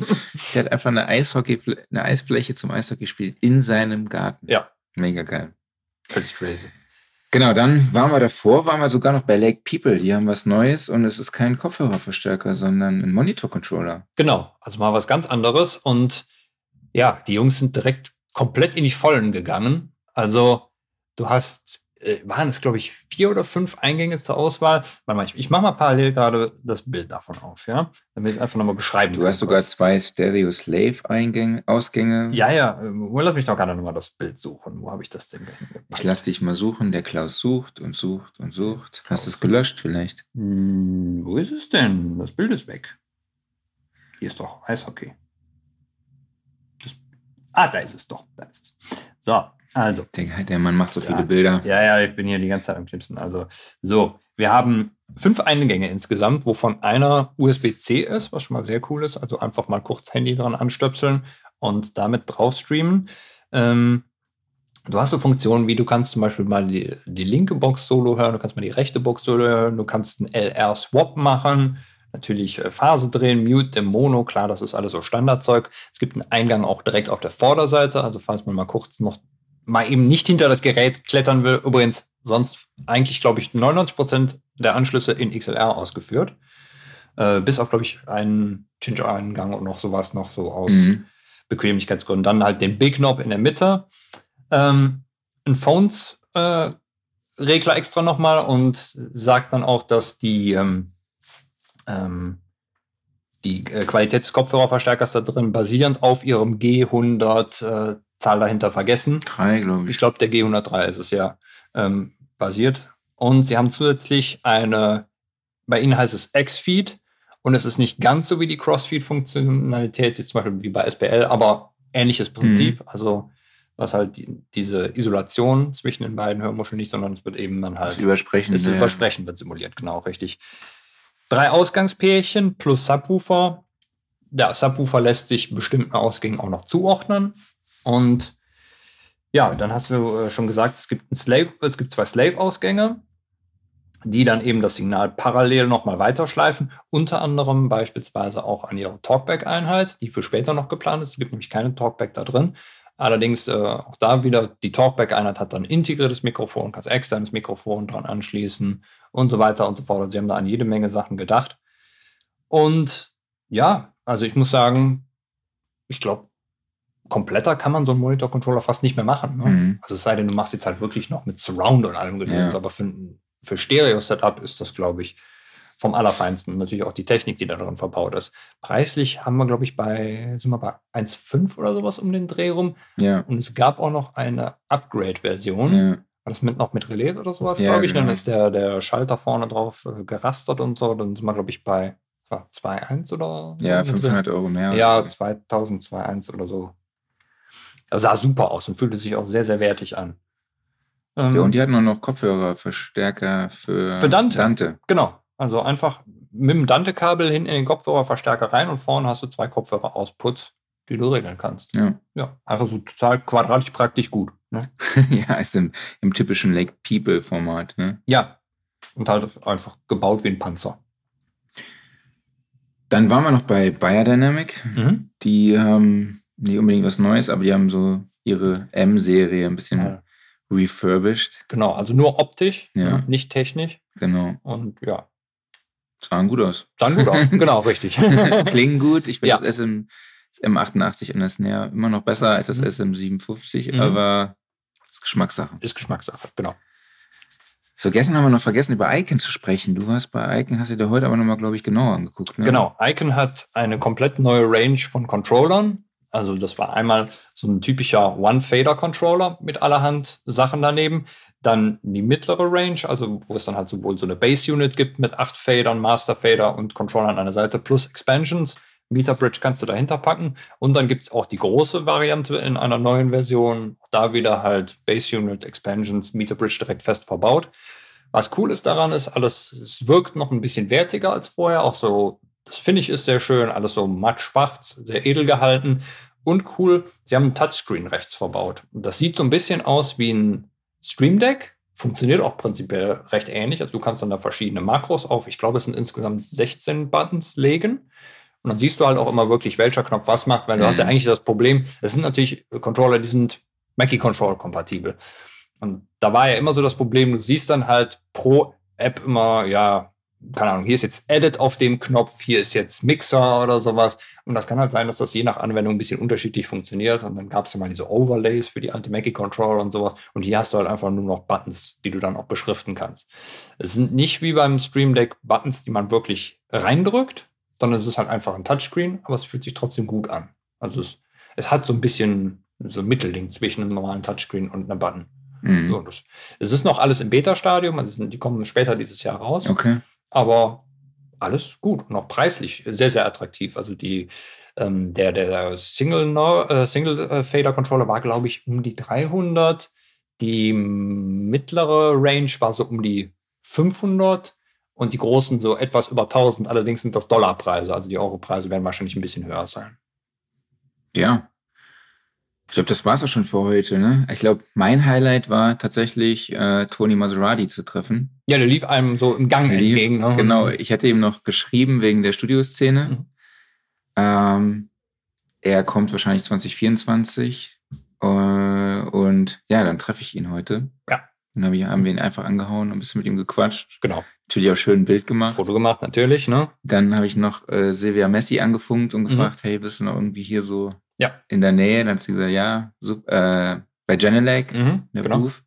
Der hat einfach eine Eishockey, eine Eisfläche zum Eishockey spielen in seinem Garten. Ja. Mega geil. Völlig crazy. Genau, dann waren wir davor, waren wir sogar noch bei Lake People. Die haben was Neues und es ist kein Kopfhörerverstärker, sondern ein Monitor-Controller. Genau, also mal was ganz anderes. Und ja, die Jungs sind direkt komplett in die Vollen gegangen. Also du hast, äh, waren es glaube ich vier oder fünf Eingänge zur Auswahl. Warte mal, ich, ich mache mal parallel gerade das Bild davon auf, ja, damit ich es einfach nochmal beschreiben Du kann hast sogar kurz. zwei Stereo-Slave-Eingänge, Ausgänge. Ja, ja, äh, lass mich doch gerade nochmal das Bild suchen. Wo habe ich das denn hingepackt? Ich lass dich mal suchen. Der Klaus sucht und sucht und sucht. Hast du es gelöscht vielleicht? Hm, wo ist es denn? Das Bild ist weg. Hier ist doch Eishockey. Das, ah, da ist es doch. Da ist es. So, also. Der, der Mann macht so viele Ja. Bilder. Ja, ja, ich bin hier die ganze Zeit am Knipsen. Also, so, wir haben fünf Eingänge insgesamt, wovon einer USB-C ist, was schon mal sehr cool ist. Also einfach mal kurz Handy dran anstöpseln und damit drauf streamen. Ähm, du hast so Funktionen wie, du kannst zum Beispiel mal die, die linke Box Solo hören, du kannst mal die rechte Box Solo hören, du kannst einen LR-Swap machen, natürlich äh, Phase drehen, Mute, dem Mono, klar, das ist alles so Standardzeug. Es gibt einen Eingang auch direkt auf der Vorderseite, also falls man mal kurz noch mal eben nicht hinter das Gerät klettern will. Übrigens, sonst eigentlich, glaube ich, 99% der Anschlüsse in XLR ausgeführt. Äh, bis auf, glaube ich, einen Ginger-Eingang und noch sowas noch so aus Mhm. Bequemlichkeitsgründen. Dann halt den Big Knob in der Mitte. Ähm, ein Phones-Regler extra nochmal und sagt dann auch, dass die, ähm, ähm, die äh, Qualität des Kopfhörerverstärkers da drin basierend auf ihrem G100 Zahl dahinter vergessen. Drei, glaube ich. Ich glaube, der G103 ist es ja ähm, basiert. Und sie haben zusätzlich eine, bei ihnen heißt es X-Feed und es ist nicht ganz so wie die Crossfeed-Funktionalität, jetzt zum Beispiel wie bei SPL, aber ähnliches Prinzip. Also was halt die, diese Isolation zwischen den beiden Hörmuscheln nicht, sondern es wird eben dann halt Das Übersprechen. das. Übersprechen wird simuliert, genau, richtig. Drei Ausgangspärchen plus Subwoofer. Der Subwoofer lässt sich bestimmten Ausgängen auch noch zuordnen. Und ja, dann hast du äh, schon gesagt, es gibt, Slave, es gibt zwei Slave-Ausgänge, die dann eben das Signal parallel nochmal weiterschleifen. Unter anderem beispielsweise auch an ihre Talkback-Einheit, die für später noch geplant ist. Es gibt nämlich keine Talkback da drin. Allerdings äh, auch da wieder, die Talkback-Einheit hat dann integriertes Mikrofon, kannst externes Mikrofon dran anschließen und so weiter und so fort. Und sie haben da an jede Menge Sachen gedacht. Und ja, also ich muss sagen, ich glaube, kompletter kann man so einen Monitor-Controller fast nicht mehr machen. Ne? Mhm. Also es sei denn, du machst jetzt halt wirklich noch mit Surround und allem Gedöns, Ja. aber für, für Stereo-Setup ist das, glaube ich, vom Allerfeinsten. Und Natürlich auch die Technik, die da drin verbaut ist. Preislich haben wir, glaube ich, bei, sind wir bei 1,5 oder sowas um den Dreh rum. Ja. Und es gab auch noch eine Upgrade-Version. ja. War das mit noch mit Relais oder sowas, Ja, glaube ich? Dann genau. ist der, der Schalter vorne drauf äh, gerastert und so. Dann sind wir, glaube ich, bei war 2,1 oder so Ja, mit drin. 500 Euro mehr. Ja, oder so. 2000, 2,1 oder so. Das sah super aus und fühlte sich auch sehr, sehr wertig an. Ähm, ja, und die hatten auch noch Kopfhörerverstärker für, Für Dante. Dante. Genau. Also einfach mit dem Dante-Kabel hinten in den Kopfhörerverstärker rein und vorne hast du zwei Kopfhörer-Outputs, die du regeln kannst. Ja. Ja, einfach so total quadratisch praktisch gut. Ne? ja, ist im, im typischen Lake People-Format. Ne? Ja. Und halt einfach gebaut wie ein Panzer. Dann waren wir noch bei Biodynamic. Mhm. Die haben nicht unbedingt was Neues, aber die haben so ihre M-Serie ein bisschen Ja. refurbished. Genau, also nur optisch, Ja. ne? nicht technisch. Genau. Und ja, Sahen gut aus. dann gut aus. genau, richtig. Klingen gut. Ich finde Ja. das SM, das M88 in der Snare immer noch besser als das Mhm. SM57, Mhm. aber ist Geschmackssache. Ist Geschmackssache, genau. So, gestern haben wir noch vergessen, über Icon zu sprechen. Du warst bei Icon, hast du dir heute aber nochmal, glaube ich, genauer angeguckt. Ne? Genau, Icon hat eine komplett neue Range von Controllern. Also das war einmal so ein typischer One-Fader-Controller mit allerhand Sachen daneben. Dann die mittlere Range, also wo es dann halt sowohl so eine Base-Unit gibt mit acht Fadern, Master-Fader und Controller an einer Seite plus Expansions. Meter Bridge kannst du dahinter packen. Und dann gibt es auch die große Variante in einer neuen Version. Da wieder halt Base-Unit, Expansions, Meter Bridge direkt fest verbaut. Was cool ist daran, ist alles, es wirkt noch ein bisschen wertiger als vorher. Auch so, das finde ich ist sehr schön, alles so matt schwarz, sehr edel gehalten. Und cool, sie haben ein Touchscreen rechts verbaut. Das sieht so ein bisschen aus wie ein Stream Deck. Funktioniert auch prinzipiell recht ähnlich. Also du kannst dann da verschiedene Makros auf, ich glaube, es sind insgesamt 16 Buttons legen. Und dann siehst du halt auch immer wirklich, welcher Knopf was macht, weil du Mhm. hast ja eigentlich das Problem, es sind natürlich Controller, die sind Mackie Control kompatibel. Und da war ja immer so das Problem, du siehst dann halt pro App immer, ja, keine Ahnung, hier ist jetzt Edit auf dem Knopf, hier ist jetzt Mixer oder sowas. Und das kann halt sein, dass das je nach Anwendung ein bisschen unterschiedlich funktioniert. Und dann gab es ja mal diese Overlays für die Anti-Mackie Control und sowas. Und hier hast du halt einfach nur noch Buttons, die du dann auch beschriften kannst. Es sind nicht wie beim Stream Deck Buttons, die man wirklich reindrückt, sondern es ist halt einfach ein Touchscreen, aber es fühlt sich trotzdem gut an. Also es, es hat so ein bisschen so ein Mittelding zwischen einem normalen Touchscreen und einem Button. Mhm. So, das, es ist noch alles im Beta-Stadium, also die kommen später dieses Jahr raus, Okay. Aber alles gut und auch preislich sehr, sehr attraktiv. Also die, ähm, der, der Single, äh, Single äh, Fader Controller war, glaube ich, um die 300. Die mittlere Range war so um die 500 und die großen so etwas über 1000. Allerdings sind das Dollarpreise, also die Europreise werden wahrscheinlich ein bisschen höher sein. Ja. Ich glaube, das war's auch schon für heute. Ne? Ich glaube, mein Highlight war tatsächlich, äh, Tony Maserati zu treffen. Ja, der lief einem so im Gang Lief- entgegen. Ne? Genau, ich hatte ihm noch geschrieben wegen der Studioszene. Mhm. Ähm, er kommt wahrscheinlich 2024. Äh, und ja, dann treffe ich ihn heute. Ja. Dann hab ich, haben wir ihn einfach angehauen und ein bisschen mit ihm gequatscht. Genau. Natürlich auch schön ein Bild gemacht. Foto gemacht, natürlich, ne? Dann habe ich noch äh, Silvia Messi angefunkt und Mhm. gefragt, hey, bist du noch irgendwie hier so Ja. in der Nähe? Dann hat sie gesagt, ja, sup, äh, bei Genelec, Mhm, der genau. Booth.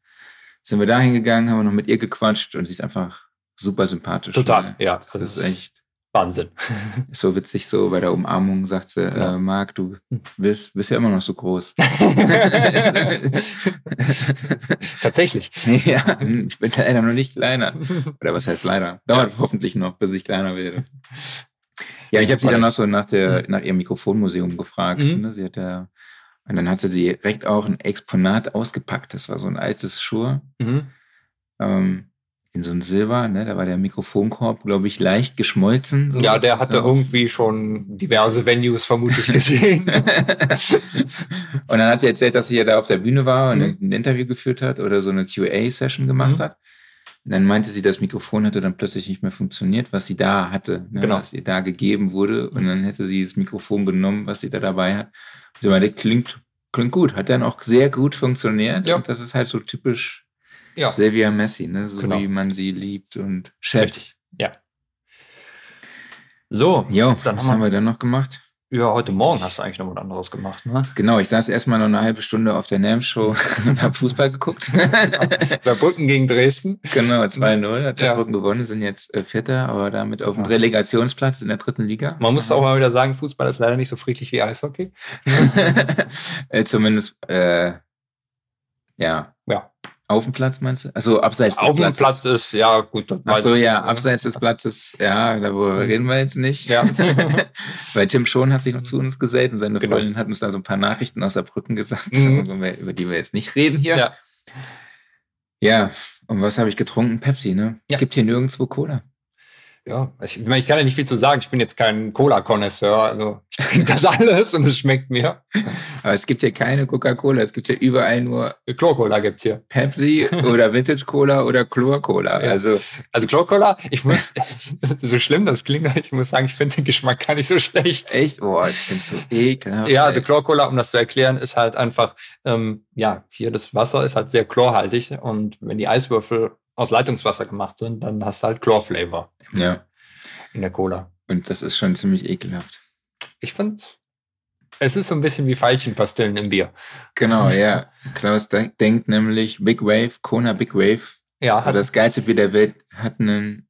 Sind wir da hingegangen, haben wir noch mit ihr gequatscht und sie ist einfach super sympathisch. Total, Ne? ja. Das ist echt Wahnsinn. Ist so witzig, so bei der Umarmung sagt sie, Ja. äh, Marc, du bist, bist ja immer noch so groß. Tatsächlich. ja, ich bin leider noch nicht kleiner. Oder was heißt leider? Dauert hoffentlich noch, bis ich kleiner werde. Ja, ich habe sie dann auch so nach, der, nach ihrem Mikrofonmuseum gefragt. Mhm. Ne? Sie hat ja, und dann hat sie direkt auch ein Exponat ausgepackt. Das war so ein altes Schuhe. Mhm. Ähm, in so ein Silber, ne? Da war der Mikrofonkorb, glaube ich, leicht geschmolzen. So. Ja, der hatte Darauf- irgendwie schon diverse Venues vermutlich gesehen. und dann hat sie erzählt, dass sie ja da auf der Bühne war und Mhm. ein Interview geführt hat oder so eine QA-Session gemacht Mhm. hat. Und dann meinte sie, das Mikrofon hatte dann plötzlich nicht mehr funktioniert, was sie da hatte, ne, Genau. was ihr da gegeben wurde. Und dann hätte sie das Mikrofon genommen, was sie da dabei hat. Sie meinte, klingt, klingt gut, hat dann auch sehr gut funktioniert. Ja. Und das ist halt so typisch ja, Silvia Messi, ne? so Genau. wie man sie liebt und schätzt. richtig. Ja. So, Jo, Dann was haben wir- haben wir dann noch gemacht? Ja, heute Morgen hast du eigentlich noch was anderes gemacht, ne? Genau, ich saß erstmal noch eine halbe Stunde auf der NAM-Show und habe Fußball geguckt. Saarbrücken gegen Dresden. genau, 2-0 hat Ja. Saarbrücken gewonnen, sind jetzt äh, Vierter, aber damit auf dem Relegationsplatz in der dritten Liga. Man muss auch mal wieder sagen, Fußball ist leider nicht so friedlich wie Eishockey. äh, zumindest, äh, ja. Auf dem Platz meinst du? Also abseits des Auf dem Platzes. Platz ist, ja, gut. das Ach weiß so, ich. ja, abseits des Platzes, ja, darüber reden wir jetzt nicht. Ja. Weil Tim Schon hat sich noch zu uns gesellt und seine Genau. Freundin hat uns da so ein paar Nachrichten aus Saarbrücken gesagt, Mhm. über über die wir jetzt nicht reden hier. Ja. Ja, und was habe ich getrunken? Pepsi, ne? Ja. Gibt hier nirgendwo Cola. Ja, ich, ich meine, ich kann ja nicht viel zu sagen. Ich bin jetzt kein Cola-Konnoisseur. Also ich trinke das alles und es schmeckt mir. Aber es gibt hier keine Coca-Cola, es gibt hier überall nur Chlor-Cola gibt's hier. Pepsi oder Vintage Cola oder Chlor-Cola. Ja. Also, Also Chlor-Cola, ich muss, so schlimm das klingt, ich muss sagen, ich finde den Geschmack gar nicht so schlecht. echt, boah, ich finde es so ekelhaft. Ja, also. Chlor-Cola, um das zu erklären, ist halt einfach, ähm, ja, hier das Wasser ist halt sehr chlorhaltig und wenn die Eiswürfel aus Leitungswasser gemacht sind, dann hast du halt Chlor-Flavor ja, in der Cola. und das ist schon ziemlich ekelhaft. Ich find's, es ist so ein bisschen wie Veilchenpastillen im Bier. Genau, ja. Klaus de denkt nämlich, Big Wave, Kona Big Wave, Ja, also das geilste Bier der Welt, hat einen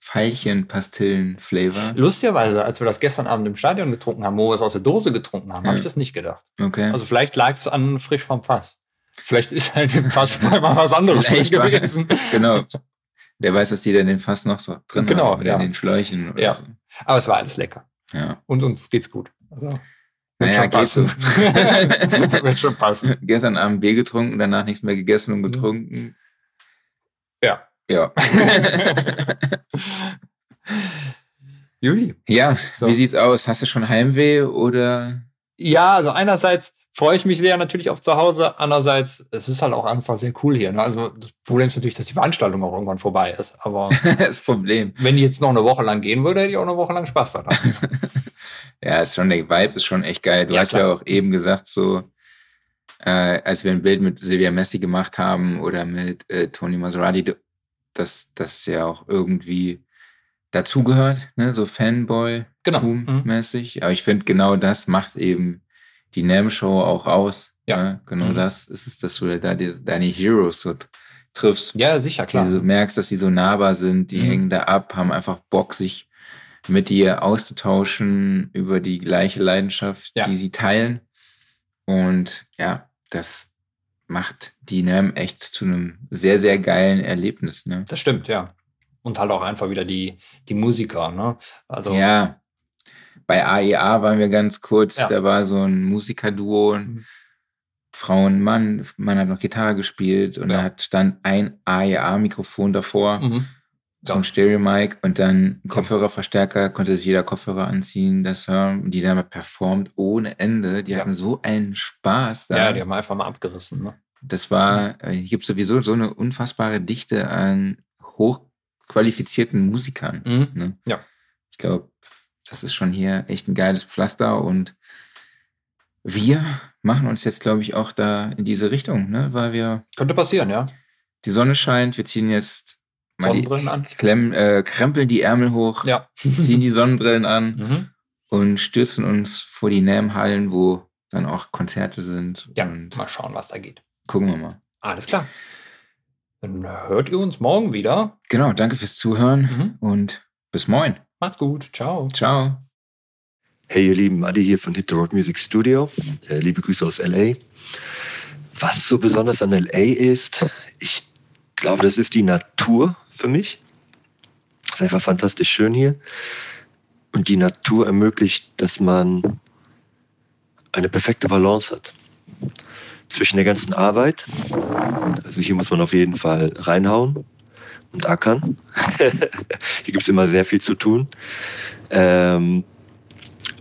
Veilchen-Pastillen-Flavor. Lustigerweise, als wir das gestern Abend im Stadion getrunken haben, wo wir es aus der Dose getrunken haben, Ja. habe ich das nicht gedacht. Okay. Also vielleicht lag es an frisch vom Fass. Vielleicht ist halt im Fass mal was anderes drin gewesen. genau. Wer weiß, was die da in dem Fass noch so drin Genau, haben. Oder ja. in den Schläuchen. Ja. So. Aber es war alles lecker. ja. Und uns geht's gut. Also, wird Naja, geht so. wird schon passen. Gestern Abend Bier getrunken, danach nichts mehr gegessen und getrunken. Ja. Ja. Juli. ja, So. wie sieht's aus? Hast du schon Heimweh oder? Ja, also einerseits freue ich mich sehr natürlich auf zu Hause. Andererseits, es ist halt auch einfach sehr cool hier. Ne? Also das Problem ist natürlich, dass die Veranstaltung auch irgendwann vorbei ist. Aber das Problem. wenn die jetzt noch eine Woche lang gehen würde, hätte ich auch eine Woche lang Spaß daran. Ja, ist schon, der Vibe ist schon echt geil. Du Ja, hast klar. ja auch eben gesagt, so, äh, als wir ein Bild mit Silvia Messi gemacht haben oder mit äh, Tony Maserati, dass das ja auch irgendwie dazugehört, ne? so Genau. Fanboy-mäßig. Aber ich finde, genau das macht eben die NAM-Show auch aus. Ja. Ne? Genau Mhm. das ist es, dass du da die, deine Heroes so triffst. ja, sicher, klar. Du merkst, dass sie so nahbar sind, die Mhm. hängen da ab, haben einfach Bock, sich mit dir auszutauschen über die gleiche Leidenschaft, Ja. die sie teilen. Und ja, das macht die NAM echt zu einem sehr, sehr geilen Erlebnis. Ne? Das stimmt, ja. Und halt auch einfach wieder die, die Musiker, ne? Also, Ja, bei AEA waren wir ganz kurz, Ja. da war so ein Musikerduo, Mhm. Frau und Mann, Mann hat noch Gitarre gespielt und Ja. da hat stand ein AEA-Mikrofon davor. mhm. so ein Stereo-Mic und dann Kopfhörerverstärker, konnte sich jeder Kopfhörer anziehen, das hören. Die haben performt ohne Ende. Die Ja. hatten so einen Spaß da. ja, die haben einfach mal abgerissen, ne? das war, äh, hier gibt sowieso so eine unfassbare Dichte an hochqualifizierten Musikern. Mhm. Ne? Ja. Ich glaube, das ist schon hier echt ein geiles Pflaster und wir machen uns jetzt, glaube ich, auch da in diese Richtung, ne? weil wir, Könnte passieren, ja. die Sonne scheint, wir ziehen jetzt mal die, Sonnenbrillen an. Klemm, äh, krempeln die Ärmel hoch, Ja. ziehen die Sonnenbrillen an Mhm. und stürzen uns vor die NAM-Hallen, wo dann auch Konzerte sind. Ja, Und mal schauen, was da geht. gucken wir mal. Alles klar. Dann hört ihr uns morgen wieder. Genau, danke fürs Zuhören Mhm. und bis morgen. Macht's gut. Ciao. Ciao. Hey ihr Lieben, Adi hier von Hit the Road Music Studio. Äh, liebe Grüße aus LA. Was so besonders an LA ist, ich glaube, das ist die Natur für mich. Es ist einfach fantastisch schön hier. Und die Natur ermöglicht, dass man eine perfekte Balance hat zwischen der ganzen Arbeit. Also hier muss man auf jeden Fall reinhauen und ackern. hier gibt es immer sehr viel zu tun. Ähm,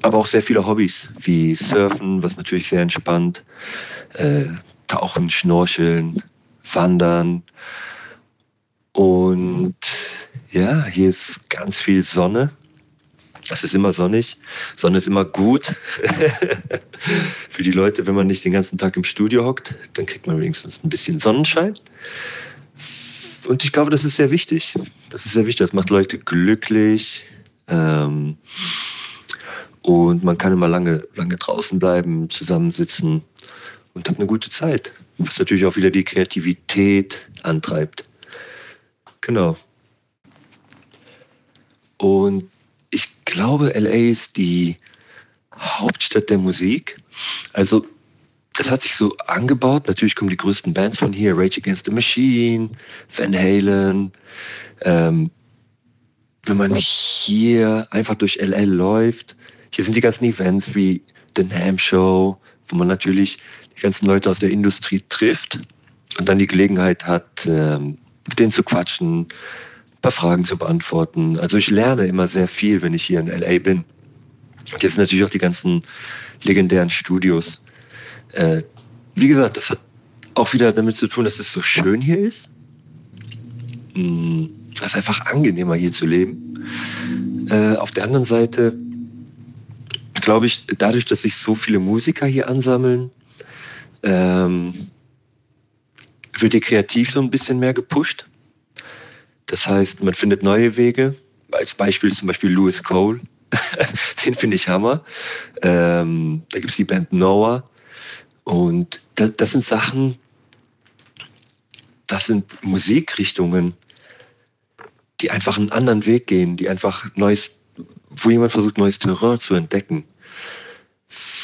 aber auch sehr viele Hobbys, wie Surfen, was natürlich sehr entspannt, äh, Tauchen, Schnorcheln, Wandern. Und ja, hier ist ganz viel Sonne. Es ist immer sonnig. Sonne ist immer gut. Für die Leute, wenn man nicht den ganzen Tag im Studio hockt, dann kriegt man wenigstens ein bisschen Sonnenschein. Und ich glaube, das ist sehr wichtig. Das ist sehr wichtig. Das macht Leute glücklich. Ähm, und man kann immer lange, lange draußen bleiben, zusammensitzen und hat eine gute Zeit. Was natürlich auch wieder die Kreativität antreibt. Genau. Und ich glaube, LA ist die Hauptstadt der Musik. Also, das hat sich so angebaut. Natürlich kommen die größten Bands von hier: Rage Against the Machine, Van Halen. Ähm, wenn man hier einfach durch LA läuft, hier sind die ganzen Events wie The Nam Show, wo man natürlich die ganzen Leute aus der Industrie trifft und dann die Gelegenheit hat, ähm, mit denen zu quatschen, ein paar Fragen zu beantworten. Also ich lerne immer sehr viel, wenn ich hier in LA bin. Und jetzt natürlich auch die ganzen legendären Studios. Äh, wie gesagt, das hat auch wieder damit zu tun, dass es so schön hier ist. Mm, Es ist einfach angenehmer hier zu leben. Äh, auf der anderen Seite glaube ich, dadurch, dass sich so viele Musiker hier ansammeln, ähm, wird hier kreativ so ein bisschen mehr gepusht. Das heißt, man findet neue Wege. Als Beispiel zum Beispiel Louis Cole. Den finde ich Hammer. Ähm, da gibt es die Band Noah. Und da, das sind Sachen, das sind Musikrichtungen, die einfach einen anderen Weg gehen, die einfach neues, wo jemand versucht, neues Terrain zu entdecken.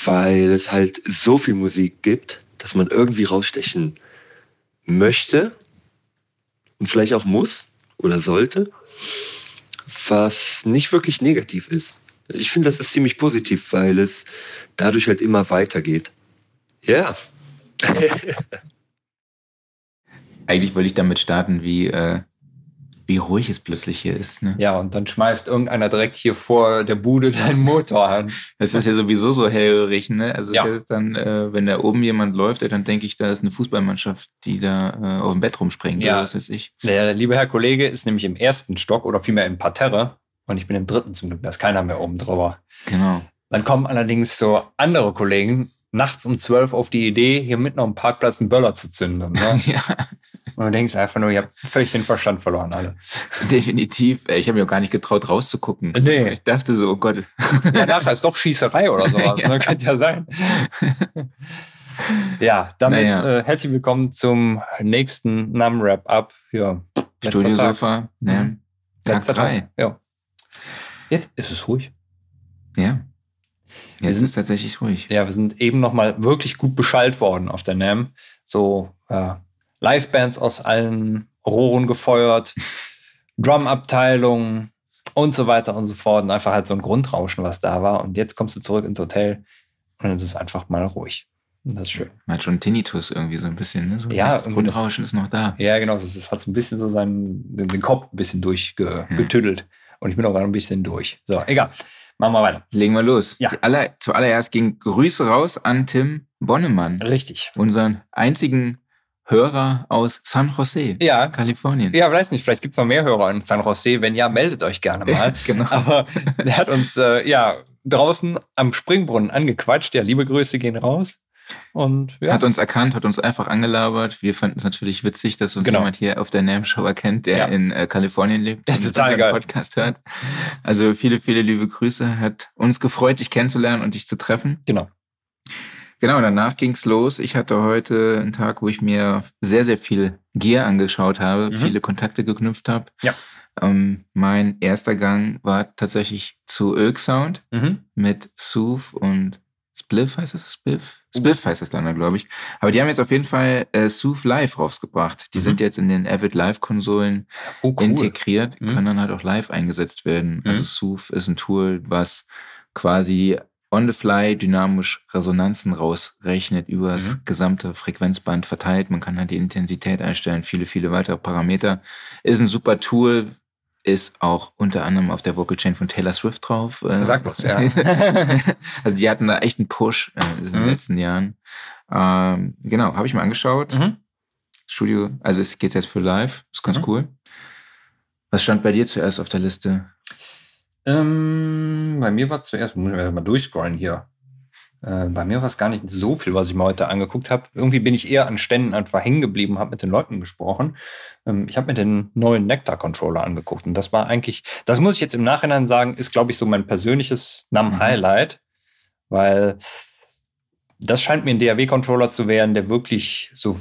Weil es halt so viel Musik gibt, dass man irgendwie rausstechen möchte und vielleicht auch muss oder sollte, was nicht wirklich negativ ist. Ich finde, das ist ziemlich positiv, weil es dadurch halt immer weitergeht. Ja. Eigentlich wollte ich damit starten, wie, äh, wie ruhig es plötzlich hier ist. Ne? Ja, und dann schmeißt irgendeiner direkt hier vor der Bude deinen Motor an. Das ist ja sowieso so hellhörig, ne? Also Ja. das ist dann, äh, wenn da oben jemand läuft, dann denke ich, da ist eine Fußballmannschaft, die da äh, auf dem Bett rumspringt. Ja. Oder was weiß ich. Der liebe Herr Kollege ist nämlich im ersten Stock oder vielmehr im Parterre und ich bin im dritten zum Glück. Da ist keiner mehr oben drüber. Genau. Dann kommen allerdings so andere Kollegen nachts um zwölf auf die Idee, hier mitten auf dem Parkplatz einen Böller zu zünden. Ne? ja, Und du denkst einfach nur, ihr habt völlig den Verstand verloren, alle. definitiv. Ich habe mir auch gar nicht getraut, rauszugucken. Nee. Ich dachte so, oh Gott. Ja, nachher ist doch Schießerei oder sowas. Ja. Ne? Könnte ja sein. ja, damit Naja. äh, herzlich willkommen zum nächsten NAM-Wrap-Up. Ja. Studiosofa, ne? Tag drei. Tag. Ja. Jetzt ist es ruhig. Ja. Wir sind- ist tatsächlich ruhig. Ja, wir sind eben nochmal wirklich gut beschallt worden auf der NAM. So äh, Live-Bands aus allen Rohren gefeuert, Drum-Abteilung und so weiter und so fort. Und einfach halt so ein Grundrauschen, was da war. Und jetzt kommst du zurück ins Hotel und es ist einfach mal ruhig. Das ist schön. Man hat schon Tinnitus irgendwie so ein bisschen. Ne? So Ja, das Grundrauschen ist noch da. Ja, genau. Es es hat so ein bisschen so seinen, den, Kopf ein bisschen durchgetüdelt. Und ich bin auch gerade ein bisschen durch. So, egal. Machen wir weiter. Legen wir los. Ja. Aller, zuallererst ging Grüße raus an Tim Bonnemann, Richtig. unseren einzigen Hörer aus San Jose, Ja. Kalifornien. Ja, weiß nicht, vielleicht gibt es noch mehr Hörer in San Jose. Wenn ja, meldet euch gerne mal. genau. Aber der hat uns äh, ja draußen am Springbrunnen angequatscht. Ja, liebe Grüße gehen raus. Und ja, Hat uns erkannt, hat uns einfach angelabert. Wir fanden es natürlich witzig, dass uns Genau. jemand hier auf der NAM Show erkennt, der Ja. in äh, Kalifornien lebt und total geil. Podcast hört. Also viele, viele liebe Grüße. Hat uns gefreut, dich kennenzulernen und dich zu treffen. genau. Genau, danach ging's los. Ich hatte heute einen Tag, wo ich mir sehr, sehr viel Gear angeschaut habe, Mhm. viele Kontakte geknüpft habe. Ja. Ähm, mein erster Gang war tatsächlich zu Oak Sound Mhm. mit Sooth und Spliff heißt das? Spliff? Spliff heißt das dann, glaube ich. Aber die haben jetzt auf jeden Fall äh, Sooth Live rausgebracht. Die Mhm. sind jetzt in den Avid Live-Konsolen Oh, cool. integriert, Mhm. können dann halt auch live eingesetzt werden. Also Mhm. Sooth ist ein Tool, was quasi on the fly dynamisch Resonanzen rausrechnet über das Mhm. gesamte Frequenzband verteilt. Man kann halt die Intensität einstellen, viele, viele weitere Parameter. Ist ein super Tool, ist auch unter anderem auf der Vocal Chain von Taylor Swift drauf. Äh, Sag was, ja. also die hatten da echt einen Push äh, in den Mhm. letzten Jahren. Ähm, genau, habe ich mal angeschaut. Mhm. Studio, also es geht jetzt für live, ist ganz Mhm. cool. Was stand bei dir zuerst auf der Liste? Ähm, bei mir war zuerst, muss ich mal durchscrollen hier. Äh, bei mir war es gar nicht so viel, was ich mir heute angeguckt habe. Irgendwie bin ich eher an Ständen einfach hängen geblieben, habe mit den Leuten gesprochen. Ähm, ich habe mir den neuen Nectar-Controller angeguckt und das war eigentlich, das muss ich jetzt im Nachhinein sagen, ist, glaube ich, so mein persönliches NAM-Highlight, weil das scheint mir ein DAW-Controller zu werden, der wirklich so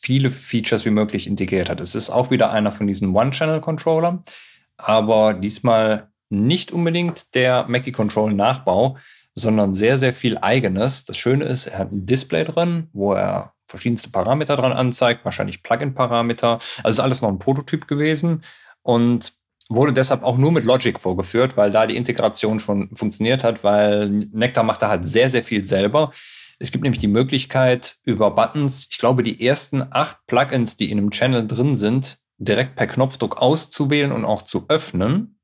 viele Features wie möglich integriert hat. Es ist auch wieder einer von diesen One-Channel-Controllern, aber diesmal nicht unbedingt der Mackie-Control-Nachbau, sondern sehr, sehr viel eigenes. Das Schöne ist, er hat ein Display drin, wo er verschiedenste Parameter dran anzeigt, wahrscheinlich Plugin-Parameter. Also ist alles noch ein Prototyp gewesen und wurde deshalb auch nur mit Logic vorgeführt, weil da die Integration schon funktioniert hat, weil Nectar macht da halt sehr, sehr viel selber. Es gibt nämlich die Möglichkeit, über Buttons, ich glaube, die ersten acht Plugins, die in einem Channel drin sind, direkt per Knopfdruck auszuwählen und auch zu öffnen.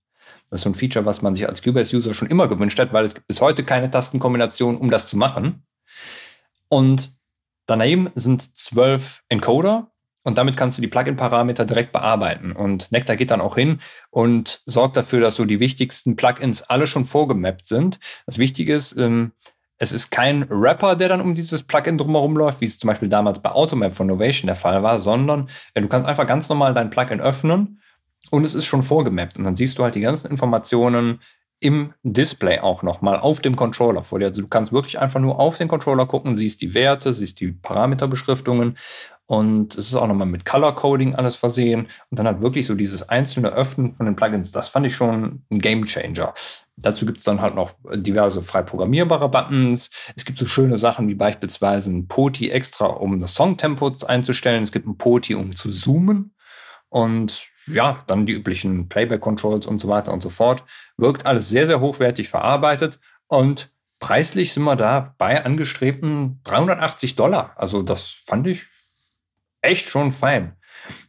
Das ist so ein Feature, was man sich als Cubase-User schon immer gewünscht hat, weil es gibt bis heute keine Tastenkombination, um das zu machen. Und daneben sind zwölf Encoder und damit kannst du die Plugin-Parameter direkt bearbeiten. Und Nectar geht dann auch hin und sorgt dafür, dass so die wichtigsten Plugins alle schon vorgemappt sind. Das Wichtige ist, ähm, es ist kein Rapper, der dann um dieses Plugin drumherum läuft, wie es zum Beispiel damals bei Automap von Novation der Fall war, sondern ja, du kannst einfach ganz normal dein Plugin öffnen und es ist schon vorgemappt. Und dann siehst du halt die ganzen Informationen im Display auch nochmal auf dem Controller vor dir. Also du kannst wirklich einfach nur auf den Controller gucken, siehst die Werte, siehst die Parameterbeschriftungen und es ist auch nochmal mit Color Coding alles versehen und dann halt wirklich so dieses einzelne Öffnen von den Plugins. Das fand ich schon ein Game Changer. Dazu gibt es dann halt noch diverse frei programmierbare Buttons. Es gibt so schöne Sachen wie beispielsweise ein Poti extra, um das Songtempo einzustellen. Es gibt ein Poti, um zu zoomen. Und ja, dann die üblichen Playback-Controls und so weiter und so fort. Wirkt alles sehr, sehr hochwertig verarbeitet und preislich sind wir da bei angestrebten 380 Dollar. Also das fand ich echt schon fein.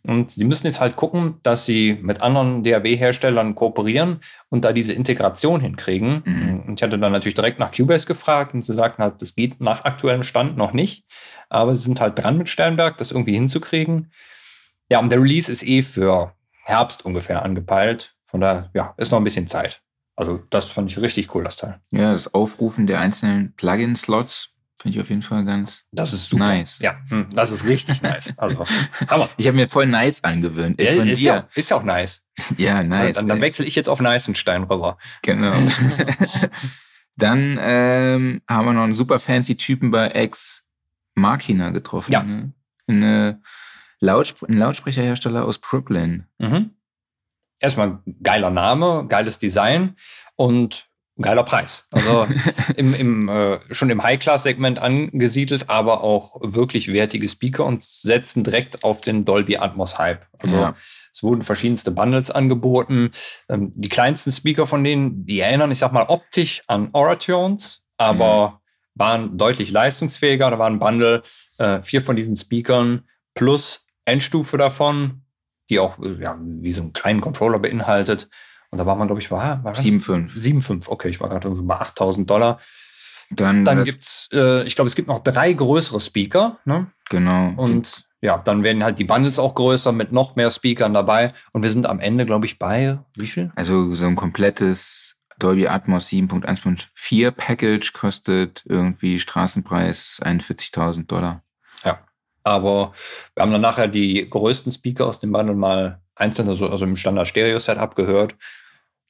Und sie müssen jetzt halt gucken, dass sie mit anderen DAW-Herstellern kooperieren und da diese Integration hinkriegen. Mhm. Und ich hatte dann natürlich direkt nach Cubase gefragt und sie sagten halt, das geht nach aktuellem Stand noch nicht. Aber sie sind halt dran mit Sternberg, das irgendwie hinzukriegen. Ja, und der Release ist eh für Herbst ungefähr angepeilt. Von daher, ja, ist noch ein bisschen Zeit. Also, das fand ich richtig cool, das Teil. Ja, das Aufrufen der einzelnen Plugin-Slots finde ich auf jeden Fall ganz Das ist super. nice. Ja, hm, das ist richtig nice. Also, Hammer. Ich habe mir voll nice angewöhnt. Ja, Äh, von ist, dir. ja, ist ja auch nice. Ja, nice. dann dann ey. wechsle ich jetzt auf Neißenstein rüber. Genau. Dann ähm, haben wir noch einen super fancy Typen bei Ex Machina getroffen. Ja. Ne? Eine Lautspr ein Lautsprecherhersteller aus Brooklyn. Mhm. Erstmal geiler Name, geiles Design und geiler Preis. Also im, im, äh, schon im High-Class-Segment angesiedelt, aber auch wirklich wertige Speaker und setzen direkt auf den Dolby Atmos-Hype. Also Ja. es wurden verschiedenste Bundles angeboten. Ähm, die kleinsten Speaker von denen, die erinnern, ich sag mal, optisch an Oratones, aber waren deutlich leistungsfähiger. Da war ein Bundle, äh, vier von diesen Speakern plus Endstufe davon, die auch äh, ja, wie so einen kleinen Controller beinhaltet. Und da war man, glaube ich, war, war das? 7,5. 7,5, okay, ich war gerade bei 8000 Dollar. Dann, Dann das, gibt's, äh, ich glaube, es gibt noch drei größere Speaker, ne? genau. Und ja, dann werden halt die Bundles auch größer mit noch mehr Speakern dabei. Und wir sind am Ende, glaube ich, bei wie viel? also so ein komplettes Dolby Atmos 7.1.4 Package kostet irgendwie Straßenpreis 41.000 Dollar. Aber wir haben dann nachher die größten Speaker aus dem Bundle mal einzeln, also, also im Standard-Stereo-Setup gehört.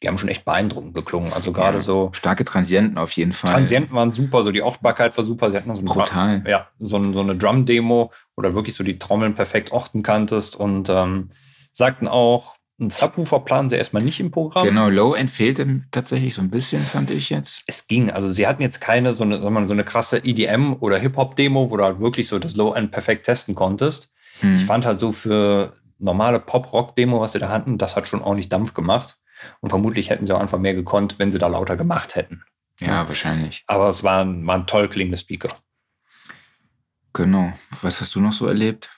Die haben schon echt beeindruckend geklungen. Also gerade Ja, so Starke Transienten auf jeden Fall. Transienten waren super, so die Ortbarkeit war super. Sie hatten noch so, ein Brutal. ja, so, so eine Drum-Demo, wo du wirklich so die Trommeln perfekt orten kanntest und ähm, sagten auch, Ein Subwoofer planen sie erstmal nicht im Programm. Genau, Low-End fehlte tatsächlich so ein bisschen, fand ich jetzt. Es ging. Also sie hatten jetzt keine so eine, mal, so eine krasse EDM oder Hip-Hop-Demo, wo du halt wirklich so das Low-End perfekt testen konntest. Hm. Ich fand halt so für normale Pop-Rock-Demo, was sie da hatten, das hat schon ordentlich Dampf gemacht. Und vermutlich hätten sie auch einfach mehr gekonnt, wenn sie da lauter gemacht hätten. Ja, wahrscheinlich. Aber es waren, waren toll klingende Speaker. Genau. Was hast du noch so erlebt?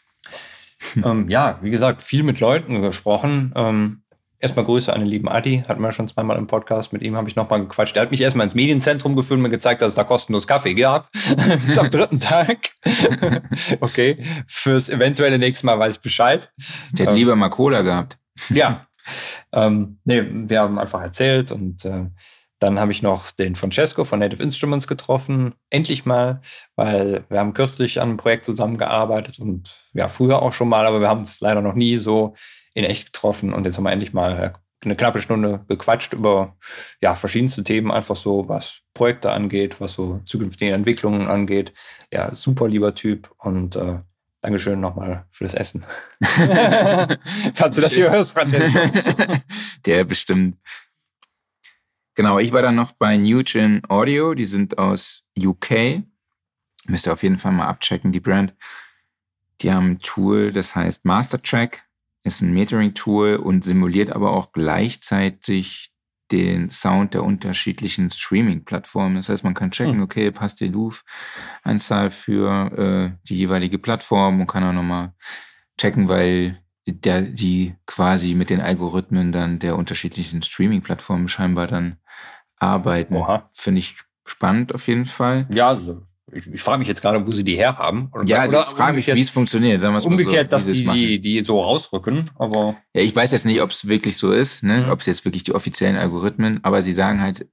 ähm, ja, wie gesagt, viel mit Leuten gesprochen. Ähm, erstmal Grüße an den lieben Adi, hatten wir schon zweimal im Podcast. Mit ihm habe ich nochmal gequatscht. Er hat mich erstmal ins Medienzentrum geführt und mir gezeigt, dass es da kostenlos Kaffee gab. Bis am dritten Tag. okay, fürs eventuelle nächste Mal weiß ich Bescheid. Der hat Ähm, lieber mal Cola gehabt. Ja. ähm, nee, wir haben einfach erzählt und äh, dann habe ich noch den Francesco von Native Instruments getroffen. Endlich mal, weil wir haben kürzlich an einem Projekt zusammengearbeitet und ja, früher auch schon mal, aber wir haben uns leider noch nie so in echt getroffen und jetzt haben wir endlich mal äh, eine knappe Stunde gequatscht über ja, verschiedenste Themen, einfach so, was Projekte angeht, was so zukünftige Entwicklungen angeht. Ja, super lieber Typ und äh, Dankeschön nochmal für das Essen. Falls du das hier hörst, Francesco. Der bestimmt. Genau, ich war dann noch bei Nugent Audio, die sind aus UK. Müsst ihr auf jeden Fall mal abchecken, die Brand. Die haben ein Tool, das heißt Mastertrack, ist ein Metering-Tool und simuliert aber auch gleichzeitig den Sound der unterschiedlichen Streaming-Plattformen. Das heißt, man kann checken, Hm. okay, passt die Loop-Anzahl für äh, die jeweilige Plattform und kann auch nochmal checken, weil der, die quasi mit den Algorithmen dann der unterschiedlichen Streaming-Plattformen scheinbar dann arbeiten. Finde ich spannend auf jeden Fall. Ja, also ich, ich frage mich jetzt gerade, wo sie die herhaben. Oder, Ja, oder ich frage mich, wie es funktioniert. so, Umgekehrt, wie dass die, die, die so rausrücken, aber Ja, ich weiß jetzt nicht, ob es wirklich so ist, ne? Mhm. ob es jetzt wirklich die offiziellen Algorithmen, aber sie sagen halt,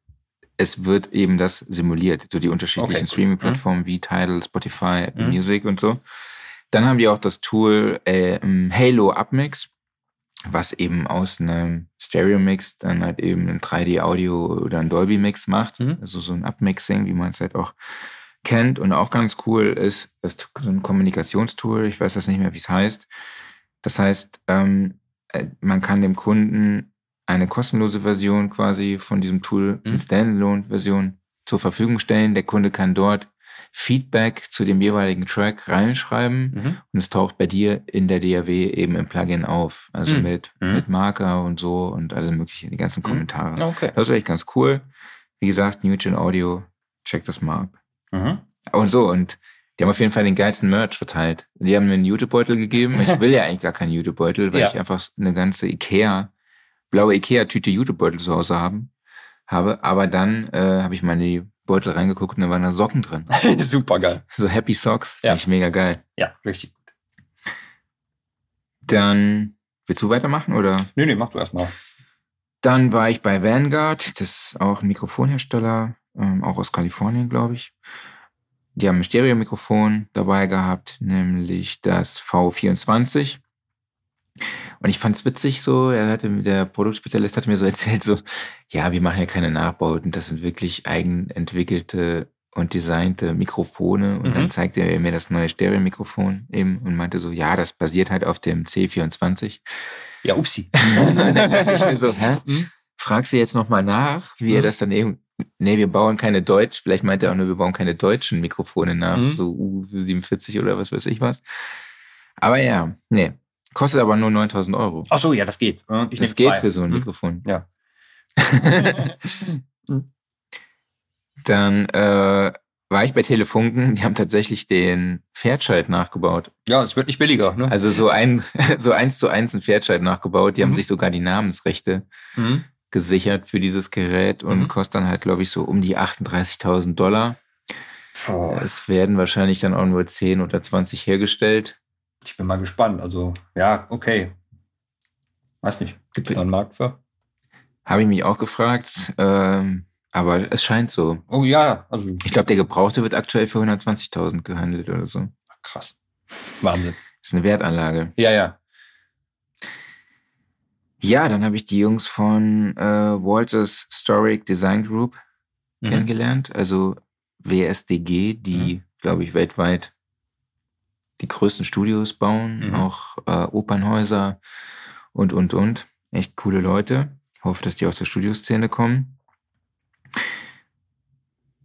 es wird eben das simuliert, so die unterschiedlichen Okay. Streaming-Plattformen wie Tidal, Spotify, Mhm. Music und so. Dann haben die auch das Tool äh, Halo Upmix, was eben aus einem Stereo-Mix dann halt eben ein 3D-Audio oder ein Dolby-Mix macht. Mhm. Also so ein Upmixing, wie man es halt auch kennt. Und auch ganz cool ist, ist so ein Kommunikationstool, ich weiß das nicht mehr, wie es heißt. Das heißt, ähm, äh, man kann dem Kunden eine kostenlose Version quasi von diesem Tool, eine Mhm. Standalone-Version zur Verfügung stellen. Der Kunde kann dort Feedback zu dem jeweiligen Track reinschreiben Mhm. und es taucht bei dir in der DAW eben im Plugin auf. Also Mhm. mit, Mhm. mit Marker und so und alle möglichen, die ganzen Kommentare. okay. Das ist echt ganz cool. Wie gesagt, Nugent Audio, check das mal ab. Mhm. Und so, und die haben auf jeden Fall den geilsten Merch verteilt. Die haben mir einen Jutebeutel gegeben. Ich will ja eigentlich gar keinen Jutebeutel, weil Ja. ich einfach eine ganze Ikea, blaue Ikea-Tüte Jutebeutel zu Hause haben, habe. Aber dann äh, habe ich mal in die Beutel reingeguckt und da waren da Socken drin. Super geil. So Happy Socks. Ja. Finde ich mega geil. Ja, richtig gut. Dann, willst du weitermachen oder? Nee, nee, mach du erstmal. Dann war ich bei Vanguard, das ist auch ein Mikrofonhersteller, ähm, auch aus Kalifornien, glaube ich. Die haben ein Stereo-Mikrofon dabei gehabt, nämlich das V24. Und ich fand's witzig so, er hatte, der Produktspezialist hatte mir so erzählt, so, ja, wir machen ja keine Nachbauten, das sind wirklich eigenentwickelte und designte Mikrofone. Und Mhm. dann zeigte er mir das neue Stereo-Mikrofon eben und meinte so, ja, das basiert halt auf dem C24. Ja, upsi. dann dachte ich mir so, hä? Fragst du jetzt nochmal nach, wie er Mhm. das dann eben. Nee, wir bauen keine Deutsch, vielleicht meint er auch nur, wir bauen keine deutschen Mikrofone nach, Mhm. so U47 oder was weiß ich was. Aber ja, nee. Kostet aber nur 9000 Euro. Ach so, ja, das geht. Ich das geht zwei. für so ein Mhm. Mikrofon. Ja. Dann äh, war ich bei Telefunken, die haben tatsächlich den Pferdscheid nachgebaut. Ja, es wird nicht billiger. Ne? Also so ein, so eins zu eins ein Pferdscheid nachgebaut. Die haben Mhm. sich sogar die Namensrechte Mhm. gesichert für dieses Gerät und Mhm. kostet dann halt, glaube ich, so um die 38.000 Dollar. Boah, Es werden wahrscheinlich dann auch nur 10 oder 20 hergestellt. Ich bin mal gespannt. Also, ja, okay. Weiß nicht. Gibt es da einen Markt für? Habe ich mich auch gefragt. Ähm, aber es scheint so. Oh ja, also Ich glaube, der Gebrauchte wird aktuell für 120.000 gehandelt oder so. krass. Wahnsinn. ist eine Wertanlage. Ja, ja. Ja, dann habe ich die Jungs von äh, Walters Historic Design Group Mhm. kennengelernt. Also WSDG, die, glaube ich, weltweit die größten Studios bauen, Mhm. auch äh, Opernhäuser und, und, und. Echt coole Leute. Hoffe, dass die aus der Studioszene kommen.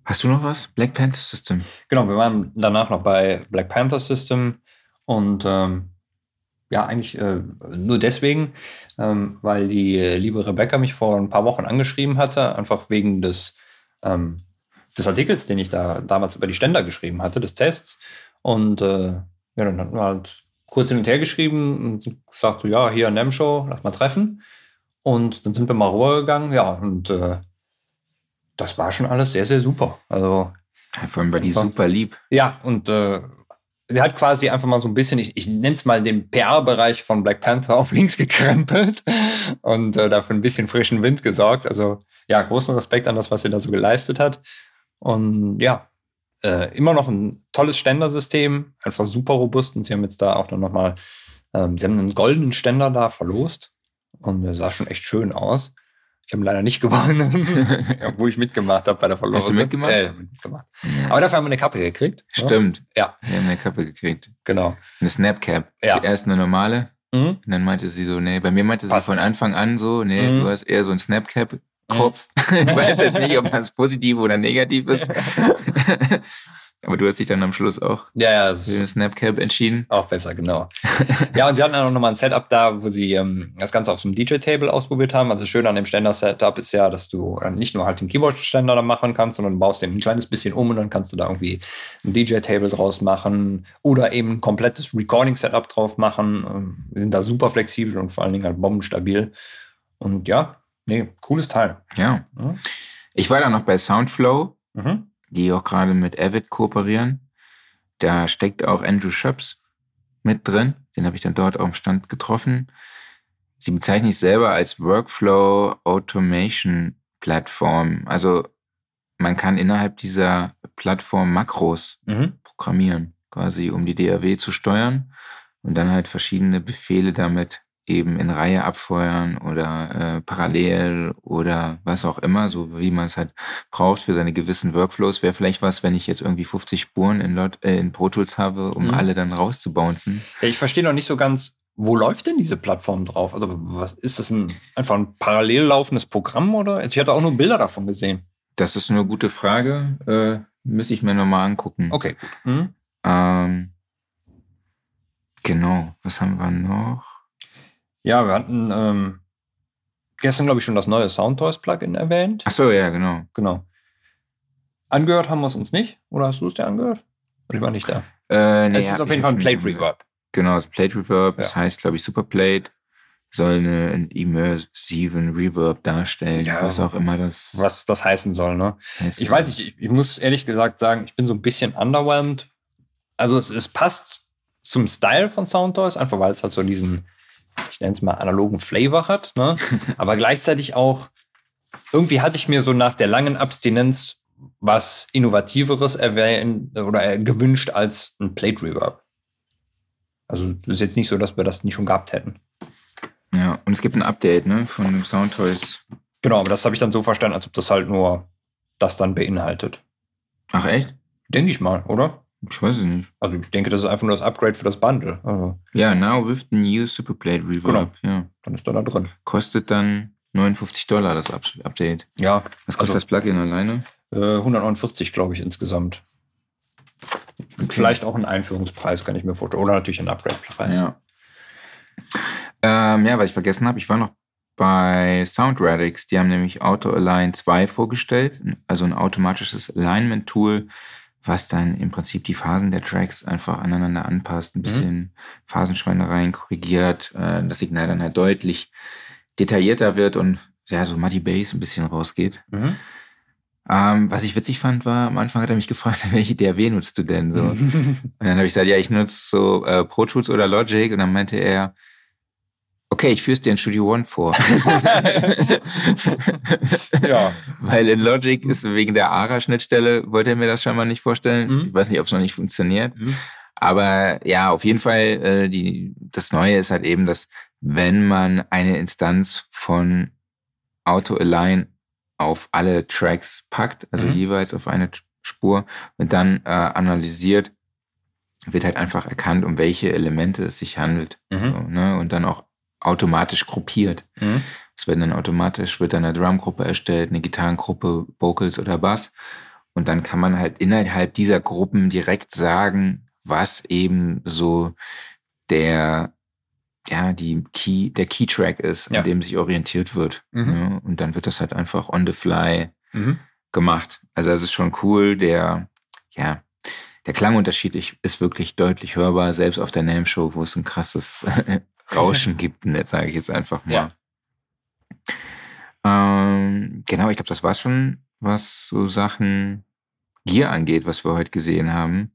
Hast du noch was? Black Panther System. Genau, wir waren danach noch bei Black Panther System und ähm, ja, eigentlich äh, nur deswegen, ähm, weil die äh, liebe Rebecca mich vor ein paar Wochen angeschrieben hatte, einfach wegen des, ähm, des Artikels, den ich da damals über die Ständer geschrieben hatte, des Tests. Und äh, ja, dann hatten wir halt kurz hin und her geschrieben und gesagt, so, ja, hier in dem Show, lass mal treffen. Und dann sind wir mal rübergegangen, ja, und äh, das war schon alles sehr, sehr super. Also, Ja, vor allem war die super lieb. ja, und äh, sie hat quasi einfach mal so ein bisschen, ich, ich nenne es mal den PR-Bereich von Black Panther auf links gekrempelt und äh, dafür ein bisschen frischen Wind gesorgt. Also ja, großen Respekt an das, was sie da so geleistet hat. Und ja, äh, immer noch ein tolles Ständersystem, einfach super robust. Und sie haben jetzt da auch noch mal, ähm, sie haben einen goldenen Ständer da verlost und der sah schon echt schön aus. Ich habe ihn leider nicht gewonnen, ja, wo ich mitgemacht habe bei der Verlosung. Hast du mitgemacht? Ja, hab mitgemacht. Aber dafür haben wir eine Kappe gekriegt. ne? Stimmt. Ja, Wir haben eine Kappe gekriegt. genau. Eine Snapcap. Ja. Zuerst eine normale. Mhm. Und dann meinte sie so, nee, bei mir meinte Passt. sie von Anfang an so, nee, Mhm. du hast eher so Snapcap-Kopf. ich weiß jetzt nicht, ob das positiv oder negativ ist. Aber du hast dich dann am Schluss auch Ja, ja, für eine Snapcap entschieden. auch besser, genau. ja, und sie hatten dann auch nochmal ein Setup da, wo sie ähm, das Ganze auf so einem DJ-Table ausprobiert haben. Also schön an dem Ständer-Setup ist ja, dass du äh, nicht nur halt den Keyboard-Ständer da machen kannst, sondern baust den ein kleines bisschen um und dann kannst du da irgendwie ein DJ-Table draus machen oder eben ein komplettes Recording-Setup drauf machen. Ähm, Wir sind da super flexibel und vor allen Dingen halt bombenstabil. Und ja, nee, cooles Teil. Ja. Ja. Ich war dann noch bei Soundflow, Mhm. die auch gerade mit Avid kooperieren. Da steckt auch Andrew Schöps mit drin. Den habe ich dann dort am Stand getroffen. Sie bezeichnen sich selber als Workflow Automation Plattform. Also man kann innerhalb dieser Plattform Makros Mhm. programmieren, quasi um die DAW zu steuern und dann halt verschiedene Befehle damit eben in Reihe abfeuern oder äh, parallel oder was auch immer, so wie man es halt braucht für seine gewissen Workflows. Wäre vielleicht was, wenn ich jetzt irgendwie 50 Spuren in, Lot, äh, in Pro Tools habe, um Mhm. alle dann rauszubouncen. Ja, ich verstehe noch nicht so ganz, wo läuft denn diese Plattform drauf? Also, was ist das ein, einfach ein parallel laufendes Programm oder? Also, Ich hatte auch nur Bilder davon gesehen. Das ist eine gute Frage. Äh, müsste ich mir nochmal angucken. Okay. Mhm. Ähm, genau, was haben wir noch? Ja, wir hatten ähm, gestern, glaube ich, schon das neue Soundtoys-Plugin erwähnt. Ach so, ja, genau. Genau. Angehört haben wir es uns nicht? Oder hast du es dir angehört? Oder ich war nicht da. Äh, nee, es ist auf jeden Fall ein jetzt Plate. Reverb. Genau, das Plate Reverb, das Ja. heißt, glaube ich, Superplate, soll eine, einen immersiven Reverb darstellen, Ja. was auch immer das Was das heißen soll, ne? heißt. Ich weiß nicht, ich, ich muss ehrlich gesagt sagen, ich bin so ein bisschen underwhelmed. Also es, es passt zum Style von Soundtoys, einfach weil es halt so diesen, ich nenne es mal analogen Flavor hat, ne? aber gleichzeitig auch, irgendwie hatte ich mir so nach der langen Abstinenz was Innovativeres erwähnt oder äh, gewünscht als ein Plate Reverb. Also es ist jetzt nicht so, dass wir das nicht schon gehabt hätten. Ja, und es gibt ein Update, ne, von Soundtoys. Genau, aber das habe ich dann so verstanden, als ob das halt nur das dann beinhaltet. Ach, echt? Denke ich mal, oder? Ich weiß es nicht. Also ich denke, das ist einfach nur das Upgrade für das Bundle. Also Ja, now with the new Superplate Reverb. Ja. dann ist da drin. Kostet dann 59 Dollar das Up Update. Ja, Was kostet Also- das Plugin alleine? äh, 149, glaube ich, insgesamt. Vielleicht auch ein Einführungspreis, kann ich mir vorstellen. Oder natürlich ein Upgrade-Preis. Ja. Ähm, ja, was ich vergessen habe, ich war noch bei Soundradix. Die haben nämlich Auto Align 2 vorgestellt, also ein automatisches Alignment-Tool, was dann im Prinzip die Phasen der Tracks einfach aneinander anpasst, ein bisschen Phasenschweinereien korrigiert, äh, das Signal dann halt deutlich detaillierter wird und ja, so Muddy Bass ein bisschen rausgeht. Mhm. Ähm, was ich witzig fand, war, am Anfang hat er mich gefragt, welche DAW nutzt du denn? So. Und dann habe ich gesagt, ja, ich nutze so äh, Pro Tools oder Logic. Und dann meinte er, okay, ich führe es dir in Studio One vor. ja. Weil in Logic ist wegen der ARA-Schnittstelle, wollte er mir das scheinbar nicht vorstellen. Mhm. Ich weiß nicht, ob es noch nicht funktioniert. Mhm. Aber ja, auf jeden Fall, äh, die, das Neue ist halt eben, dass wenn man eine Instanz von Auto Align auf alle Tracks packt, also Mhm. jeweils auf eine Spur und dann äh, analysiert, wird halt einfach erkannt, um welche Elemente es sich handelt. Mhm. So, ne? Und dann auch automatisch gruppiert. Mhm. Es werden dann automatisch, wird dann eine Drumgruppe erstellt, eine Gitarrengruppe, Vocals oder Bass. Und dann kann man halt innerhalb dieser Gruppen direkt sagen, was eben so der, ja, die Key, der Key-Track ist, Ja. an dem sich orientiert wird. Mhm. Ja, und dann wird das halt einfach on the fly Mhm. gemacht. Also das ist schon cool. Der, ja, der Klangunterschied ich- ist wirklich deutlich hörbar, selbst auf der Name-Show, wo es ein krasses Rauschen gibt, sage ich jetzt einfach mal. Ja. Ähm, genau, ich glaube, das war schon, was so Sachen Gear angeht, was wir heute gesehen haben.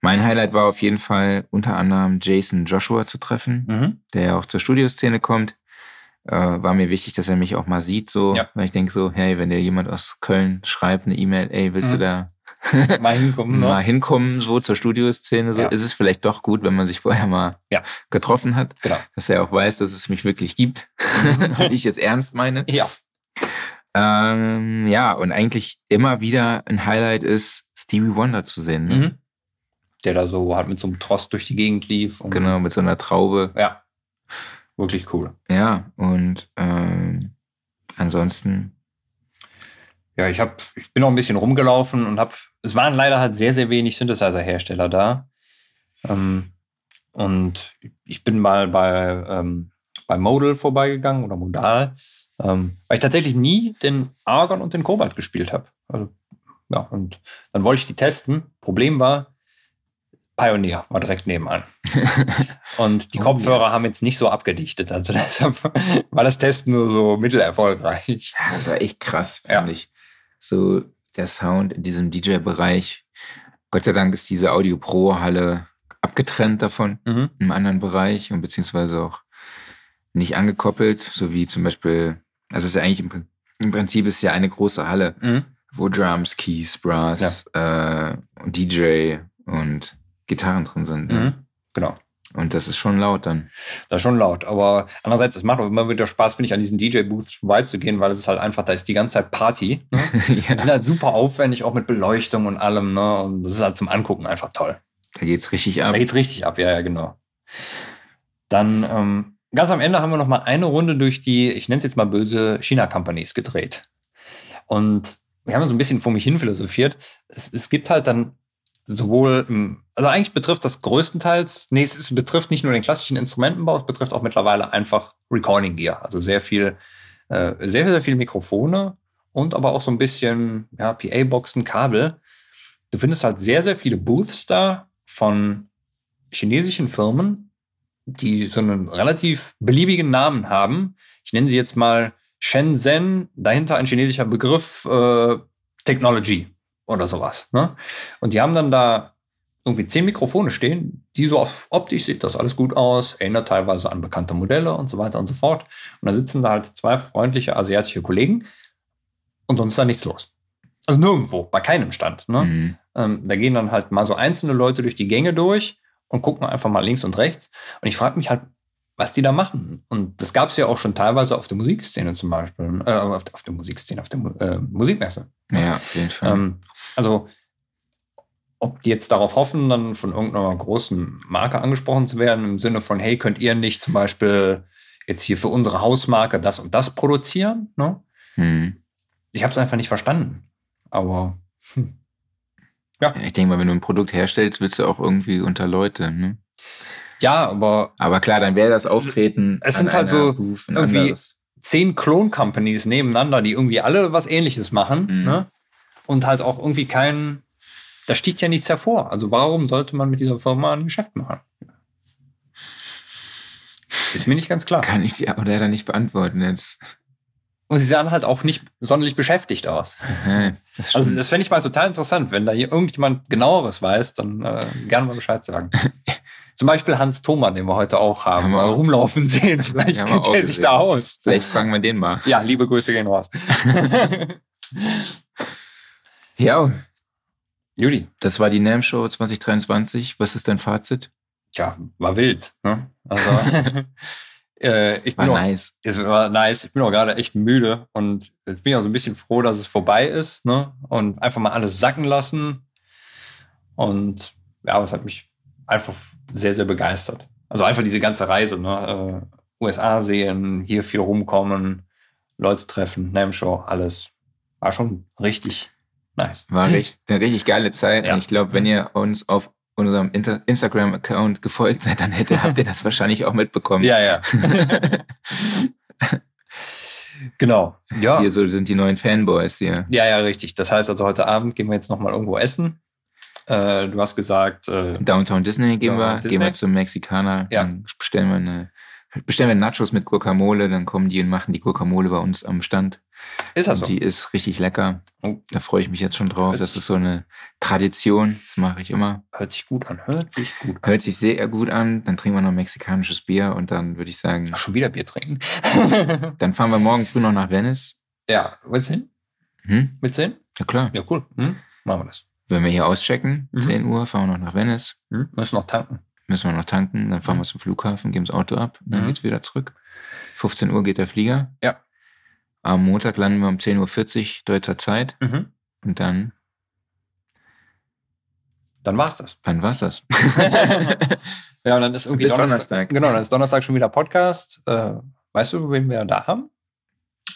Mein Highlight war auf jeden Fall unter anderem Jason Joshua zu treffen, Mhm. der ja auch zur Studioszene kommt. Äh, war mir wichtig, dass er mich auch mal sieht, so, Ja. weil ich denke so, hey, wenn dir jemand aus Köln schreibt, eine E-Mail, ey, willst du Mhm. da Mal hinkommen, mal ne? hinkommen, so zur Studioszene, so Ja. ist es vielleicht doch gut, wenn man sich vorher mal Ja. getroffen hat, Genau. dass er auch weiß, dass es mich wirklich gibt und ich jetzt ernst meine. Ja. Ähm, ja, und eigentlich immer wieder ein Highlight ist, Stevie Wonder zu sehen. Ne? Mhm. Der da so halt mit so einem Trost durch die Gegend lief. Und Genau, mit so einer Traube. Ja. Wirklich cool. Ja, und ähm, ansonsten, Ja, ich hab, ich bin auch ein bisschen rumgelaufen und hab, es waren leider halt sehr, sehr wenig Synthesizer-Hersteller da. Ähm, und ich bin mal bei, ähm, bei Modal vorbeigegangen oder Modal, ähm, weil ich tatsächlich nie den Argon und den Kobalt gespielt habe. Also, ja, und dann wollte ich die testen. Problem war, Pioneer war direkt nebenan. und die Oh, Kopfhörer haben jetzt nicht so abgedichtet. Also deshalb war das Testen nur so mittelerfolgreich. ja, das war echt krass, Ja. fand ich. So der Sound in diesem DJ-Bereich. Gott sei Dank ist diese Audio Pro-Halle abgetrennt davon. Mhm. im anderen Bereich und beziehungsweise auch nicht angekoppelt, so wie zum Beispiel, also es ist ja eigentlich im, im Prinzip ist ja eine große Halle, Mhm. wo Drums, Keys, Brass, äh, und DJ und Gitarren drin sind. Ne? Mhm. Genau. Und das ist schon laut dann. Das ist schon laut. Aber andererseits, es macht auch immer wieder Spaß, finde ich, an diesen DJ-Booths vorbeizugehen, weil es ist halt einfach, da ist die ganze Zeit Party. Ne? Die sind halt super aufwendig, auch mit Beleuchtung und allem. Ne? Und das ist halt zum Angucken einfach toll. Da geht's richtig ab. Da geht's richtig ab, ja, ja, genau. Dann ähm, ganz am Ende haben wir noch mal eine Runde durch die, ich nenne es jetzt mal böse, China-Companies gedreht. Und wir haben so ein bisschen vor mich hin philosophiert. Es, es gibt halt dann sowohl, also eigentlich betrifft das größtenteils, nee, es, betrifft nicht nur den klassischen Instrumentenbau, es betrifft auch mittlerweile einfach Recording Gear. Also sehr viel, äh, sehr, sehr viele Mikrofone und aber auch so ein bisschen, ja, PA-Boxen, Kabel. Du findest halt sehr, sehr viele Booths da von chinesischen Firmen, die so einen relativ beliebigen Namen haben. Ich nenne sie jetzt mal Shenzhen, dahinter ein chinesischer Begriff äh, Technology oder sowas. Ne? Und die haben dann da irgendwie zehn Mikrofone stehen, die so auf optisch sieht das alles gut aus, erinnert teilweise an bekannte Modelle und so weiter und so fort. Und da sitzen da halt zwei freundliche asiatische Kollegen und sonst ist da nichts los. Also nirgendwo, bei keinem Stand. Ne? Mhm. Ähm, da gehen dann halt mal so einzelne Leute durch die Gänge durch und gucken einfach mal links und rechts. Und ich frage mich halt, was die da machen. Und das gab es ja auch schon teilweise auf der Musikszene zum Beispiel, äh, auf, der, auf der Musikszene, auf der äh, Musikmesse. Ja, auf jeden Fall. Ähm, also, ob die jetzt darauf hoffen, dann von irgendeiner großen Marke angesprochen zu werden, im Sinne von, hey, könnt ihr nicht zum Beispiel jetzt hier für unsere Hausmarke das und das produzieren? Ne? Mhm. Ich habe es einfach nicht verstanden. Aber hm, Ja, Ich denke mal, wenn du ein Produkt herstellst, willst du auch irgendwie unter Leute. Ne? ja, aber Aber klar, dann wäre das Auftreten. Es sind halt so irgendwie- anderes. Zehn Klon-Companies nebeneinander, die irgendwie alle was ähnliches machen, Mhm. ne? Und halt auch irgendwie kein, da sticht ja nichts hervor. Also warum sollte man mit dieser Firma ein Geschäft machen? Ist mir nicht ganz klar. Kann ich dir aber leider nicht beantworten jetzt. Und sie sahen halt auch nicht sonderlich beschäftigt aus. Das Also das fände ich mal total interessant. Wenn da hier irgendjemand genaueres weiß, dann äh, gerne mal Bescheid sagen. Zum Beispiel Hans Thoma, den wir heute auch haben, Haben wir auch. rumlaufen sehen. Vielleicht wir kennt auch er sich da aus. Vielleicht fragen wir den mal. Ja, liebe Grüße gehen raus. Ja, Juli, das war die NAM Show 2023. Was ist dein Fazit? ja, war wild. Ne? Also, äh, ich War bin auch, nice. es war nice. Ich bin auch gerade echt müde und bin auch so ein bisschen froh, dass es vorbei ist. Ne? Und einfach mal alles sacken lassen. Und ja, es hat mich einfach sehr, sehr begeistert. Also einfach diese ganze Reise. Ne? Äh, USA sehen, hier viel rumkommen, Leute treffen, Name Show, alles. War schon richtig nice. War richtig, eine richtig geile Zeit. Ja. Und ich glaube, wenn ihr uns auf unserem Instagram-Account gefolgt seid, dann hätte, habt ihr das wahrscheinlich auch mitbekommen. Ja, ja. genau. Ja. Hier so sind die neuen Fanboys hier. Ja, ja, richtig. Das heißt also, heute Abend gehen wir jetzt nochmal irgendwo essen. Äh, du hast gesagt, äh, Downtown Disney gehen Downtown wir, Disney. gehen wir zum Mexikaner, Ja. dann bestellen wir eine, bestellen wir Nachos mit Guacamole, dann kommen die und machen die Guacamole bei uns am Stand. ist das Und so? die ist richtig lecker. Oh. Da freue ich mich jetzt schon drauf. Hört Das ist so eine Tradition. Das mache ich immer. Hört sich gut an. Hört sich gut an. Hört sich sehr gut an. Dann trinken wir noch mexikanisches Bier und dann würde ich sagen, Ach, schon wieder Bier trinken. dann fahren wir morgen früh noch nach Venice. ja, willst du hin? Hm? Willst du hin? Ja klar. Ja, cool. Hm? Machen wir das. Wenn wir hier auschecken, Mhm. 10 Uhr, fahren wir noch nach Venice. Hm? Müssen noch tanken. Müssen wir noch tanken, dann fahren wir zum Flughafen, geben das Auto ab, dann Mhm. geht's wieder zurück. 15 Uhr geht der Flieger. Ja. Am Montag landen wir um 10.40 Uhr deutscher Zeit Mhm. und dann, Dann war's das. wann war's das? ja, und dann ist irgendwie Bis Donnerstag. Genau, dann ist Donnerstag schon wieder Podcast. Äh, weißt du, wen wir da haben?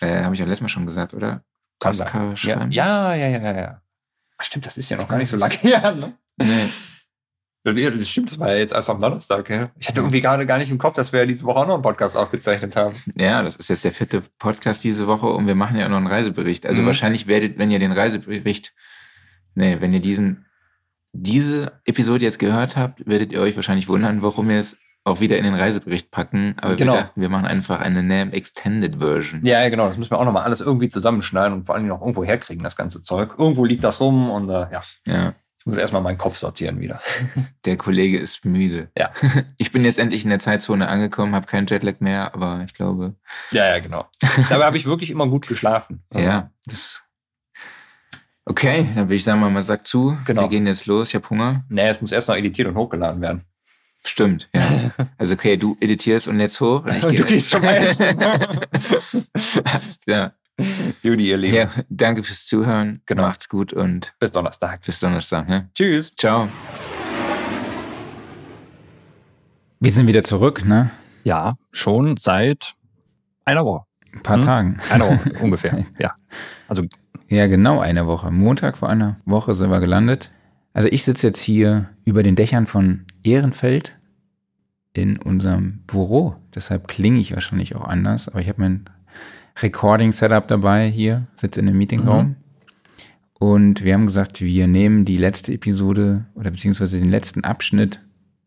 äh, Habe ich ja letztes Mal schon gesagt, oder? Kann Pascal sein. Ja, ja, ja, ja, ja. Ach, stimmt, das ist ja noch gar nicht so lange her, ne? Nee. Das stimmt, das war ja jetzt erst am Donnerstag, ja. Ich hatte irgendwie gerade gar nicht im Kopf, dass wir ja diese Woche auch noch einen Podcast aufgezeichnet haben. Ja, das ist jetzt der vierte Podcast diese Woche und wir machen ja auch noch einen Reisebericht. Also Mhm. wahrscheinlich werdet, wenn ihr den Reisebericht, nee, wenn ihr diesen, diese Episode jetzt gehört habt, werdet ihr euch wahrscheinlich wundern, warum wir es auch wieder in den Reisebericht packen. Aber Genau. wir dachten, wir machen einfach eine NAM Extended Version. Ja, ja, genau. Das müssen wir auch nochmal alles irgendwie zusammenschneiden und vor allem noch irgendwo herkriegen, das ganze Zeug. Irgendwo liegt das rum und äh, ja, Ja, ich muss erstmal meinen Kopf sortieren wieder. der Kollege ist müde. Ja. Ich bin jetzt endlich in der Zeitzone angekommen, habe keinen Jetlag mehr, aber ich glaube, Ja, ja, genau. Dabei habe ich wirklich immer gut geschlafen. ja, das. Okay, dann würde ich sagen, man sagt zu. Genau. Wir gehen jetzt los. Ich habe Hunger. Nee, es muss erst noch editiert und hochgeladen werden. Stimmt, ja. Also okay, du editierst und lädst hoch. Und ich Und du gehst schon mal essen. Klar. Judy, ihr Lieben. Ja, danke fürs Zuhören. Genau. Macht's gut und Bis Donnerstag. bis Donnerstag. Ne? Tschüss. Ciao. Wir sind wieder zurück, ne? Ja, schon seit einer Woche. Ein paar Hm? Tagen. Einer Woche ungefähr. Ja. Also Ja, genau eine Woche. Montag vor einer Woche sind wir gelandet. Also ich sitze jetzt hier über den Dächern von Ehrenfeld in unserem Büro. Deshalb klinge ich wahrscheinlich auch anders. Aber ich habe mein Recording-Setup dabei hier, sitze in einem Meetingraum. Und wir haben gesagt, wir nehmen die letzte Episode oder beziehungsweise den letzten Abschnitt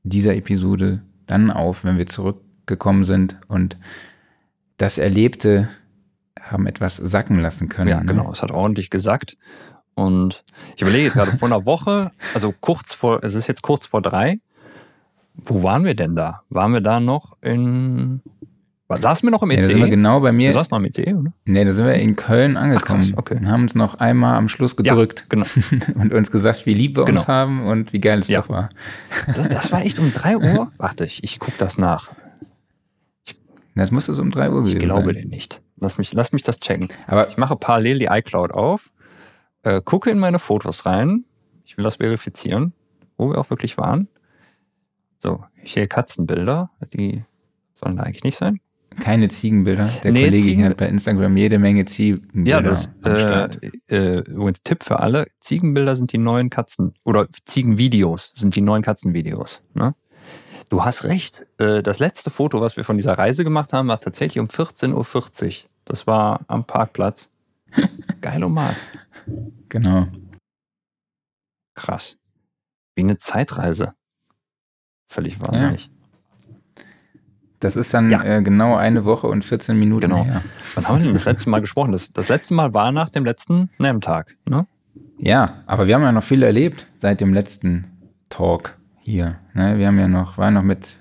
dieser Episode dann auf, wenn wir zurückgekommen sind und das Erlebte haben etwas sacken lassen können. Ja, ne? genau. Es hat ordentlich gesagt. Und ich überlege jetzt gerade vor einer Woche, also kurz vor, es ist jetzt kurz vor drei. Wo waren wir denn da? Waren wir da noch in. Was, saßen wir noch im Ja, EC? da sind wir genau bei mir. saßen noch im EC, oder? Nee, da sind wir in Köln angekommen krass, okay. und haben uns noch einmal am Schluss gedrückt Genau. und uns gesagt, wie lieb wir Genau. uns haben und wie geil es Ja. doch war. Das, das war echt um drei Uhr? Warte, ich, ich gucke das nach. Das musste so um drei Uhr Ich gewesen glaube sein. dir nicht. Lass mich, lass mich das checken. Aber Ich mache parallel die iCloud auf, äh, gucke in meine Fotos rein. Ich will das verifizieren, wo wir auch wirklich waren. So, sehe Katzenbilder. Die sollen da eigentlich nicht sein. keine Ziegenbilder. Der Nee, Kollege Ziegen- hat bei Instagram jede Menge Ziegenbilder Ja, das äh, äh, übrigens Tipp für alle: Ziegenbilder sind die neuen Katzen oder Ziegenvideos sind die neuen Katzenvideos. Ne? Du hast recht. Äh, das letzte Foto, was wir von dieser Reise gemacht haben, war tatsächlich um 14.40 Uhr. Das war am Parkplatz. Geilomat. Genau. Krass. Wie eine Zeitreise. Völlig wahnsinnig. Das ist dann Ja. äh, genau eine Woche und 14 Minuten Genau. her. Wann haben wir denn das letzte Mal gesprochen? Das, das letzte Mal war nach dem letzten NAM-Tag. Ne? Ja, aber wir haben ja noch viel erlebt seit dem letzten Talk hier. Ne? Wir haben ja noch, waren noch mit.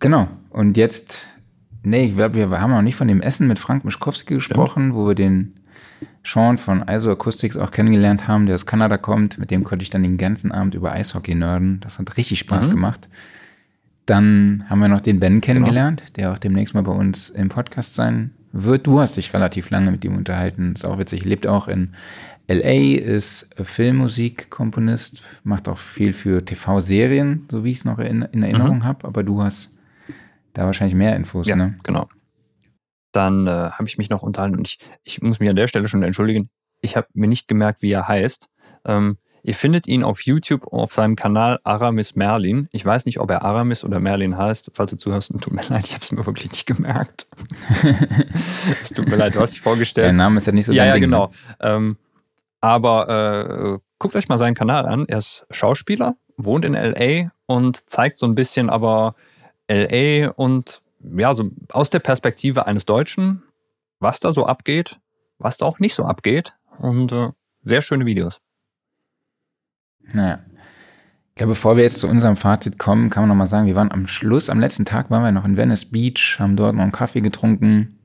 Genau. Und jetzt, nee, ich glaube, wir haben noch nicht von dem Essen mit Frank Mischkowski gesprochen, wo wir den Sean von ISO Acoustics auch kennengelernt haben, der aus Kanada kommt. Mit dem konnte ich dann den ganzen Abend über Eishockey nerden. Das hat richtig Spaß Mhm. gemacht. Dann haben wir noch den Ben kennengelernt, der auch demnächst mal bei uns im Podcast sein wird. Du hast dich relativ lange mit ihm unterhalten. Ist auch witzig. Lebt auch in LA, ist Filmmusikkomponist, macht auch viel für TV-Serien, so wie ich es noch in, in Erinnerung Mhm. habe. Aber du hast da wahrscheinlich mehr Infos, Ja, ne? genau. Dann äh, habe ich mich noch unterhalten und ich, ich muss mich an der Stelle schon entschuldigen. Ich habe mir nicht gemerkt, wie er heißt. Ähm, ihr findet ihn auf YouTube auf seinem Kanal Aramis Merlin. Ich weiß nicht, ob er Aramis oder Merlin heißt. Falls du zuhörst, tut mir leid, ich habe es mir wirklich nicht gemerkt. es tut mir leid, du hast dich vorgestellt. Der Name ist ja nicht so ja, dein ja, Ding, ne? genau. Ähm, aber äh, guckt euch mal seinen Kanal an. Er ist Schauspieler, wohnt in LA und zeigt so ein bisschen aber LA und ja, so aus der Perspektive eines Deutschen, was da so abgeht, was da auch nicht so abgeht. Und äh, sehr schöne Videos. Naja. Ich glaube, bevor wir jetzt zu unserem Fazit kommen, kann man noch mal sagen, wir waren am Schluss, am letzten Tag waren wir noch in Venice Beach, haben dort noch einen Kaffee getrunken.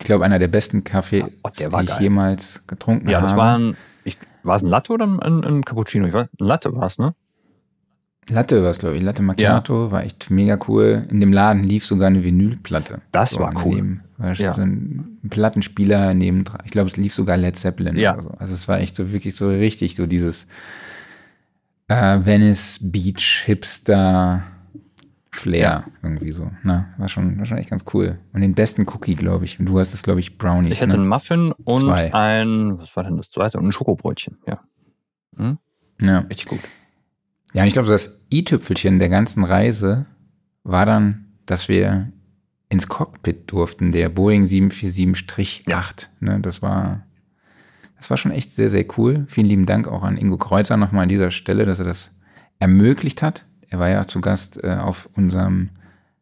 Ich glaube, einer der besten Kaffee, Oh, der war die ich geil. jemals getrunken Ja, habe. das war ein, ich, war es ein Latte oder ein, ein Cappuccino? Ich weiß, ein Latte war es, ne? Latte war es, glaube ich. Latte Macchiato war echt mega cool. In dem Laden lief sogar eine Vinylplatte. Das war cool. daneben. War Ja. so ein Plattenspieler neben dran. Ich glaube, es lief sogar Led Zeppelin Ja. oder so. Also es war echt so wirklich so richtig so dieses äh, Venice Beach Hipster Flair irgendwie so. Na, war schon, war schon echt ganz cool. Und den besten Cookie, glaube ich. Und du hast es, glaube ich, Brownies. Ich hätte ne? einen Muffin und Zwei. ein, was war denn das zweite? Und ein Schokobrötchen, ja. Hm? Ja. Richtig gut. Ja, und ich glaube, so das i-Tüpfelchen der ganzen Reise war dann, dass wir ins Cockpit durften, der Boeing 747-8. Ne, das war, das war schon echt sehr, sehr cool. Vielen lieben Dank auch an Ingo Kreuzer nochmal an dieser Stelle, dass er das ermöglicht hat. Er war ja zu Gast äh, auf unserem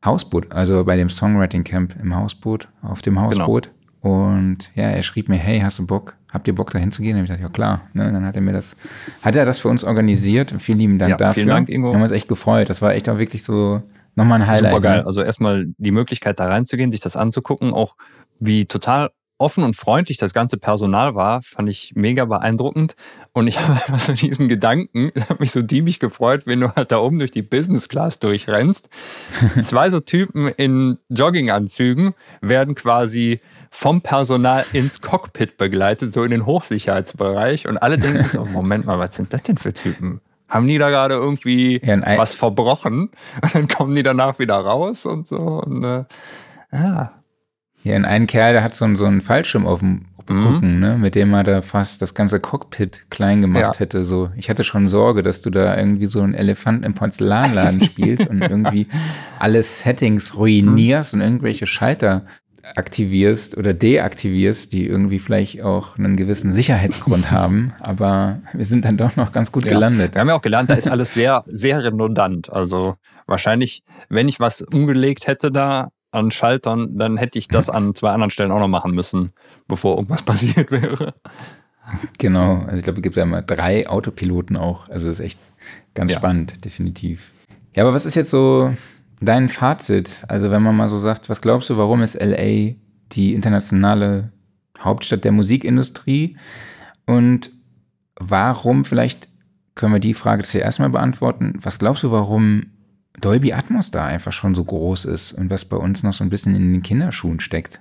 Hausboot, also bei dem Songwriting Camp im Hausboot, auf dem Hausboot. Und ja, er schrieb mir, hey, hast du Bock? Habt ihr Bock dahin zu gehen? Da hab ich gesagt, ja klar. Ne? Dann hat er mir das, hat er das für uns organisiert. Und vielen lieben Dank Ja, dafür. vielen Dank, Ingo. Wir haben uns echt gefreut. Das war echt auch wirklich so nochmal ein Highlight. Super geil. Ne? Also erstmal die Möglichkeit, da reinzugehen, sich das anzugucken, auch wie total offen und freundlich das ganze Personal war, fand ich mega beeindruckend. Und ich habe einfach so diesen Gedanken, habe mich so diebig gefreut, wenn du halt da oben durch die Business Class durchrennst. Zwei so Typen in Jogginganzügen werden quasi vom Personal ins Cockpit begleitet, so in den Hochsicherheitsbereich. Und alle denken so, Moment mal, was sind das denn für Typen? Haben die da gerade irgendwie Ja, was verbrochen? Und dann kommen die danach wieder raus und so. Und, äh, ja, Hier in einen Kerl, der hat so, einen- so einen Fallschirm auf dem Mhm. Rücken, ne, mit dem er da fast das ganze Cockpit klein gemacht Ja. hätte. So, ich hatte schon Sorge, dass du da irgendwie so einen Elefanten im Porzellanladen spielst und irgendwie alle Settings ruinierst und irgendwelche Schalter aktivierst oder deaktivierst, die irgendwie vielleicht auch einen gewissen Sicherheitsgrund haben. Aber wir sind dann doch noch ganz gut Ja. gelandet. Wir haben ja auch gelernt, da ist alles sehr, sehr redundant. Also wahrscheinlich, wenn ich was umgelegt hätte da an Schaltern, dann hätte ich das an zwei anderen Stellen auch noch machen müssen, bevor irgendwas passiert wäre. Genau, also ich glaube, es gibt ja immer drei Autopiloten auch. Also das ist echt ganz Ja. spannend, definitiv. Ja, aber was ist jetzt so dein Fazit? Also wenn man mal so sagt, was glaubst du, warum ist LA die internationale Hauptstadt der Musikindustrie? Und warum, vielleicht können wir die Frage zuerst mal beantworten, was glaubst du, warum Dolby Atmos da einfach schon so groß ist und was bei uns noch so ein bisschen in den Kinderschuhen steckt?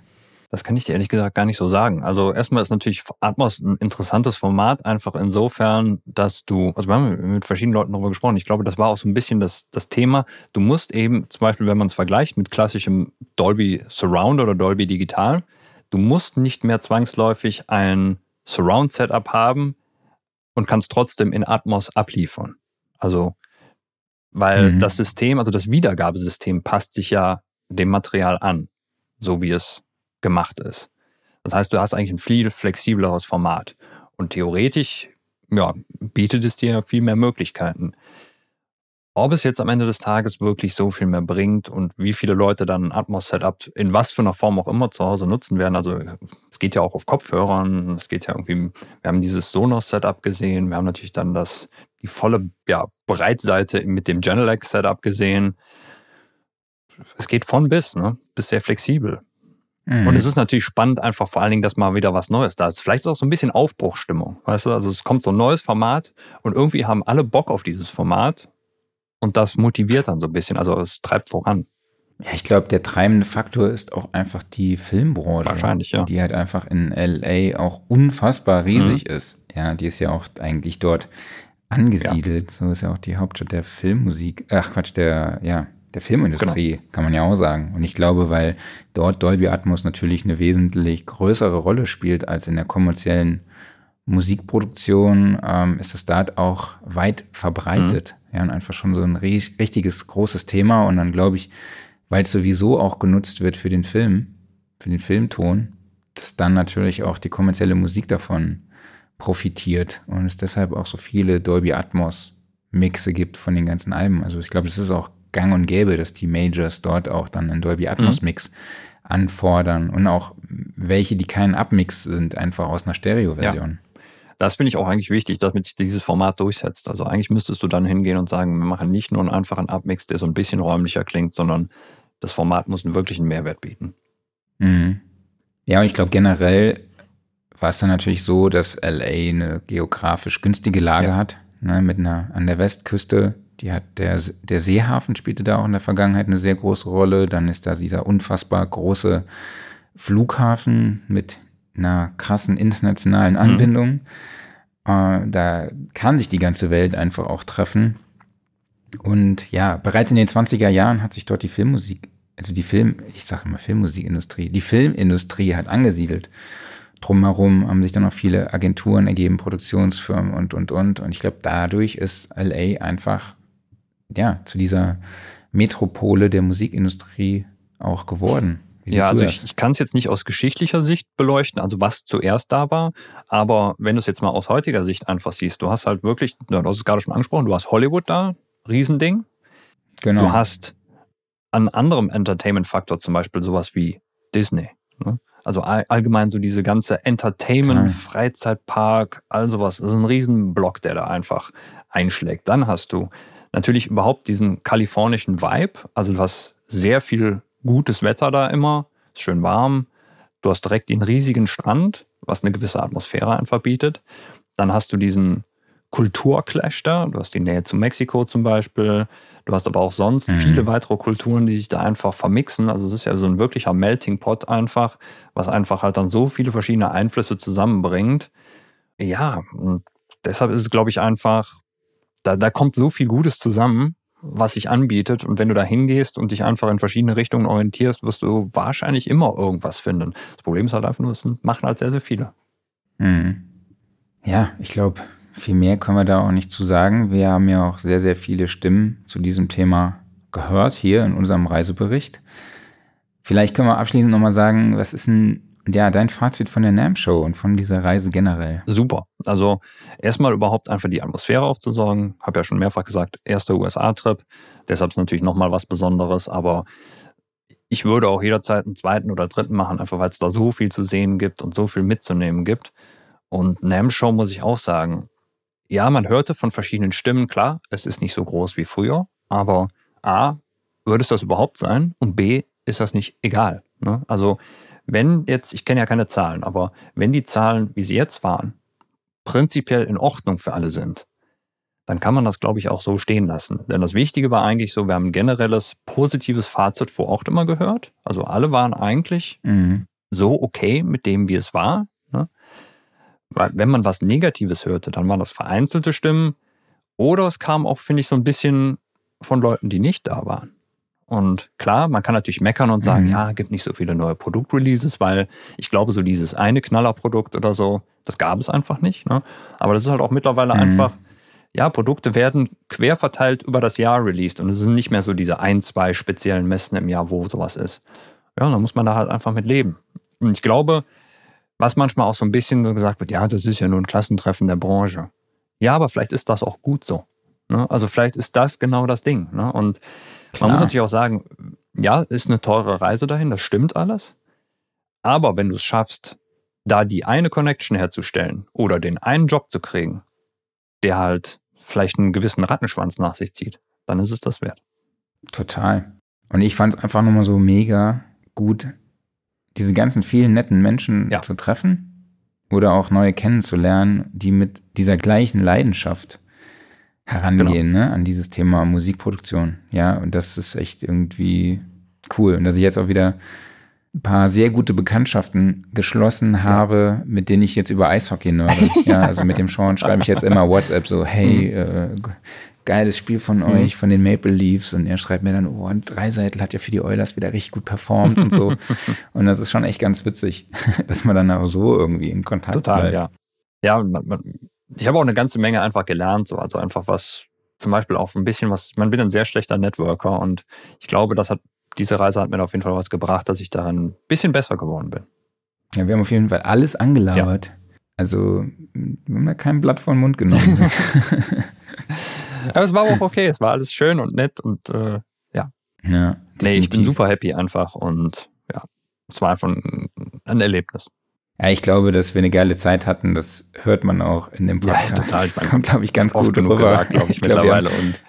Das kann ich dir ehrlich gesagt gar nicht so sagen. Also erstmal ist natürlich Atmos ein interessantes Format, einfach insofern, dass du, also wir haben mit verschiedenen Leuten darüber gesprochen, ich glaube, das war auch so ein bisschen das, das Thema. Du musst eben, zum Beispiel, wenn man es vergleicht mit klassischem Dolby Surround oder Dolby Digital, du musst nicht mehr zwangsläufig ein Surround-Setup haben und kannst trotzdem in Atmos abliefern. Also, weil Mhm. das System, also das Wiedergabesystem passt sich ja dem Material an, so wie es gemacht ist. Das heißt, du hast eigentlich ein viel flexibleres Format. Und theoretisch, ja, bietet es dir viel mehr Möglichkeiten. Ob es jetzt am Ende des Tages wirklich so viel mehr bringt und wie viele Leute dann ein Atmos-Setup in was für einer Form auch immer zu Hause nutzen werden. Also es geht ja auch auf Kopfhörern, es geht ja irgendwie, wir haben dieses Sonos-Setup gesehen, wir haben natürlich dann das, die volle ja, Breitseite mit dem Genelec-Setup gesehen. Es geht von bis, ne? Bis sehr flexibel. Mhm. Und es ist natürlich spannend, einfach vor allen Dingen, dass mal wieder was Neues da ist. Vielleicht ist auch so ein bisschen Aufbruchstimmung, weißt du? Also es kommt so ein neues Format und irgendwie haben alle Bock auf dieses Format und das motiviert dann so ein bisschen, also es treibt voran. Ja, ich glaube, der treibende Faktor ist auch einfach die Filmbranche. Wahrscheinlich, ja. Die halt einfach in LA auch unfassbar riesig ist. Ja, die ist ja auch eigentlich dort angesiedelt. So ist ja auch die Hauptstadt der Filmmusik. Ach Quatsch, der, ja, der Filmindustrie, kann man ja auch sagen. Und ich glaube, weil dort Dolby Atmos natürlich eine wesentlich größere Rolle spielt als in der kommerziellen Musikproduktion, ähm, ist das da auch weit verbreitet. Ja, und einfach schon so ein ri- richtiges großes Thema. Und dann glaube ich, weil es sowieso auch genutzt wird für den Film, für den Filmton, dass dann natürlich auch die kommerzielle Musik davon profitiert und es deshalb auch so viele Dolby Atmos Mixe gibt von den ganzen Alben. Also ich glaube, es ist auch gang und gäbe, dass die Majors dort auch dann einen Dolby Atmos Mix anfordern und auch welche, die keinen Upmix sind, einfach aus einer Stereo-Version. Das finde ich auch eigentlich wichtig, damit sich dieses Format durchsetzt. Also eigentlich müsstest du dann hingehen und sagen, wir machen nicht nur einen einfachen Upmix, der so ein bisschen räumlicher klingt, sondern das Format muss einen wirklichen Mehrwert bieten. Mhm. Ja, und ich glaube generell war es dann natürlich so, dass LA eine geografisch günstige Lage Ja. hat, ne, mit einer an der Westküste. Die hat der, der Seehafen spielte da auch in der Vergangenheit eine sehr große Rolle. Dann ist da dieser unfassbar große Flughafen mit einer krassen internationalen Anbindung. Äh, da kann sich die ganze Welt einfach auch treffen. Und ja, bereits in den 20er Jahren hat sich dort die Filmmusik, also die Film, ich sage immer Filmmusikindustrie, die Filmindustrie hat angesiedelt. Drumherum haben sich dann noch viele Agenturen ergeben, Produktionsfirmen und, und, und. Und ich glaube, dadurch ist LA einfach, ja, zu dieser Metropole der Musikindustrie auch geworden. Ja, also ich, ich kann es jetzt nicht aus geschichtlicher Sicht beleuchten, also was zuerst da war, aber wenn du es jetzt mal aus heutiger Sicht einfach siehst, du hast halt wirklich, du hast es gerade schon angesprochen, du hast Hollywood da, Riesending, genau. Du hast an anderem Entertainment-Faktor zum Beispiel sowas wie Disney. Ne? Also all, allgemein so diese ganze Entertainment, Total. Freizeitpark, all sowas. Das ist ein Riesenblock, der da einfach einschlägt. Dann hast du natürlich überhaupt diesen kalifornischen Vibe. Also du hast sehr viel gutes Wetter da immer, ist schön warm. Du hast direkt den riesigen Strand, was eine gewisse Atmosphäre einfach bietet. Dann hast du diesen Kulturclash da. Du hast die Nähe zu Mexiko zum Beispiel. Du hast aber auch sonst Mhm. viele weitere Kulturen, die sich da einfach vermixen. Also es ist ja so ein wirklicher Melting Pot einfach, was einfach halt dann so viele verschiedene Einflüsse zusammenbringt. Ja, und deshalb ist es, glaube ich, einfach, da, da kommt so viel Gutes zusammen, was sich anbietet. Und wenn du da hingehst und dich einfach in verschiedene Richtungen orientierst, wirst du wahrscheinlich immer irgendwas finden. Das Problem ist halt einfach nur, es machen halt sehr, sehr viele. Mhm. Ja, ich glaube, viel mehr können wir da auch nicht zu sagen. Wir haben ja auch sehr, sehr viele Stimmen zu diesem Thema gehört hier in unserem Reisebericht. Vielleicht können wir abschließend nochmal sagen, was ist denn ja, dein Fazit von der NAM-Show und von dieser Reise generell? Super. Also erstmal überhaupt einfach die Atmosphäre aufzusorgen. Habe ja schon mehrfach gesagt, erster USA-Trip. Deshalb ist natürlich nochmal was Besonderes. Aber ich würde auch jederzeit einen zweiten oder dritten machen, einfach weil es da so viel zu sehen gibt und so viel mitzunehmen gibt. Und NAM Show muss ich auch sagen, ja, man hörte von verschiedenen Stimmen, klar, es ist nicht so groß wie früher, aber A, würde es das überhaupt sein? Und B, ist das nicht egal. Ne? Also wenn jetzt, ich kenne ja keine Zahlen, aber wenn die Zahlen, wie sie jetzt waren, prinzipiell in Ordnung für alle sind, dann kann man das, glaube ich, auch so stehen lassen. Denn das Wichtige war eigentlich so, wir haben ein generelles positives Fazit vor Ort immer gehört. Also alle waren eigentlich Mhm. so okay mit dem, wie es war. Ne? Weil wenn man was Negatives hörte, dann waren das vereinzelte Stimmen oder es kam auch, finde ich, so ein bisschen von Leuten, die nicht da waren. Und klar, man kann natürlich meckern und sagen, Mhm. ja, gibt nicht so viele neue Produktreleases, weil ich glaube, so dieses eine Knallerprodukt oder so, das gab es einfach nicht. Ne? Aber das ist halt auch mittlerweile Mhm. einfach, ja, Produkte werden quer verteilt über das Jahr released und es sind nicht mehr so diese ein, zwei speziellen Messen im Jahr, wo sowas ist. Ja, da muss man da halt einfach mit leben. Und ich glaube, was manchmal auch so ein bisschen so gesagt wird, ja, das ist ja nur ein Klassentreffen der Branche. Ja, aber vielleicht ist das auch gut so. Ne? Also vielleicht ist das genau das Ding. Ne? Und man muss natürlich auch sagen, ja, ist eine teure Reise dahin, das stimmt alles. Aber wenn du es schaffst, da die eine Connection herzustellen oder den einen Job zu kriegen, der halt vielleicht einen gewissen Rattenschwanz nach sich zieht, dann ist es das wert. Total. Und ich fand es einfach nur mal so mega gut, diese ganzen vielen netten Menschen Ja. zu treffen oder auch neue kennenzulernen, die mit dieser gleichen Leidenschaft herangehen ne, an dieses Thema Musikproduktion. Ja, und das ist echt irgendwie cool. Und dass ich jetzt auch wieder ein paar sehr gute Bekanntschaften geschlossen habe, mit denen ich jetzt über Eishockey nörde. ja, also mit dem Sean schreibe ich jetzt immer WhatsApp so, hey, äh, geiles Spiel von euch, von den Maple Leafs. Und er schreibt mir dann, oh, und Dreiseitel hat ja für die Oilers wieder richtig gut performt und so. und das ist schon echt ganz witzig, dass man dann auch so irgendwie in Kontakt Total, bleibt. ja. Ja, man, man, ich habe auch eine ganze Menge einfach gelernt, so, also einfach was, zum Beispiel auch ein bisschen was, man bin ein sehr schlechter Networker und ich glaube, das hat, diese Reise hat mir auf jeden Fall was gebracht, dass ich daran ein bisschen besser geworden bin. Ja, wir haben auf jeden Fall alles angelabert. Also, wir haben da kein Blatt vor den Mund genommen. Aber es war auch okay, es war alles schön und nett und äh, ja. ja, Nee, ich bin super happy einfach und ja, es war einfach ein, ein Erlebnis. Ja, ich glaube, dass wir eine geile Zeit hatten. Das hört man auch in dem Ja, Podcast. total. Ich meine, Kommt, glaube ich, ganz oft gut genug rüber. gesagt, glaube ich, glaub, wir mittlerweile haben- und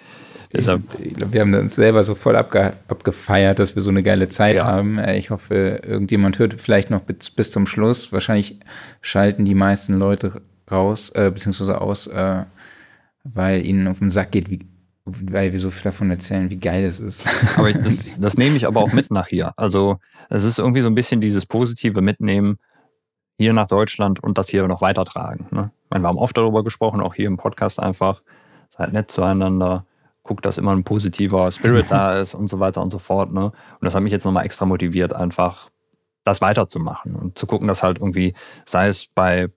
deshalb Ich glaube, wir haben uns selber so voll abge abgefeiert, dass wir so eine geile Zeit Ja. haben. Äh, Ich hoffe, irgendjemand hört vielleicht noch bis, bis zum Schluss. Wahrscheinlich schalten die meisten Leute raus, äh, beziehungsweise aus, äh, weil ihnen auf den Sack geht, wie, weil wir so viel davon erzählen, wie geil es ist. Aber ich, das, das nehme ich aber auch mit nach hier. Also es ist irgendwie so ein bisschen dieses positive Mitnehmen hier nach Deutschland und das hier noch weitertragen. Ne? Ich meine, wir haben oft darüber gesprochen, auch hier im Podcast einfach. Seid nett zueinander, guckt, dass immer ein positiver Spirit da ist und so weiter und so fort. Ne? Und das hat mich jetzt nochmal extra motiviert, einfach das weiterzumachen und zu gucken, dass halt irgendwie, sei es bei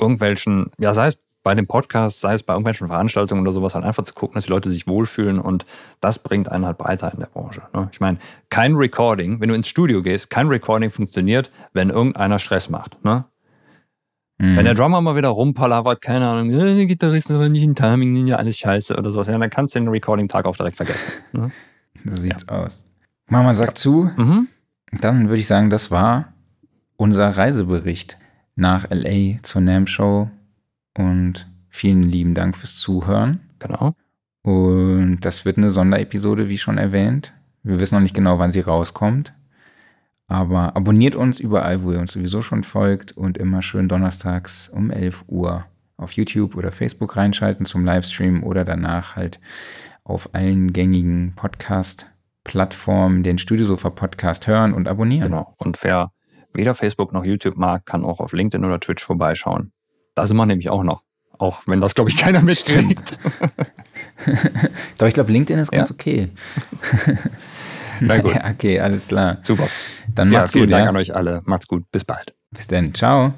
irgendwelchen, ja, sei es bei dem Podcast, sei es bei irgendwelchen Veranstaltungen oder sowas, halt einfach zu gucken, dass die Leute sich wohlfühlen und das bringt einen halt breiter in der Branche. Ne? Ich meine, kein Recording, wenn du ins Studio gehst, kein Recording funktioniert, wenn irgendeiner Stress macht. Ne? Mhm. Wenn der Drummer mal wieder rumpalavert, keine Ahnung, äh, der Gitarrist ist aber nicht in Timing, ja, alles scheiße oder sowas, ja, dann kannst du den Recording-Tag auch direkt vergessen. Ne? So sieht's aus. Mama sagt zu. Mhm. Dann würde ich sagen, das war unser Reisebericht nach LA zur NAM Show und vielen lieben Dank fürs Zuhören. Genau. Und das wird eine Sonderepisode, wie schon erwähnt. Wir wissen noch nicht genau, wann sie rauskommt. Aber abonniert uns überall, wo ihr uns sowieso schon folgt und immer schön donnerstags um 11 Uhr auf YouTube oder Facebook reinschalten zum Livestream oder danach halt auf allen gängigen Podcast-Plattformen den Studiosofa-Podcast hören und abonnieren. Genau. Und wer weder Facebook noch YouTube mag, kann auch auf LinkedIn oder Twitch vorbeischauen. Da sind wir nämlich auch noch. Auch wenn das, glaube ich, keiner mitkriegt. Doch, ich glaube, LinkedIn ist ganz Ja? okay. Na gut. Ja, okay, alles klar. Super. Dann Ja, macht's vielen gut, Dank ja. an euch alle. Macht's gut. Bis bald. Bis dann. Ciao.